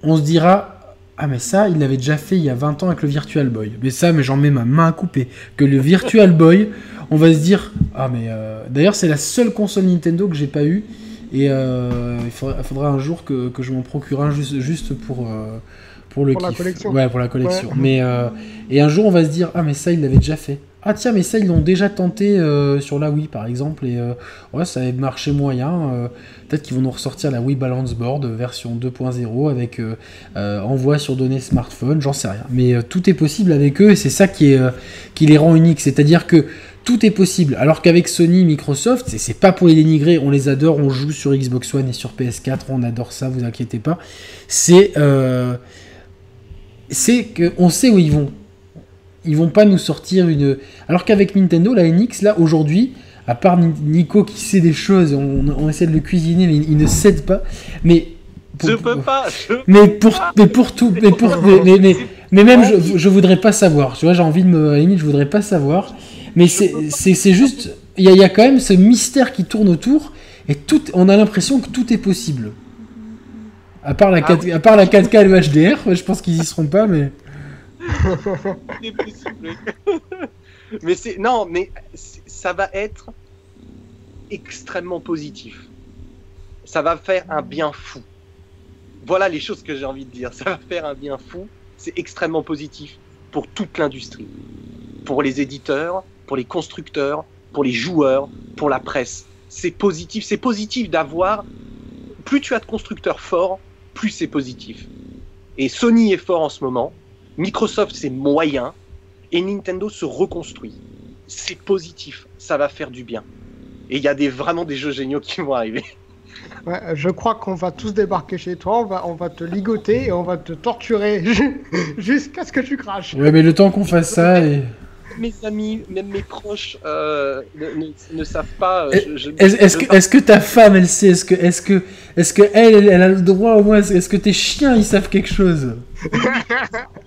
on se dira. Ah mais ça, il l'avait déjà fait il y a 20 ans avec le Virtual Boy. Mais ça, mais j'en mets ma main à couper. Que le Virtual Boy, on va se dire... Ah mais... Euh... D'ailleurs, c'est la seule console Nintendo que j'ai pas eu. Et euh, il, faudra, il, faudra, un jour que, que je m'en procure un juste, juste pour... Euh pour le pour kiff. la collection. Ouais, pour la collection. Ouais. Mais et un jour on va se dire ah mais ça ils l'avaient déjà fait. Ah tiens mais ça ils l'ont déjà tenté euh, sur la Wii par exemple et euh, ça avait marché moyen. euh, Peut-être qu'ils vont nous ressortir la Wii Balance Board version 2.0 avec envoi sur données smartphone, j'en sais rien. Mais tout est possible avec eux et c'est ça qui les rend uniques, c'est-à-dire que tout est possible. Alors qu'avec Sony, Microsoft, c'est pas pour les dénigrer, on les adore, on joue sur Xbox One et sur PS4, on adore ça, vous inquiétez pas. C'est c'est qu'on sait où ils vont. Ils vont pas nous sortir une. Alors qu'avec Nintendo, la NX, là, aujourd'hui, à part Nico qui sait des choses, on, on, essaie de le cuisiner, mais il ne cède pas. Mais. Pour, je peux pas. Je mais pour, mais pour tout, mais pour, mais, mais, mais, mais même je, je voudrais pas savoir. Tu vois, j'ai envie de me, à la limite, je voudrais pas savoir. Mais c'est juste, il y, y, a quand même ce mystère qui tourne autour et tout, on a l'impression que tout est possible. À part la, 4, ah oui. à part la 4K et le HDR, je pense qu'ils y seront pas, mais. c'est possible. mais c'est non, mais ça va être extrêmement positif. Ça va faire un bien fou. Voilà les choses que j'ai envie de dire. Ça va faire un bien fou. C'est extrêmement positif pour toute l'industrie, pour les éditeurs, pour les constructeurs, pour les joueurs, pour la presse. C'est positif. C'est positif d'avoir. Plus tu as de constructeurs forts, plus c'est positif. Et Sony est fort en ce moment. Microsoft c'est moyen. Et Nintendo se reconstruit. C'est positif. Ça va faire du bien. Et il y a des, vraiment des jeux géniaux qui vont arriver. Ouais, je crois qu'on va tous débarquer chez toi, on va, on va te ligoter et on va te torturer jusqu'à ce que tu craches. Ouais, mais le temps qu'on fasse ça et... Mes amis, même mes proches euh, ne, ne- ne savent pas. euh, je- je- Est-ce que, ta femme, elle sait Est-ce que, est-ce que, est-ce que elle, elle, a le droit au moins Est-ce que tes chiens, ils savent quelque chose?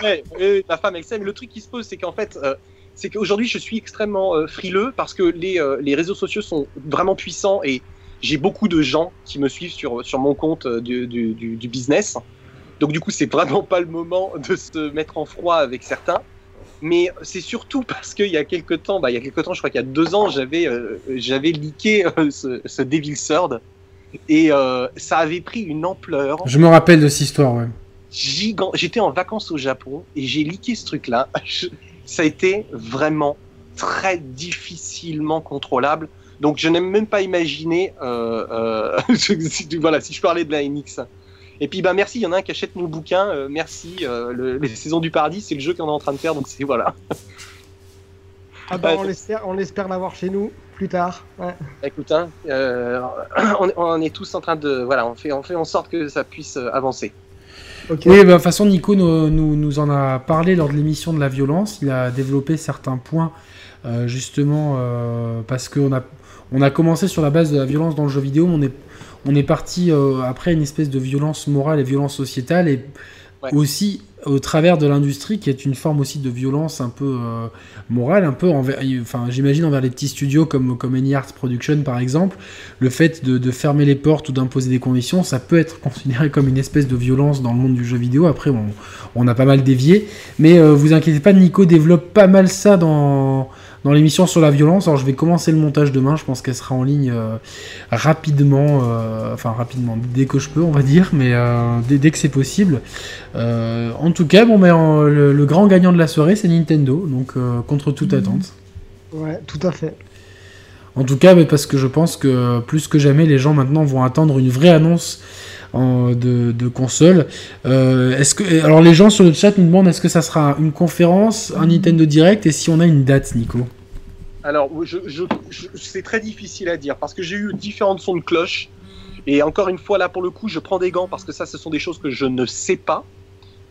Ouais, ouais, ma femme elle sait, mais le truc qui se pose, c'est qu'en fait, euh, c'est qu'aujourd'hui, je suis extrêmement euh, frileux parce que les, les réseaux sociaux sont vraiment puissants et j'ai beaucoup de gens qui me suivent sur, sur mon compte du, du, du, du business. Donc, du coup, c'est vraiment pas le moment de se mettre en froid avec certains. Mais c'est surtout parce qu'il y a quelques temps, bah, il y a quelques temps, je crois qu'il y a deux ans, j'avais euh, j'avais leaké euh, ce, ce Devil Sword et euh, ça avait pris une ampleur Je me rappelle de cette histoire, ouais. gigant. J'étais en vacances au Japon et j'ai leaké ce truc-là. Je- Ça a été vraiment très difficilement contrôlable. Donc je n'aime même pas imaginer. Euh, voilà, si je parlais de la NX. Et puis bah merci, il y en a un qui achète mon bouquin. euh, merci, euh, le- les saisons du paradis, c'est le jeu qu'on est en train de faire. Donc c'est voilà. Ah bah, on espère, on espère l'avoir chez nous plus tard. Ouais. Écoute, hein, euh, on, est- on est tous en train de voilà, on fait on fait en sorte que ça puisse avancer. Oui, bah, de toute façon, Nico nous, nous, nous en a parlé lors de l'émission de la violence. Il a développé certains points, euh, justement, euh, parce qu'on a, on a commencé sur la base de la violence dans le jeu vidéo, mais on est, on est parti euh, après une espèce de violence morale et violence sociétale, et Ouais. aussi au travers de l'industrie, qui est une forme aussi de violence un peu euh, morale, un peu envers, enfin, j'imagine envers les petits studios comme, comme Any Arts Production par exemple, le fait de, de fermer les portes ou d'imposer des conditions, ça peut être considéré comme une espèce de violence dans le monde du jeu vidéo. Après, on, on a pas mal dévié. Mais euh, vous inquiétez pas, Nico développe pas mal ça dans, dans l'émission sur la violence. Alors, je vais commencer le montage demain. Je pense qu'elle sera en ligne euh, rapidement. euh, enfin, rapidement, dès que je peux, on va dire. Mais euh, dès, dès que c'est possible. En tout cas, bon, mais, euh, le, le grand gagnant de la soirée, c'est Nintendo. Donc, contre toute attente. Ouais, tout à fait. En tout cas, mais parce que je pense que plus que jamais, les gens maintenant vont attendre une vraie annonce de, console. Euh, est-ce que, alors les gens sur le chat nous demandent est-ce que ça sera une conférence, un Nintendo Direct et si on a une date, Nico Alors, c'est très difficile à dire parce que j'ai eu différents sons de cloche. Et encore une fois, là, pour le coup, je prends des gants parce que ça, ce sont des choses que je ne sais pas.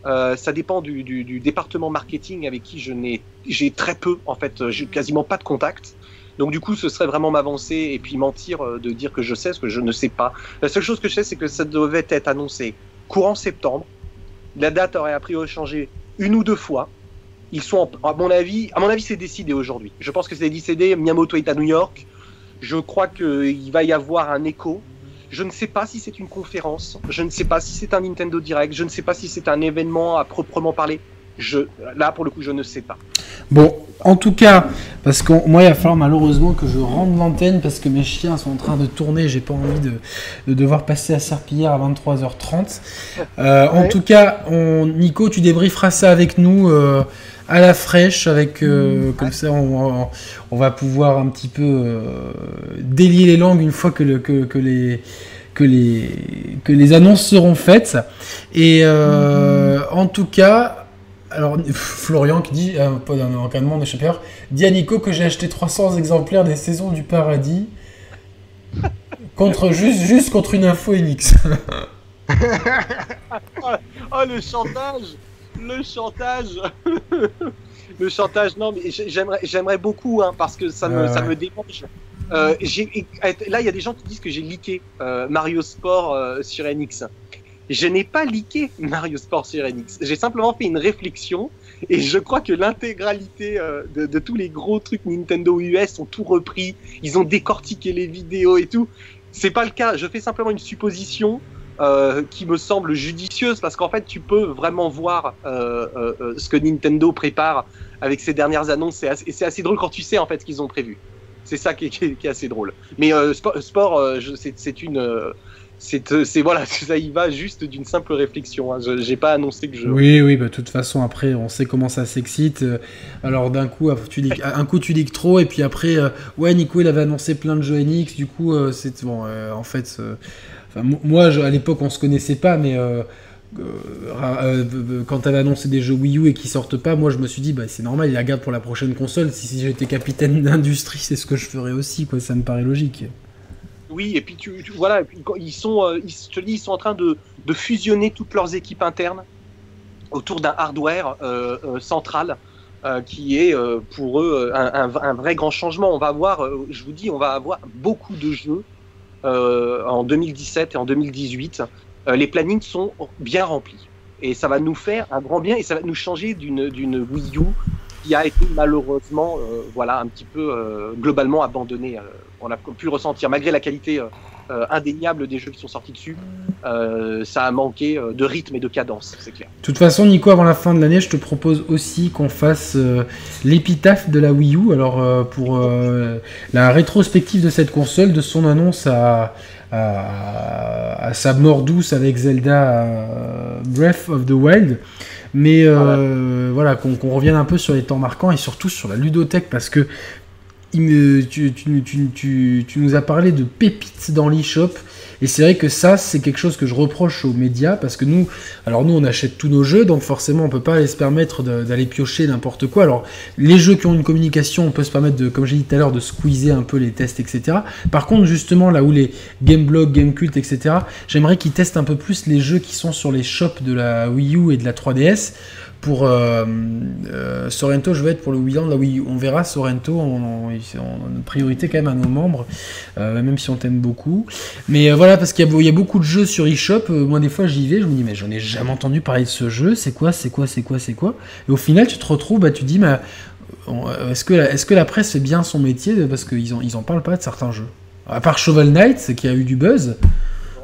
Euh, ça dépend du, du- département marketing avec qui je n'ai, j'ai très peu, en fait, j'ai quasiment pas de contact. Donc du coup, ce serait vraiment m'avancer et puis mentir euh, de dire que je sais ce que je ne sais pas. La seule chose que je sais, c'est que ça devait être annoncé courant septembre. La date aurait a priori changé une ou deux fois. Ils sont, à mon avis, à mon avis, c'est décidé aujourd'hui. Je pense que c'est décidé. Miyamoto est à New York. Je crois qu'il va y avoir un écho. Je ne sais pas si c'est une conférence. Je ne sais pas si c'est un Nintendo Direct. Je ne sais pas si c'est un événement à proprement parler. Je, là, pour le coup, je ne sais pas. Bon, en tout cas, parce que moi, il va falloir malheureusement que je rende l'antenne parce que mes chiens sont en train de tourner. J'ai pas envie de, de devoir passer à Serpillière à 23h30. Euh, En tout cas, on, Nico, tu débrieferas ça avec nous euh, à la fraîche, avec euh, comme ça, on, va pouvoir un petit peu délier les langues une fois que, le, que, que les que les que les annonces seront faites. Et euh, en tout cas. Alors, Florian qui dit, euh, pas d'un encadrement d'échappeur, dit à Nico que j'ai acheté 300 exemplaires des saisons du paradis contre juste, juste contre une info Enix. Oh, le chantage Le chantage Le chantage, non, mais j'ai- j'aimerais, j'aimerais beaucoup, hein, parce que ça me, ça. Euh, j'ai- là, il y a des gens qui disent que j'ai leaké euh, Mario Sport euh, sur NX. Je n'ai pas leaké Mario Sport sur NX. J'ai simplement fait une réflexion et je crois que l'intégralité euh, de, tous les gros trucs Nintendo US ont tout repris. Ils ont décortiqué les vidéos et tout. C'est pas le cas. Je fais simplement une supposition euh, qui me semble judicieuse parce qu'en fait, tu peux vraiment voir euh, ce que Nintendo prépare avec ses dernières annonces. Et c'est assez drôle quand tu sais en fait ce qu'ils ont prévu. C'est ça qui est, assez drôle. Mais sport, c'est une, c'est voilà, ça y va juste d'une simple réflexion. Hein. Je J'ai pas annoncé que je. Oui, oui, bah, de toute façon, après, on sait comment ça s'excite. Alors, d'un coup, tu dis, un coup, tu dis trop, et puis après, ouais, Nico, il avait annoncé plein de jeux NX, du coup, c'est bon, en fait, moi, à l'époque, on se connaissait pas, mais quand a annoncé des jeux Wii U et qui sortent pas, moi je me suis dit bah c'est normal, il la garde pour la prochaine console. Si, j'étais capitaine d'industrie, c'est ce que je ferais aussi, quoi. Ça me paraît logique. Oui, et puis tu, voilà, ils sont, euh, ils, te dis, ils sont en train de, fusionner toutes leurs équipes internes autour d'un hardware euh, euh, central qui est pour eux un, vrai grand changement. On va avoir, je vous dis, on va avoir beaucoup de jeux en 2017 et en 2018 euh, les plannings sont bien remplis. Et ça va nous faire un grand bien et ça va nous changer d'une Wii U qui a été malheureusement voilà, un petit peu globalement abandonnée. On a pu le ressentir, malgré la qualité indéniable des jeux qui sont sortis dessus, ça a manqué de rythme et de cadence, c'est clair. De toute façon, Nico, avant la fin de l'année, je te propose aussi qu'on fasse l'épitaphe de la Wii U. Alors, pour la rétrospective de cette console, de son annonce à à, sa mort douce avec Zelda euh, Breath of the Wild. Mais euh, ah voilà, qu'on revienne un peu sur les temps marquants et surtout sur la ludothèque parce que tu, nous as parlé de pépites dans l'eShop et c'est vrai que ça, c'est quelque chose que je reproche aux médias parce que nous, alors nous, on achète tous nos jeux, donc forcément, on peut pas se permettre d'aller piocher n'importe quoi. Alors, les jeux qui ont une communication, on peut se permettre de, comme j'ai dit tout à l'heure, de squeezer un peu les tests, etc. Par contre, justement, là où les Gameblog, Gamecult, etc., j'aimerais qu'ils testent un peu plus les jeux qui sont sur les shops de la Wii U et de la 3DS pour euh, euh, Sorrento, je vais être pour le Wii Là, oui, on verra Sorrento, on, a priorité quand même à nos membres, euh, même si on t'aime beaucoup. Mais voilà, parce qu'il y, a beaucoup de jeux sur eShop. moi, des fois, j'y vais, je me dis, mais j'en ai jamais entendu parler de ce jeu. C'est quoi, c'est quoi, c'est quoi, c'est quoi? Et au final, tu te retrouves, bah, tu dis, mais est-ce que, la presse fait bien son métier Parce qu'ils en, ils en parlent pas de certains jeux? À part Shovel Knight, qui a eu du buzz.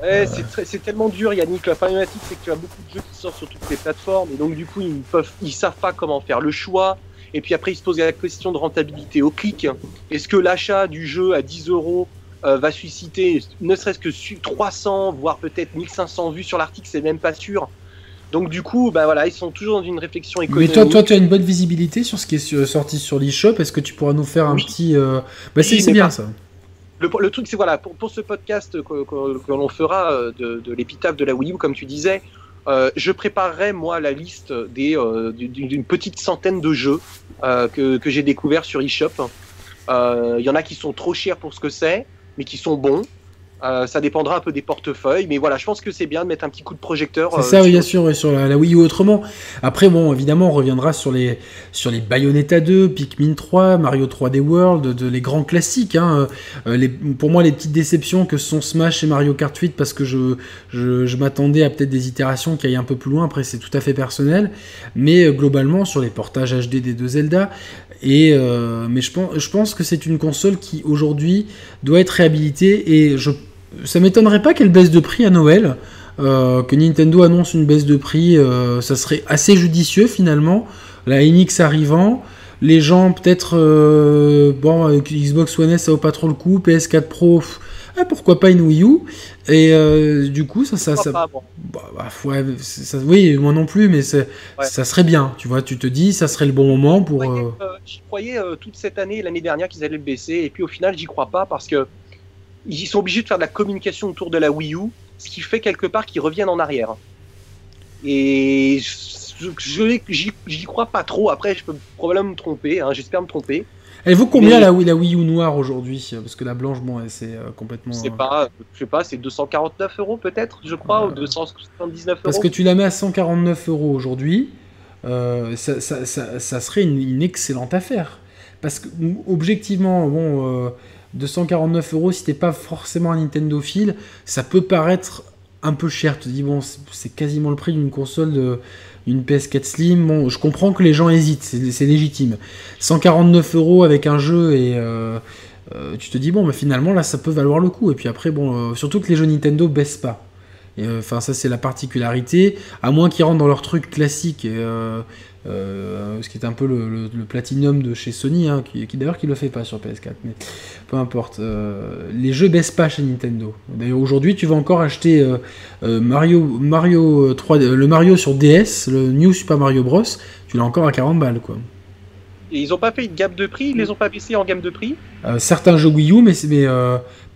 Ouais, c'est tellement dur, Yannick. La problématique, c'est que tu as beaucoup de jeux qui sortent sur toutes les plateformes, et donc du coup, ils peuvent, ils savent pas comment faire le choix. Et puis après, ils se posent la question de rentabilité au clic. Est-ce que l'achat du jeu à 10 euros euh, va susciter ne serait-ce que 300, voire peut-être 1500 vues sur l'article, c'est même pas sûr. Donc du coup, bah voilà, ils sont toujours dans une réflexion économique. Mais toi, toi, tu as une bonne visibilité sur ce qui est sorti sur l'eShop. Est-ce que tu pourras nous faire un petit... Euh, bah c'est bien ça le, truc, c'est voilà, pour, ce podcast que, l'on fera euh, de, l'épitaphe de la Wii U, comme tu disais, euh, je préparerai moi la liste des euh, d'une petite centaine de jeux que, que j'ai découverts sur eShop. Il y en a qui sont trop chers pour ce que c'est, mais qui sont bons. Euh, ça dépendra un peu des portefeuilles, mais voilà, je pense que c'est bien de mettre un petit coup de projecteur. C'est ça, euh, bien sûr, sur la, Wii U autrement. Après, bon, évidemment, on reviendra sur les, sur les Bayonetta 2, Pikmin 3, Mario 3D World, de, les grands classiques. Hein. Euh, les, pour moi, les petites déceptions que sont Smash et Mario Kart 8, parce que je, je, m'attendais à peut-être des itérations qui aillent un peu plus loin. Après, c'est tout à fait personnel. Mais globalement, sur les portages HD des deux Zelda, et mais je pense, je pense que c'est une console qui aujourd'hui doit être réhabilitée et je ça m'étonnerait pas qu'elle baisse de prix à Noël. Euh, que Nintendo annonce une baisse de prix, euh, ça serait assez judicieux finalement. La NX arrivant, les gens peut-être euh, bon avec Xbox One S ça vaut pas trop le coup, PS4 Pro ah, pourquoi pas une Wii U? Et du coup ça ça, ça, bah, bah, ça, oui moi non plus mais ça serait bien tu vois tu te dis ça serait le bon moment pour. J'y croyais, toute cette année l'année dernière qu'ils allaient le baisser et puis au final j'y crois pas parce que ils sont obligés de faire de la communication autour de la Wii U, ce qui fait quelque part qu'ils reviennent en arrière. Et je j'y crois pas trop. Après, je peux probablement me tromper. Hein, j'espère me tromper. Elle vaut combien la, la, Wii U noire aujourd'hui? Parce que la blanche, bon, c'est euh, complètement. Je sais pas, je sais pas, c'est 249 euros peut-être, je crois, ou 279 euros. Parce que tu la mets à 149 euros aujourd'hui, euh, ça, ça, ça, serait une, une, excellente affaire. Parce que objectivement, bon, euh, 249 euros, si t'es pas forcément un Nintendo fil, ça peut paraître un peu cher. Tu te dis, bon, c'est quasiment le prix d'une console de une PS4 Slim. Bon, je comprends que les gens hésitent, c'est légitime. 149 euros avec un jeu et euh, euh, tu te dis, bon, mais finalement, là, ça peut valoir le coup. Et puis après, bon, euh, surtout que les jeux Nintendo baissent pas. Enfin, ça c'est la particularité. À moins qu'ils rentrent dans leur truc classique. Euh, ce qui est un peu le, platinum de chez Sony, hein, qui, d'ailleurs qui le fait pas sur PS4, mais peu importe. Euh, les jeux baissent pas chez Nintendo. D'ailleurs aujourd'hui, tu vas encore acheter euh, Mario, Mario 3, le Mario sur DS, le New Super Mario Bros. Tu l'as encore à 40 balles, quoi. Et ils ont pas fait une gamme de prix? Ils les ont pas baissés en gamme de prix? Certains jeux Wii U, mais, mais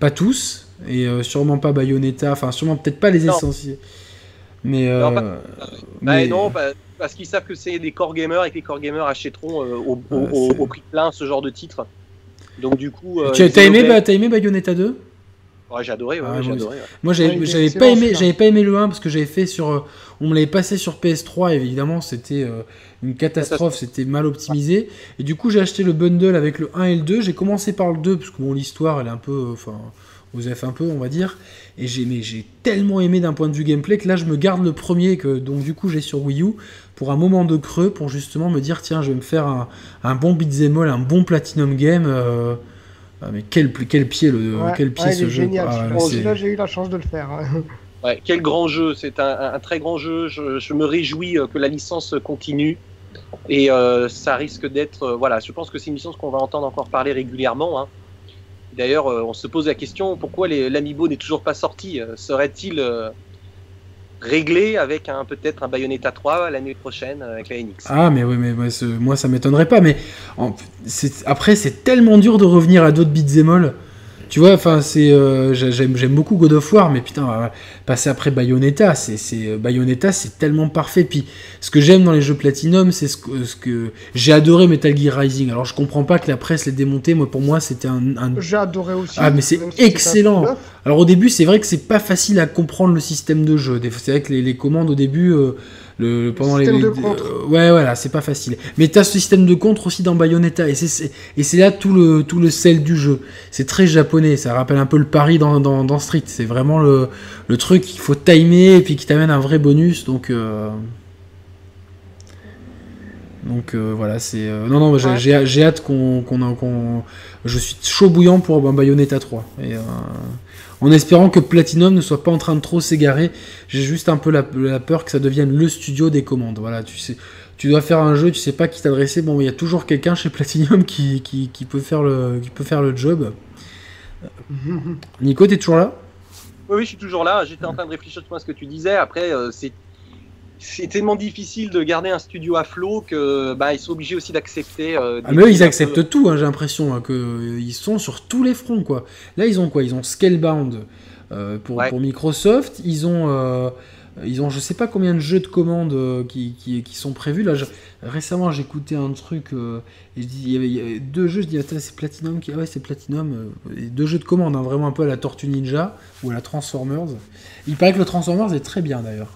pas tous, et sûrement pas Bayonetta, enfin sûrement peut-être pas les essentiels. Mais, non, bah, mais... non bah, parce qu'ils savent que c'est des core gamers et que les core gamers achèteront euh, au, prix plein ce genre de titre. Donc du coup. Euh, tu as aimé, bah, aimé Bayonetta 2 Ouais, j'ai adoré, ah, Moi, j'avais pas aimé, j'avais pas aimé le 1 parce que j'avais fait sur, euh, on me l'avait passé sur PS3. évidemment, c'était une catastrophe, c'était mal optimisé. Et du coup, j'ai acheté le bundle avec le 1 et le 2. J'ai commencé par le 2 parce que bon, l'histoire, elle est un peu, enfin, vous avez fait un peu, on va dire. Et j'ai, j'ai tellement aimé d'un point de vue gameplay que là, je me garde le premier que donc du coup j'ai sur Wii U pour un moment de creux pour justement me dire tiens, je vais me faire un, un bon beat'em all, un bon platinum game. Euh, ah, mais quel, quel pied le quel pied ce jeu. Génial. Ah, là, j'ai eu la chance de le faire. Hein. Ouais, quel grand jeu, c'est un, un, très grand jeu. Je, je, me réjouis euh, que la licence continue. Et euh, ça risque d'être. voilà, je pense que c'est une licence qu'on va entendre encore parler régulièrement. Hein. D'ailleurs, euh, on se pose la question pourquoi l'Amiibo n'est toujours pas sorti Serait-il euh, réglé avec un peut-être un Bayonetta 3 l'année prochaine avec la NX Ah, mais oui, mais moi, ça m'étonnerait pas. Mais après, c'est tellement dur de revenir à d'autres beat'em all. Tu vois, enfin, c'est, euh, j'aime, j'aime beaucoup God of War, mais putain, passer après Bayonetta, c'est, c'est Bayonetta, c'est tellement parfait. Puis, ce que j'aime dans les jeux Platinum, c'est ce que, ce que j'ai adoré Metal Gear Rising. Alors, je comprends pas que la presse l'ait démonté. Moi, pour moi, c'était un. J'ai adoré aussi. Ah, mais c'est excellent. Alors, au début, c'est vrai que c'est pas facile à comprendre le système de jeu. C'est vrai que les, les commandes au début. Euh, le, pendant système les, de contre. Euh, ouais, voilà, c'est pas facile. Mais t'as ce système de contre aussi dans Bayonetta, et c'est là tout le tout le sel du jeu. C'est très japonais, ça rappelle un peu le pari dans, dans, dans Street. C'est vraiment le, le truc qu'il faut timer et puis qui t'amène un vrai bonus. Donc euh... donc euh, voilà, c'est non non, j'ai hâte qu'on qu'on je suis chaud bouillant pour Bayonetta 3 et en espérant que Platinum ne soit pas en train de trop s'égarer. J'ai juste un peu la, peur que ça devienne le studio des commandes. Voilà, tu sais, tu dois faire un jeu, tu sais pas qui t'adresser. Bon, il y a toujours quelqu'un chez Platinum qui, qui, peut faire le, qui peut faire le job. Nico, t'es toujours là? Oui, oui, je suis toujours là. J'étais en train de réfléchir à ce que tu disais. Après, euh, c'est c'est tellement difficile de garder un studio à flot que bah, ils sont obligés aussi d'accepter. Euh, ah mais eux, ils acceptent tout, hein, j'ai l'impression, hein, qu'ils sont sur tous les fronts quoi. Là ils ont quoi? Ils ont Scalebound euh, pour, pour, Microsoft, ils ont euh, ils ont je sais pas combien de jeux de commandes euh, qui, qui, qui, sont prévus. Là récemment écouté un truc et je dis, il, y avait, deux jeux, je dis c'est Platinum qui ah ouais c'est Platinum, deux jeux de commandes hein, vraiment un peu à la Tortue Ninja ou à la Transformers. Il paraît que le Transformers est très bien d'ailleurs.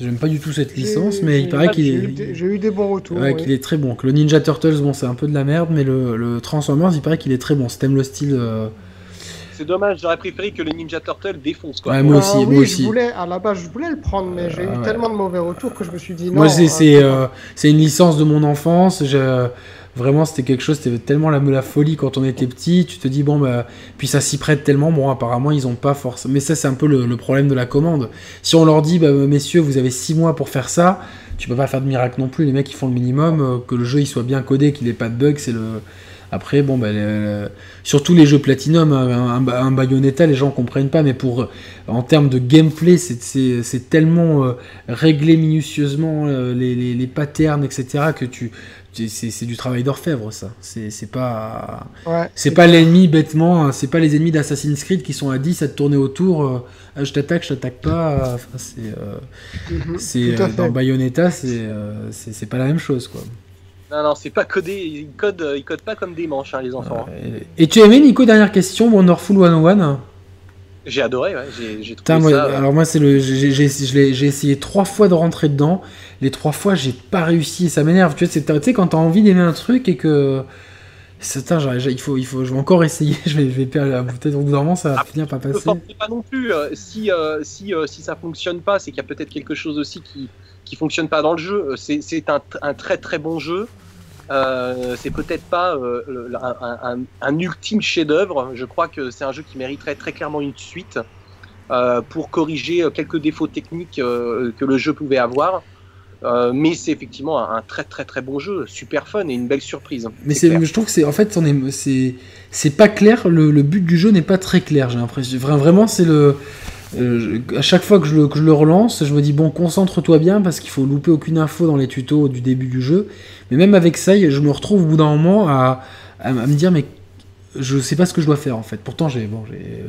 J'aime pas du tout cette licence, mais il paraît qu'il est. J'ai eu des bons retours. Ouais, qu'il est très bon. Que le Ninja Turtles, bon, c'est un peu de la merde, mais le, Transformers, il paraît qu'il est très bon. Si t'aimes le style. Euh, c'est dommage, j'aurais préféré que le Ninja Turtle défonce quoi. Ouais, moi aussi, ah moi aussi. Je voulais, à la base, je voulais le prendre, mais j'ai eu ah tellement de mauvais retours que je me suis dit non. Moi, c'est euh, une licence de mon enfance. Je Vraiment, c'était quelque chose, c'était tellement la, folie quand on était petit. Tu te dis, bon, bah, puis ça s'y prête tellement. Bon, apparemment, ils ont pas force. Mais ça, c'est un peu le, problème de la commande. Si on leur dit, bah, messieurs, vous avez 6 mois pour faire ça, tu peux pas faire de miracle non plus. Les mecs, ils font le minimum. Euh, que le jeu il soit bien codé, qu'il ait pas de bugs, c'est le. Après, bon, bah, surtout les jeux Platinum, un, un, Bayonetta, les gens comprennent pas, mais pour en termes de gameplay, c'est tellement euh, réglé minutieusement euh, les, patterns, etc., que tu, c'est du travail d'orfèvre ça c'est pas c'est pas l'ennemi bêtement hein. c'est pas les ennemis d'Assassin's Creed qui sont à 10 à te tourner autour euh, ah, je t'attaque je t'attaque pas c'est euh, mhm. dans Bayonetta c'est c'est pas la même chose quoi non non c'est pas codé ils codent ils codent pas comme des manches hein, les enfants et tu as aimé Nico dernière question Wonderful 101 j'ai adoré, ouais. j'ai trouvé ça... Alors moi, c'est le, j'ai essayé trois fois de rentrer dedans. Les trois fois, j'ai pas réussi. Ça m'énerve. Tu sais, tu sais, quand t'as envie d'aimer un truc et que il faut, il faut, je vais encore essayer. Je vais, je vais peut-être au bout d'un moment, ça va finir par passer. pas non plus. Euh, si, euh, si, euh, si ça fonctionne pas, c'est qu'il y a peut-être quelque chose aussi qui, qui fonctionne pas dans le jeu. C'est un, un très très bon jeu. Euh, c'est peut-être pas un, ultime chef-d'œuvre. Je crois que c'est un jeu qui mériterait très clairement une suite. pour corriger quelques défauts techniques que le jeu pouvait avoir. Mais c'est effectivement un, très très très bon jeu, super fun et une belle surprise. Mais c'est, je trouve que c'est en fait c'est c'est pas clair. Le, le, but du jeu n'est pas très clair. J'ai l'impression vraiment c'est le euh, à chaque fois que je, le, que je, le, relance, je me dis bon, concentre-toi bien parce qu'il faut louper aucune info dans les tutos du début du jeu. Mais même avec ça, je me retrouve au bout d'un moment à, à, me dire mais je sais pas ce que je dois faire en fait. Pourtant, j'ai bon, j'ai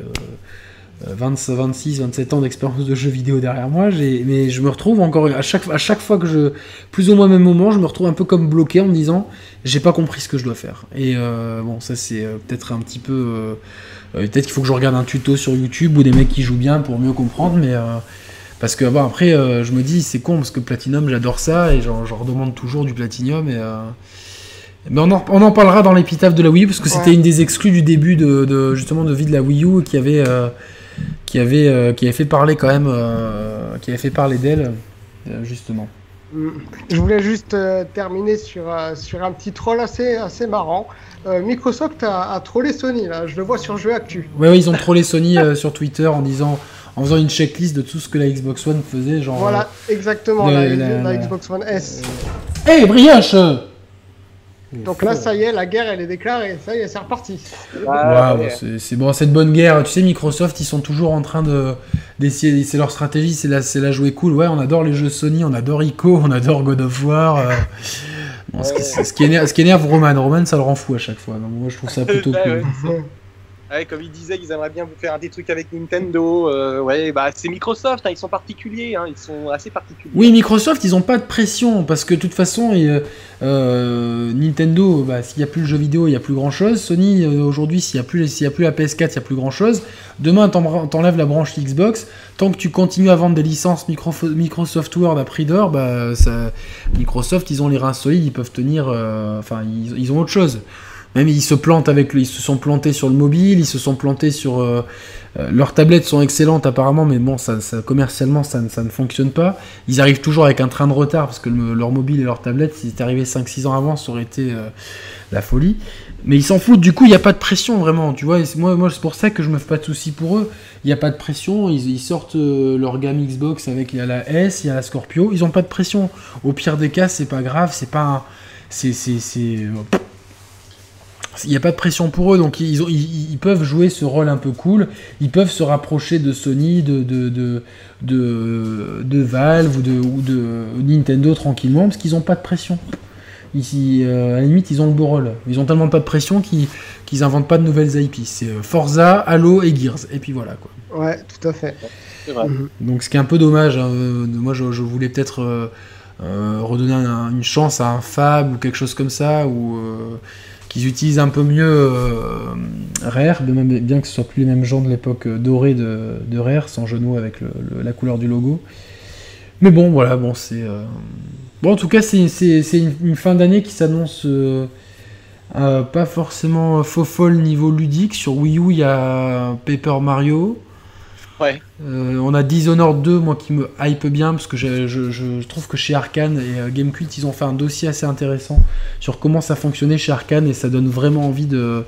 26, 27 ans d'expérience de jeux vidéo derrière moi, mais je me retrouve encore à chaque, à chaque fois que je, plus ou moins au même moment, je me retrouve un peu comme bloqué en me disant j'ai pas compris ce que je dois faire. Et euh, bon, ça c'est euh, peut-être un petit peu euh, peut-être qu'il faut que je regarde un tuto sur YouTube ou des mecs qui jouent bien pour mieux comprendre, mais euh, parce que bon, après, je me dis, c'est con parce que Platinum, j'adore ça et j'en redemande toujours du Platinum. Et, mais on en, on en, parlera dans l'épitaphe de la Wii U parce que c'était une des exclus du début de, justement de vie de la Wii U qui avait, qui avait, qui avait fait parler quand même, qui avait fait parler d'elle justement. Je voulais juste terminer sur, sur un petit troll assez, assez marrant. Euh, Microsoft a, trollé Sony là, je le vois sur Jeu Actu. Ouais, ouais ils ont trollé Sony euh, sur Twitter en disant, en faisant une checklist de tout ce que la Xbox One faisait, genre. Voilà, euh, exactement, la, Xbox One S. Hé, hey, Brioche donc là, ça y est, la guerre, elle est déclarée. Ça y est, c'est reparti. Ah, c'est bon, cette bonne guerre. Tu sais, Microsoft, ils sont toujours en train de d'essayer. C'est leur stratégie, c'est la, la jouer cool. Ouais, on adore les jeux Sony, on adore Ico, on adore God of War ce, qui, énerve, ce, qui énerve, Roman, Roman ça le rend fou à chaque fois. moi je trouve ça plutôt cool. Ouais, comme il disait, ils aimeraient bien vous faire des trucs avec Nintendo. Euh, ouais, bah c'est Microsoft, hein, ils sont particuliers, hein, ils sont assez particuliers. Oui, Microsoft, ils ont pas de pression parce que de toute façon, euh, Nintendo, bah, s'il n'y a plus le jeu vidéo, il n'y a plus grand chose. Sony, euh, aujourd'hui, s'il n'y a, plus, a plus la PS4, il n'y a plus grand chose. Demain, t'enlèves la branche Xbox. Tant que tu continues à vendre des licences Microsoft Word à prix d'or, bah, Microsoft, ils ont les reins solides, ils peuvent tenir. Enfin, ils ont autre chose. Même ils se plantent avec, ils se sont plantés sur le mobile, ils se sont plantés sur euh, euh, leurs tablettes sont excellentes apparemment, mais bon, ça, commercialement ça, ne fonctionne pas. Ils arrivent toujours avec un train de retard parce que leur mobile et leur tablette, s'ils étaient arrivés 5-6 ans avant, ça aurait été euh, la folie. Mais ils s'en foutent. Du coup, il n'y a pas de pression vraiment, tu vois. moi, moi c'est pour ça que je me fais pas de soucis pour eux. Il n'y a pas de pression. Ils, sortent leur gamme Xbox avec il y a la S, il y a la Scorpio. Ils n'ont pas de pression. Au pire des cas, c'est pas grave. C'est pas, c'est, c'est, il n'y a pas de pression pour eux, donc ils, ils, peuvent jouer ce rôle un peu cool. Ils peuvent se rapprocher de Sony, de, de, de, Valve ou de, ou de Nintendo tranquillement, parce qu'ils n'ont pas de pression. Ici, euh, à la limite, ils ont le beau rôle. Ils ont tellement pas de pression qu'ils n'inventent inventent pas de nouvelles IP. C'est euh, Forza, Halo et Gears. Et puis voilà quoi. Ouais, tout à fait. Mhm. Donc ce qui est un peu dommage. Hein, euh, moi, je, voulais peut-être redonner une chance à un Fab ou quelque chose comme ça, ou qu'ils utilisent un peu mieux euh, Rare, bien que ce soit plus les mêmes gens de l'époque euh, dorée de, Rare, sans genou avec la couleur du logo. Mais bon, voilà, bon, c'est. Euh, bon, en tout cas, c'est une, fin d'année qui s'annonce pas forcément faux folle niveau ludique. Sur Wii U, il y a Paper Mario. Euh, on a Dishonored 2, moi qui me hype bien, parce que je, trouve que chez Arkane et euh, Gamecult, ils ont fait un dossier assez intéressant sur comment ça fonctionnait chez Arkane, et ça donne vraiment envie de.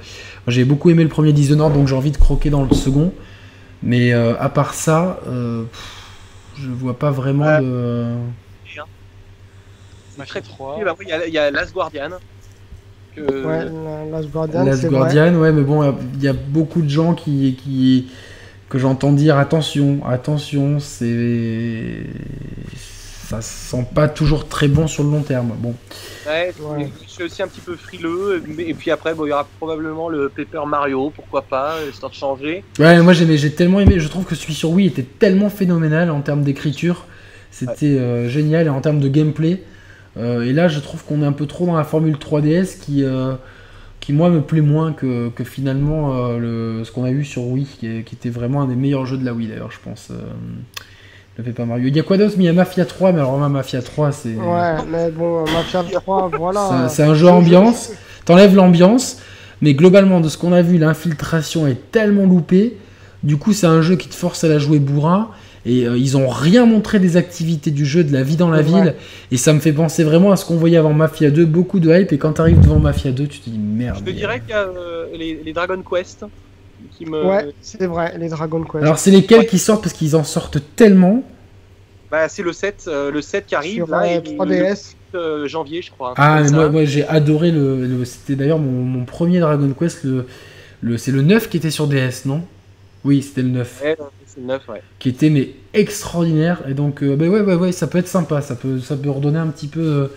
J'ai beaucoup aimé le premier Dishonored, donc j'ai envie de croquer dans le second. Mais euh, à part ça, je vois pas vraiment de. Il y, a Last Guardian. Ouais, Last Guardian. Last Guardian, ouais, mais bon, il y a beaucoup de gens qui, qui, que j'entends dire attention, attention, c'est ça sent pas toujours très bon sur le long terme. Bon. Ouais, je suis aussi un petit peu frileux. Et puis après, bon, il y aura probablement le Paper Mario, pourquoi pas, histoire de changer. Ouais, moi j'ai tellement aimé. Je trouve que celui sur Wii était tellement phénoménal en termes d'écriture. C'était euh, génial et en termes de gameplay. Euh, et là, je trouve qu'on est un peu trop dans la formule 3DS qui. Euh, qui moi me plaît moins que, finalement euh, le, ce qu'on a eu sur Wii, qui, était vraiment un des meilleurs jeux de la Wii d'ailleurs, je pense. Euh, le pas Mario. Il y a quoi d'autre? Mais il y a Mafia 3, mais alors Mafia 3, c'est. Ouais, mais bon, Mafia 3, voilà. C'est un jeu ambiance. T'enlèves l'ambiance, mais globalement, de ce qu'on a vu, l'infiltration est tellement loupée. Du coup, c'est un jeu qui te force à la jouer bourrin. Et euh, ils ont rien montré des activités du jeu, de la vie dans la ville. Et ça me fait penser vraiment à ce qu'on voyait avant Mafia 2, beaucoup de hype. Et quand tu arrives devant Mafia 2, tu te dis merde. Je te dirais qu'il y a euh, les, Dragon Quest. qui me. Ouais, c'est vrai, les Dragon Quest. Alors c'est lesquels qui sortent? Parce qu'ils en sortent tellement Bah, c'est le 7, euh, le 7 qui arrive Sur là, et le 3DS. 8, euh, janvier, je crois. Ah, mais moi, j'ai adoré le. le- c'était d'ailleurs mon, mon premier Dragon Quest, le, le, c'est le 9 qui était sur DS, non? Oui, c'était le 9. Ouais, non, c'est le 9, ouais. Qui était mais extraordinaire. Et donc, euh, bah ouais, ouais, ouais, ça peut être sympa. Ça peut, ça peut redonner un petit peu. euh,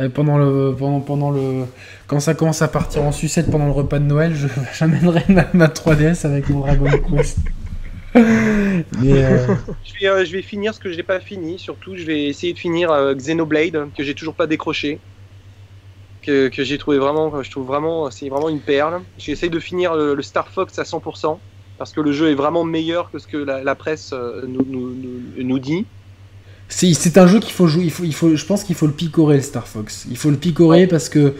euh, pendant le, pendant, pendant le, quand ça commence à partir en sucette pendant le repas de Noël, je, j'amènerai ma, ma 3DS avec mon Dragon Quest. Mais euh, Je vais, je vais finir ce que j'ai pas fini. Surtout, je vais essayer de finir Xenoblade, que j'ai toujours pas décroché. Que, que j'ai trouvé vraiment, je trouve vraiment, c'est vraiment une perle. J'essaye de finir le, le Star Fox à 100%, parce que le jeu est vraiment meilleur que ce que la, la presse euh, nous, nous, nous, nous dit. C'est, un jeu qu'il faut jouer. Il faut, il faut, je pense qu'il faut le picorer, le Star Fox. Il faut le picorer parce que,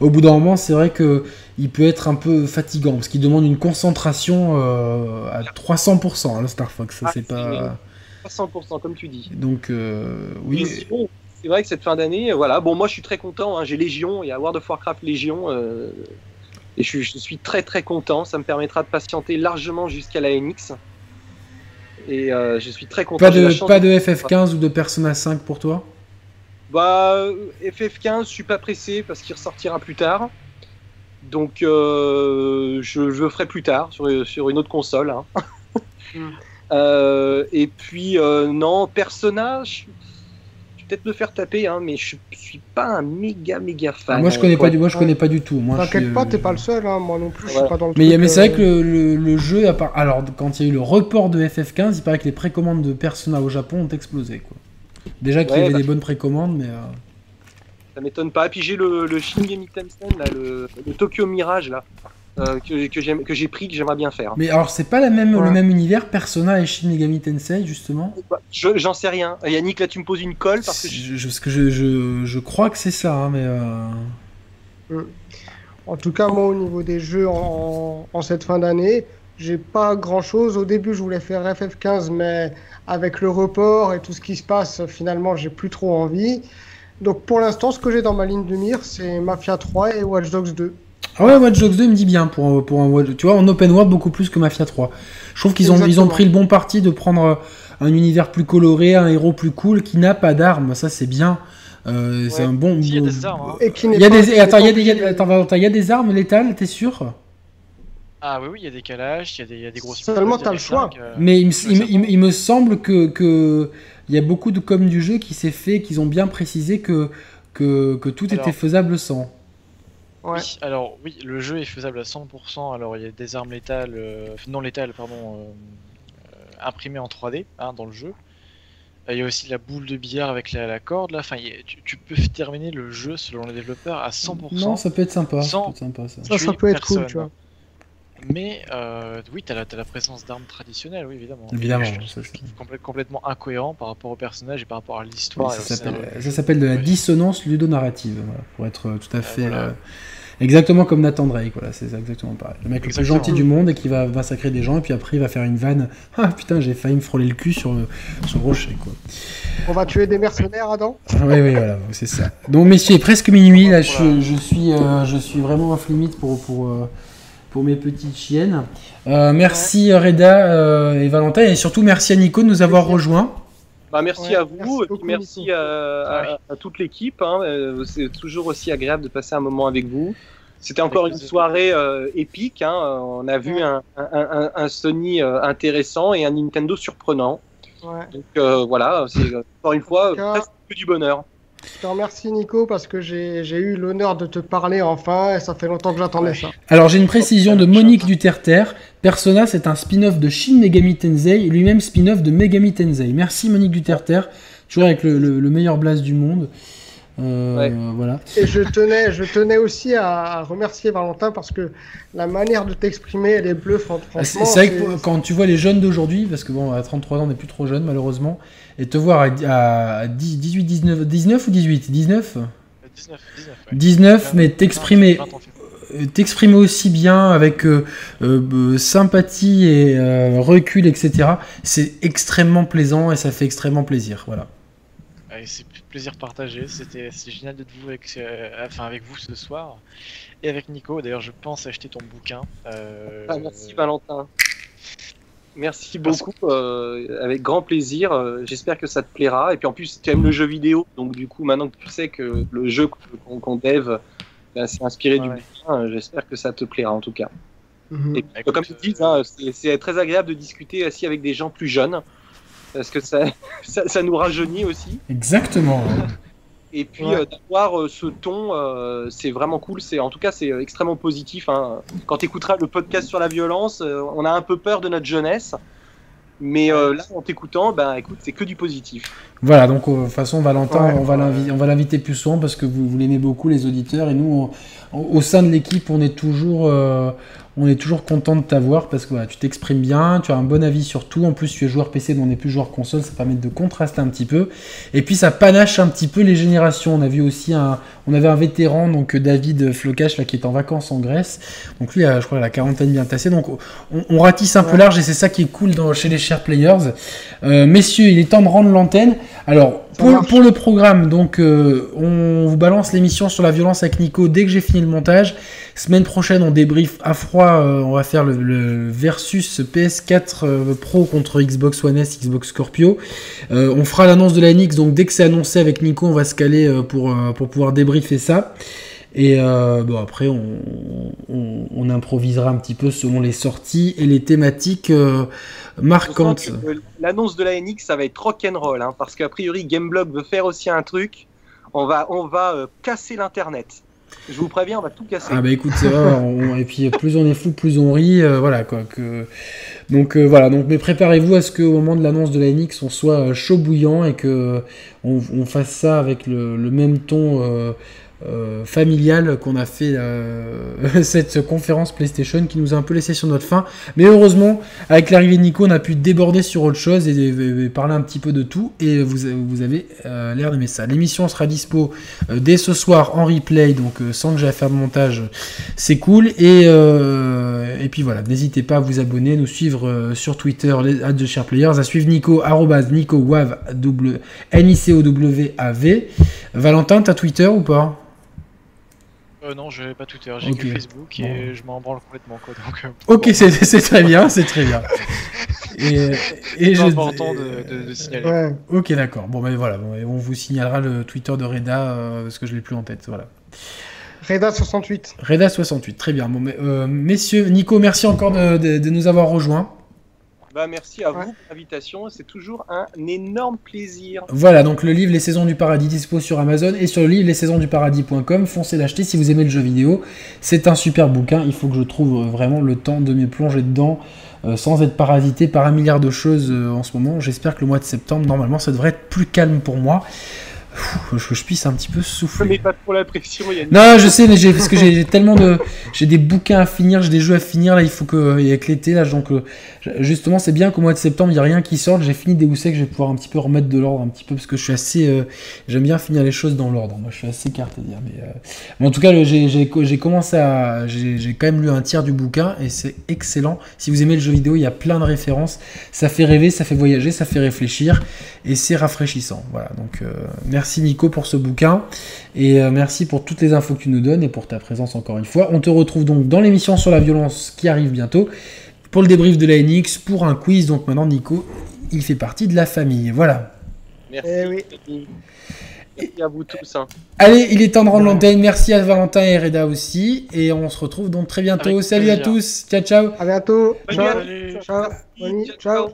au bout d'un moment, c'est vrai que il peut être un peu fatigant parce qu'il demande une concentration euh, à 300%. hein, le Star Fox, Ah, c'est pas. À 100%, comme tu dis. Donc, euh, oui. Sinon, c'est vrai que cette fin d'année, voilà. Bon, moi, je suis très content. hein, J'ai Légion, il y a World of Warcraft Légion. euh, et je, suis- je suis très très content. Ça me permettra de patienter largement jusqu'à la NX. Et euh, je suis très content. Pas de, chance pas de FF15 ou de Persona 5 pour toi? Bah, euh, FF15, je suis pas pressé parce qu'il ressortira plus tard. Donc, euh, je, je le ferai plus tard sur, sur une autre console. hein. Mm. Euh, et puis, euh, non, Persona, je, peut-être me faire taper, hein, mais je suis pas un méga méga fan. Moi, je connais pas du, moi, je connais pas du tout. Moi, je T'inquiète suis, pas, euh, t'es pas le seul, hein, moi non plus, je suis pas dans le Mais, truc, mais c'est vrai euh, que le, le- le jeu, à part- alors quand il y a eu le report de FF15, il paraît que les précommandes de Persona au Japon ont explosé. Quoi. Déjà qu'il y avait bah- des bonnes précommandes, mais. euh, Ça m'étonne pas. Puis j'ai le, le Shin Megami Tensei, là, le, le Tokyo Mirage, là, euh, que, j'ai pris, que j'aimerais bien faire. Mais alors, c'est pas la même, Ouais. le même univers, Persona et Shin Megami Tensei, justement? Je- J'en sais rien. Yannick, là, tu me poses une colle parce que je- Je, je- parce que je, je, je crois que c'est ça, hein, mais. euh, En tout cas, moi, au niveau des jeux en, en cette fin d'année, j'ai pas grand chose. Au début, je voulais faire FF15, mais avec le report et tout ce qui se passe, finalement, j'ai plus trop envie. Donc, pour l'instant, ce que j'ai dans ma ligne de mire, c'est Mafia 3 et Watch Dogs 2. Ah ouais, Watch Dogs 2 il me dit bien pour, un- pour un Watch- tu vois en open world beaucoup plus que Mafia 3. Je trouve qu'ils ont ils ont pris le bon parti de prendre euh, un univers plus coloré, un héros plus cool qui n'a pas d'armes, ça c'est bien. Euh, c'est un bon. Il y a des armes, hein. Et qui Il y a des attends, il y a des y a- attends, il y a des armes létales, t'es sûr? Ah oui, oui, il y a des calages, il y a des, il y a des grosses Seulement, il y a t'as des le choix. euh, Mais il me, Ouais, il me- ça il me- il me semble que, que il y a beaucoup de com du jeu qui s'est fait, qu'ils ont bien précisé que que, que tout Alors. était faisable sans. Ouais. Oui, alors oui, le jeu est faisable à 100%. Alors il y a des armes létales, euh, non létales, pardon, euh, imprimées en 3D hein, dans le jeu. Il y a aussi la boule de billard avec la, la corde là. Enfin, a- tu, tu peux terminer le jeu selon les développeurs à 100%. Non, ça peut être sympa. Ça peut être sympa ça. Ça, ça tuer peut être cool, tu vois. Mais euh, oui, t'as la, t'as la présence d'armes traditionnelles, oui, évidemment. Évidemment, Je ça, complè- complètement incohérent par rapport au personnage et par rapport à l'histoire. Ça s'appelle ça s'appelle de la Ouais. dissonance ludonarrative, voilà, pour être euh, tout à fait. voilà. euh, exactement comme Nathan Drake, voilà, c'est exactement pareil. Le mec le plus gentil du monde et qui va massacrer des gens, et puis après il va faire une vanne. Ah putain, j'ai failli me frôler le cul sur le, sur le rocher, quoi. On va tuer des mercenaires, Adam? Oui, oui, voilà, c'est ça. Donc, messieurs, il est presque minuit. Là, je, je suis, euh, je suis vraiment off limite pour, pour, euh, pour mes petites chiennes. Euh, merci Reda euh, et Valentin, et surtout merci à Nico de nous avoir rejoints. Bah, merci Ouais, à vous, merci et puis beaucoup, merci à, à- à toute l'équipe. hein. Euh, C'est toujours aussi agréable de passer un moment avec vous. C'était encore une soirée euh, épique. hein. On a vu Ouais. un, un- un- un Sony euh, intéressant et un Nintendo surprenant. Ouais. Donc euh, voilà, c'est encore une fois En tout cas- presque que du bonheur. Je te remercie, Nico, parce que j'ai j'ai eu l'honneur de te parler enfin, et ça fait longtemps que j'attendais ça. Alors, j'ai une précision de Monique Duterter. Persona, c'est un spin-off de Shin Megami Tensei, lui-même spin-off de Megami Tensei. Merci Monique Duterter, toujours avec le, le- le meilleur blast du monde. Euh, Ouais. Voilà. Et je tenais, je tenais aussi à remercier Valentin parce que la manière de t'exprimer, elle est bluffante. Ah, C'est vrai que quand tu vois les jeunes d'aujourd'hui, parce que bon, à 33 ans, on n'est plus trop jeune malheureusement, et te voir à, à 10 18, 19, 19 ou 18 19 19, 19, ouais. 19, mais t'exprimer 20 ans, fait. euh, t'exprimer aussi bien avec euh, euh, sympathie et euh, recul, etc. C'est extrêmement plaisant et ça fait extrêmement plaisir. Voilà. C'est plaisir partagé. C'était c'est génial d'être vous avec, euh, enfin, avec vous ce soir. Et avec Nico, d'ailleurs, je pense acheter ton bouquin. Euh, Ah, merci Valentin. Merci beaucoup, euh, avec grand plaisir. J'espère que ça te plaira. Et puis en plus, tu aimes le jeu vidéo, donc du coup, maintenant que tu sais que le jeu qu'on dev ben, s'est inspiré du bouquin, j'espère que ça te plaira en tout cas. Mhm. Et Bah, écoute, comme tu dis, hein, c'est c'est très agréable de discuter assis avec des gens plus jeunes, parce que ça, ça, ça nous rajeunit aussi. Exactement. ouais. Et puis Ouais. euh, d'avoir euh, ce ton, euh, c'est vraiment cool. C'est en tout cas c'est extrêmement positif. Hein. Quand tu écouteras le podcast sur la violence, euh, on a un peu peur de notre jeunesse, mais euh, là en t'écoutant, ben écoute, c'est que du positif. Voilà, donc euh, de toute façon, Valentin, Ouais. on va on va l'inviter plus souvent parce que vous, vous l'aimez beaucoup, les auditeurs, et nous, on- au sein de l'équipe, on est toujours, euh, on est toujours content de t'avoir parce que voilà, tu t'exprimes bien, tu as un bon avis sur tout. En plus, tu es joueur PC, dont on n'est plus joueur console, ça permet de contraster un petit peu. Et puis, ça panache un petit peu les générations. On a vu aussi un, on avait un vétéran, donc euh, David Flocache, là, qui est en vacances en Grèce. Donc lui, euh, je crois, la quarantaine bien tassée. Donc, on, on ratisse un peu large et c'est ça qui est cool dans, chez les chers players. Euh, messieurs, il est temps de rendre l'antenne. Alors, pour, le programme, donc, euh, on vous balance l'émission sur la violence avec Nico dès que j'ai fini le montage. Semaine prochaine, on débrief à froid. euh, on va faire le, le versus PS4 euh, Pro contre Xbox One S, Xbox Scorpio. On fera l'annonce de la NX, donc dès que c'est annoncé avec Nico, on va se caler pour, pour pouvoir débriefer ça. Et euh, bon, après, on, on, on improvisera un petit peu selon les sorties et les thématiques euh, Euh, L'annonce de la NX, ça va être rock'n'roll, hein, parce qu'a priori Gameblog veut faire aussi un truc. On va, on va euh, casser l'internet. Je vous préviens, on va tout casser. Ah bah écoute, on- et puis plus on est fou, plus on rit, euh, voilà quoi. Que... Donc euh, voilà, donc mais préparez-vous à ce qu'au moment de l'annonce de la NX, on soit chaud bouillant et que on, on fasse ça avec le, le même ton euh, euh, familial qu'on a fait euh, cette conférence PlayStation qui nous a un peu laissé sur notre faim. Mais heureusement, avec l'arrivée de Nico, on a pu déborder sur autre chose et, parler un petit peu de tout. Et vous, vous avez euh, l'air d'aimer ça. L'émission sera dispo dès ce soir en replay, donc sans que j'ai à faire de montage, c'est cool. Et, et puis voilà, n'hésitez pas à vous abonner, nous suivre sur Twitter, les de Share Players, à suivre Nico, arrobase Nico Wav, double- N-I-C-O-W-A-V. Valentin, t'as Twitter ou pas? Euh, non, je n'ai pas Twitter, j'ai Ok. que Facebook et Bon. je m'en branle complètement. Quoi, donc, euh, Ok, c'est c'est très bien, c'est très bien. Et, et c'est je- important de, de- de signaler. Ouais. Ok, d'accord. Bon, ben voilà, bon, et on vous signalera le Twitter de Reda euh, parce que je l'ai plus en tête. Voilà. Reda68. Reda68, très bien. Bon, mais, euh, messieurs, Nico, merci encore de, de- de nous avoir rejoints. Bah, merci à Ouais. vous pour l'invitation. C'est toujours un énorme plaisir. Voilà, donc le livre Les Saisons du Paradis dispo sur Amazon et sur le livre lessaisonsduparadis.com. Foncez l'acheter si vous aimez le jeu vidéo. C'est un super bouquin. Il faut que je trouve euh, vraiment le temps de me plonger dedans euh, sans être parasité par un milliard de choses euh, en ce moment. J'espère que le mois de septembre, normalement, ça devrait être plus calme pour moi. Pfff, que je puisse un petit peu souffler. mets pas trop la pression. Il y a une- Non, je sais, mais j'ai parce que j'ai tellement de, j'ai des bouquins à finir, j'ai des jeux à finir là. Il faut que et avec l'été là, donc euh, justement, c'est bien qu'au mois de septembre il y a rien qui sorte. J'ai fini des Ex, je vais pouvoir un petit peu remettre de l'ordre un petit peu parce que je suis assez, euh, j'aime bien finir les choses dans l'ordre. Moi, je suis assez cartésien, mais, euh, mais en tout cas, j'ai commencé à, j'ai j'ai quand même lu un tiers du bouquin et c'est excellent. Si vous aimez le jeu vidéo, il y a plein de références. Ça fait rêver, ça fait voyager, ça fait réfléchir et c'est rafraîchissant. Voilà, donc euh, merci Nico pour ce bouquin et euh, merci pour toutes les infos que tu nous donnes et pour ta présence encore une fois. On te retrouve donc dans l'émission sur la violence qui arrive bientôt pour le débrief de la NX, pour un quiz. Donc maintenant Nico, il fait partie de la famille. Voilà. Merci. Eh oui. Merci à vous tous. hein. Allez, il est temps de rendre l'antenne. Merci à Valentin et Reda aussi. Et on se retrouve donc très bientôt. Avec Salut à tous. Ciao, ciao. À bientôt. Bonne Ciao. Ciao.